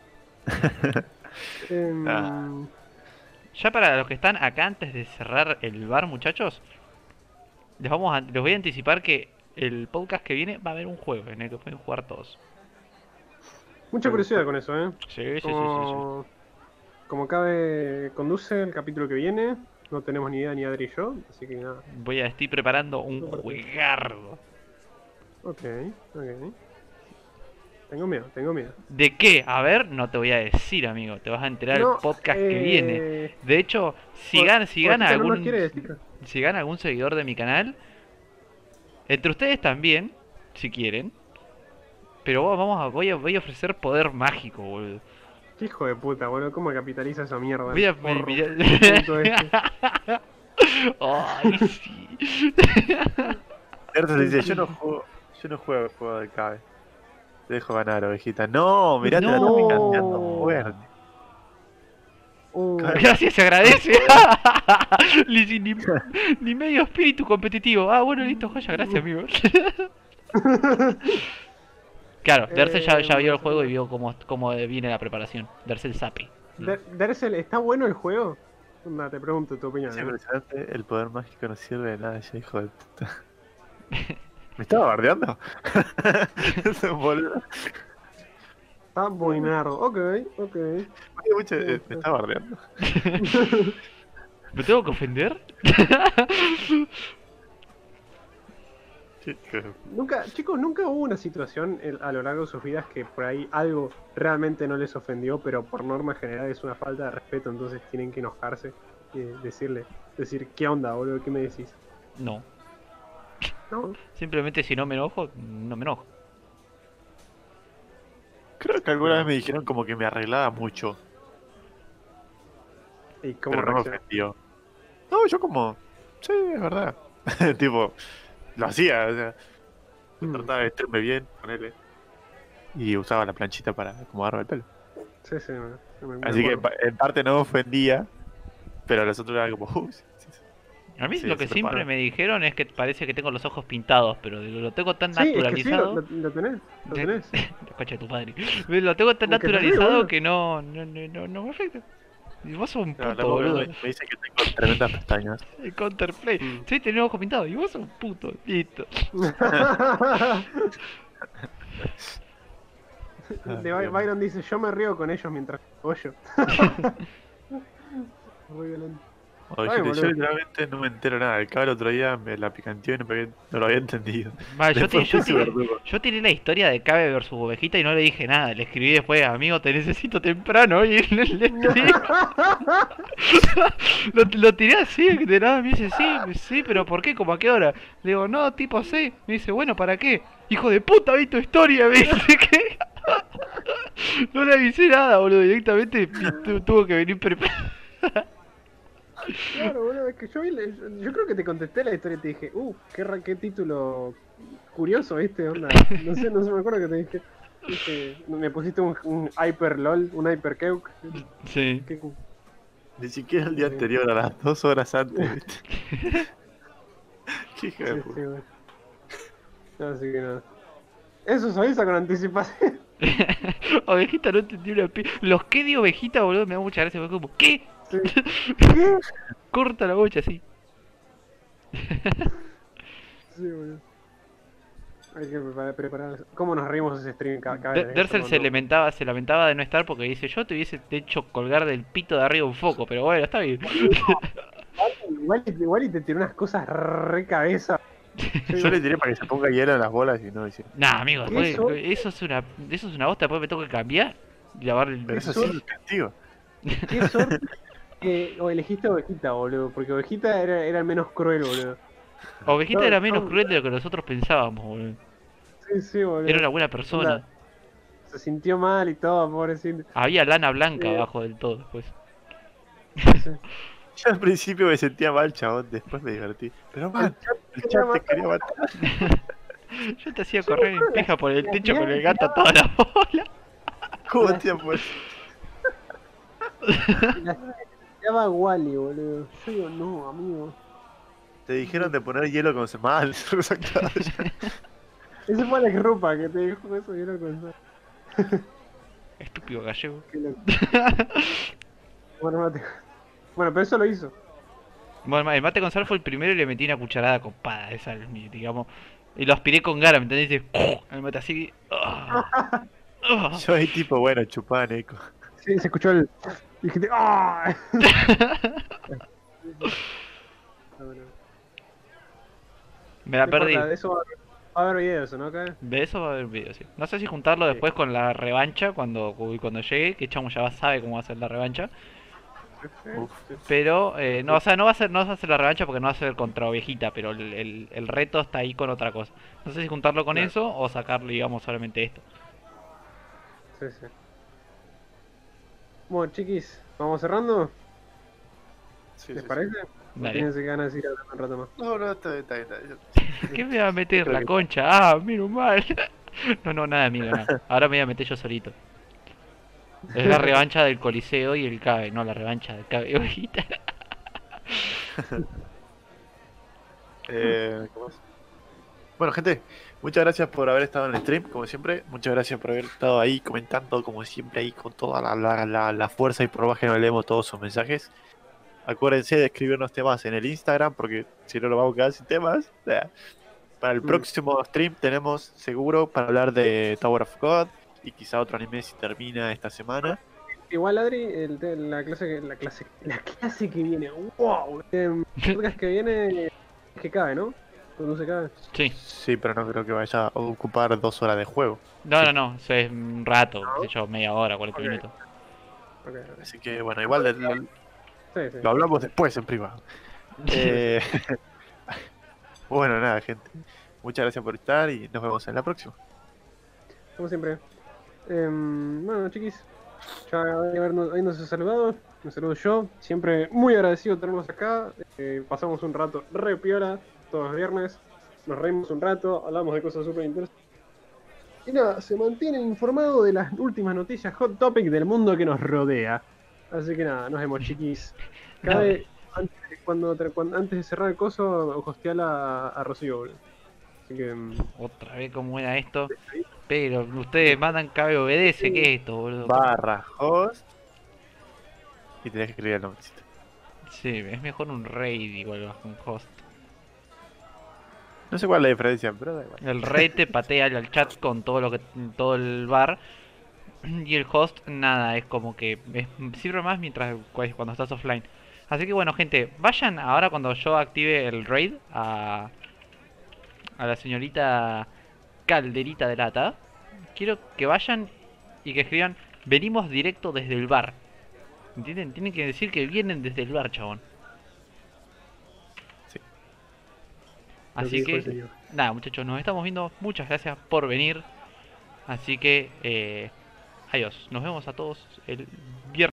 Em, Ah. Ya para los que están acá antes de cerrar el bar, muchachos, les vamos a, les voy a anticipar que el podcast que viene va a haber un juego en el que pueden jugar todos. Mucha curiosidad con eso, ¿eh? Sí, sí, sí, sí, sí. Como, como cabe conduce el capítulo que viene, no tenemos ni idea ni Adri y yo, así que nada. Voy a estoy preparando un juegardo. Ok, ok. Tengo miedo, tengo miedo. ¿De qué? A ver, no te voy a decir, amigo. Te vas a enterar No, el podcast que eh, viene. De hecho, si por- gana, si gana Tito no algún quiere decir. Si gana algún seguidor de mi canal, entre ustedes también, si quieren. Pero va- vamos a voy a voy a ofrecer poder mágico, boludo. Qué hijo de puta, boludo, ¿cómo capitaliza esa mierda? Voy a el forro? mira- Punto este. Ay, sí. Dice, yo no juego, yo no juego juego de cabe. Te dejo ganar, ovejita. No, mirá, te la No. estás canteando fuerte. Uh, Gracias, se agradece. Ni, ni, ni medio espíritu competitivo. Ah, bueno, listo, joya, gracias, amigo. Claro, Dercel ya, ya vio el juego y vio cómo, cómo viene la preparación. Dercel sapi. Der- Dersel, ¿está bueno el juego? Onda, te pregunto tu opinión. ¿eh? impresionante, el poder mágico no sirve de nada, ya hijo de puta. ¿Me estaba bardeando? Está buenardo. Ok, ok. Mucho- eh, Me estaba bardeando. ¿Me tengo que ofender? Nunca, chicos, nunca hubo una situación el- a lo largo de sus vidas que por ahí algo realmente no les ofendió, pero por norma general es una falta de respeto, entonces tienen que enojarse y decirle, decir, ¿qué onda, boludo? ¿Qué me decís? No. No, Simplemente si no me enojo, no me enojo. Creo que alguna vez me dijeron como que me arreglaba mucho, ¿y cómo pero no me ofendió. No, yo como, sí, es verdad. tipo, lo hacía, o sea, Mm. trataba de vestirme bien, ponele. y usaba la planchita para acomodarme el pelo. Sí, sí, me- me- me Así que en parte no me ofendía, pero los otros eran como, "Uh, sí, sí, sí". A mí Sí, lo que siempre prepara. me dijeron es que parece que tengo los ojos pintados, pero lo tengo tan Sí, es que sí, naturalizado. lo, tenés, lo tenés. La concha de tu madre. Lo tengo tan naturalizado que no, no, no, no, no me afecta. Y vos sos un puto, boludo. me, me dice que tengo tremendas pestañas. El counterplay. Mm. Sí, tenés ojos pintados. Y vos sos un puto. Listo. De Ay, By- Dios. Byron dice, yo me río con ellos mientras pollo. Muy violento. Oye, Ay, yo literalmente no me entero nada. El cabro otro día me la picanteó y no, me- no lo había entendido. Vale, yo, te- Después yo, tiré, yo tiré la historia de Cabe versus Ovejita y no le dije nada. Le escribí después, amigo, te necesito temprano. Y le, le escribí. lo, lo tiré así, de nada. Me dice, sí, sí, pero ¿por qué? ¿Cómo a qué hora? Le digo, no, tipo sí. Me dice, bueno, ¿para qué? Hijo de puta, vi tu historia, me dice que. no le avisé nada, boludo. Directamente tu- tuvo que venir preparado. Claro, boludo, es que yo, vi la- yo, creo que te contesté la historia y te dije, uh, qué, ra- qué título curioso, ¿viste? Onda. No sé, no sé, me acuerdo que te dije. dije, me pusiste un, un hyper lol, un hyper keuk. Sí. Qué Ni siquiera el día Sí. anterior, a las dos horas antes, ¿viste? Qué hijo de Sí, puta. sí, bueno. Así que nada. Eso se avisa con anticipación. ovejita no entendí una pi... Los que de ovejita, boludo, me da mucha gracia. Fue como, ¿qué? Sí. ¿Qué? Corta la bocha así. Sí, boludo. Hay que preparar, preparar. ¿Cómo nos reímos ese stream? Dersel se no- lamentaba, se lamentaba de no estar porque dice, yo te hubiese hecho colgar del pito de arriba un foco, pero bueno, está bien. Igual, igual y te tiró unas cosas re cabeza. Yo le tiré para que se ponga hielo en las bolas y no hice. Nah, amigo, después- Eso- eso es una eso es una bosta, después me tengo que cambiar y lavar el Pero eso sí es castigo. Qué suerte que o elegiste ovejita, boludo. Porque ovejita era, era el menos cruel, boludo. Ovejita No, era menos no. cruel de lo que nosotros pensábamos, boludo. Sí, sí, boludo. Era una buena persona. Se sintió mal y todo, pobrecito. Había lana blanca Sí. abajo del todo después. Sí. Yo al principio me sentía mal, chabón. Después me divertí. Pero man, el chat te quería matar. Yo te hacía correr en pija por el techo con el gato a toda la bola. ¿Cómo tiempo? Llama Wally, boludo. Yo digo, no, amigo. Te dijeron de poner hielo con mal. Ese fue la grupa que te dijo eso era con Estúpido gallego. Bueno, mate. Bueno, pero eso lo hizo. Bueno, el mate con sal fue el primero y le metí una cucharada copada de sal, mi- digamos. Y lo aspiré con gara, ¿me entendés? Y El mate así. ah. Yo ahí tipo, bueno, chupá, Neko. Sí, se escuchó el. Y dijiste, ¡ah! Me la perdí. De eso va a haber, videos, ¿no? De eso va a haber video, sí. No sé si juntarlo después con la revancha cuando, cuando llegue, que Chamo ya va- sabe cómo va a ser la revancha. Uf. Pero, eh, no, o sea, no va a ser, no va a ser la revancha porque no va a ser contra ovejita, pero el, el- el reto está ahí con otra cosa. No sé si juntarlo con Claro. eso o sacarle, digamos, solamente esto. Sí, sí. Bueno, chiquis, ¿vamos cerrando? Sí, ¿Les sí, parece? sí. ¿O Dale. Tienes ganas de ir a hablar un rato más. No, no, está bien, está bien. ¿Qué me va a meter la concha? Ah, menos mal. No, no, nada, amigo, nada. Ahora me voy a meter yo solito. Es la revancha del Coliseo y el Cabe, no la revancha del Cabe. Eh, ¿cómo es? Bueno, gente, muchas gracias por haber estado en el stream, como siempre. Muchas gracias por haber estado ahí comentando, como siempre, ahí con toda la, la, la, la fuerza y por más que no leemos todos sus mensajes. Acuérdense de escribirnos temas en el Instagram, porque si no, lo vamos a quedar sin temas. Para el Mm. próximo stream tenemos seguro para hablar de Tower of God y quizá otro anime si termina esta semana. Igual, Adri, el, la clase que la clase la clase que viene, wow, el podcast que viene que cabe, ¿no? Cuando se cabe. Sí. Sí, pero no creo que vaya a ocupar dos horas de juego. No, no, no, eso es un rato, qué sé yo, media hora, 40 Ok. minutos. Ok, ok. Así que bueno, igual lo, lo- Sí, sí. lo hablamos después en privado. Eh, bueno, nada, gente. Muchas gracias por estar y nos vemos en la próxima. Como siempre. Em, bueno, chiquis, ya habiéndonos habiéndose saludado, me saludo yo. Siempre muy agradecido de tenerlos acá. Eh, pasamos un rato re piola todos los viernes. Nos reímos un rato, hablamos de cosas súper interesantes. Y nada, se mantienen informados de las últimas noticias hot topic del mundo que nos rodea. Así que nada, nos vemos chiquis. Cabe, antes, cuando, cuando- antes de cerrar el coso, hosteala a, a Rocío, boludo. Así que. mm, Otra vez cómo era esto. Pero ustedes mandan cabe obedece, ¿qué es esto, boludo? Barra host. Y tenés que escribir el nombrecito. Sí, es mejor un raid igual un host. No sé cuál es la diferencia, pero da igual. El raid te patea al chat con todo lo que todo el bar. Y el host, nada, es como que es- sirve más mientras cu- cuando estás offline. Así que bueno, gente, vayan ahora cuando yo active el raid a, a la señorita Calderita de Lata. Quiero que vayan y que escriban, venimos directo desde el bar. ¿Entienden? Tienen que decir que vienen desde el bar, chabón. Sí. lo Así que... Nada, muchachos, nos estamos viendo. Muchas gracias por venir. Así que, eh, adiós. Nos vemos a todos el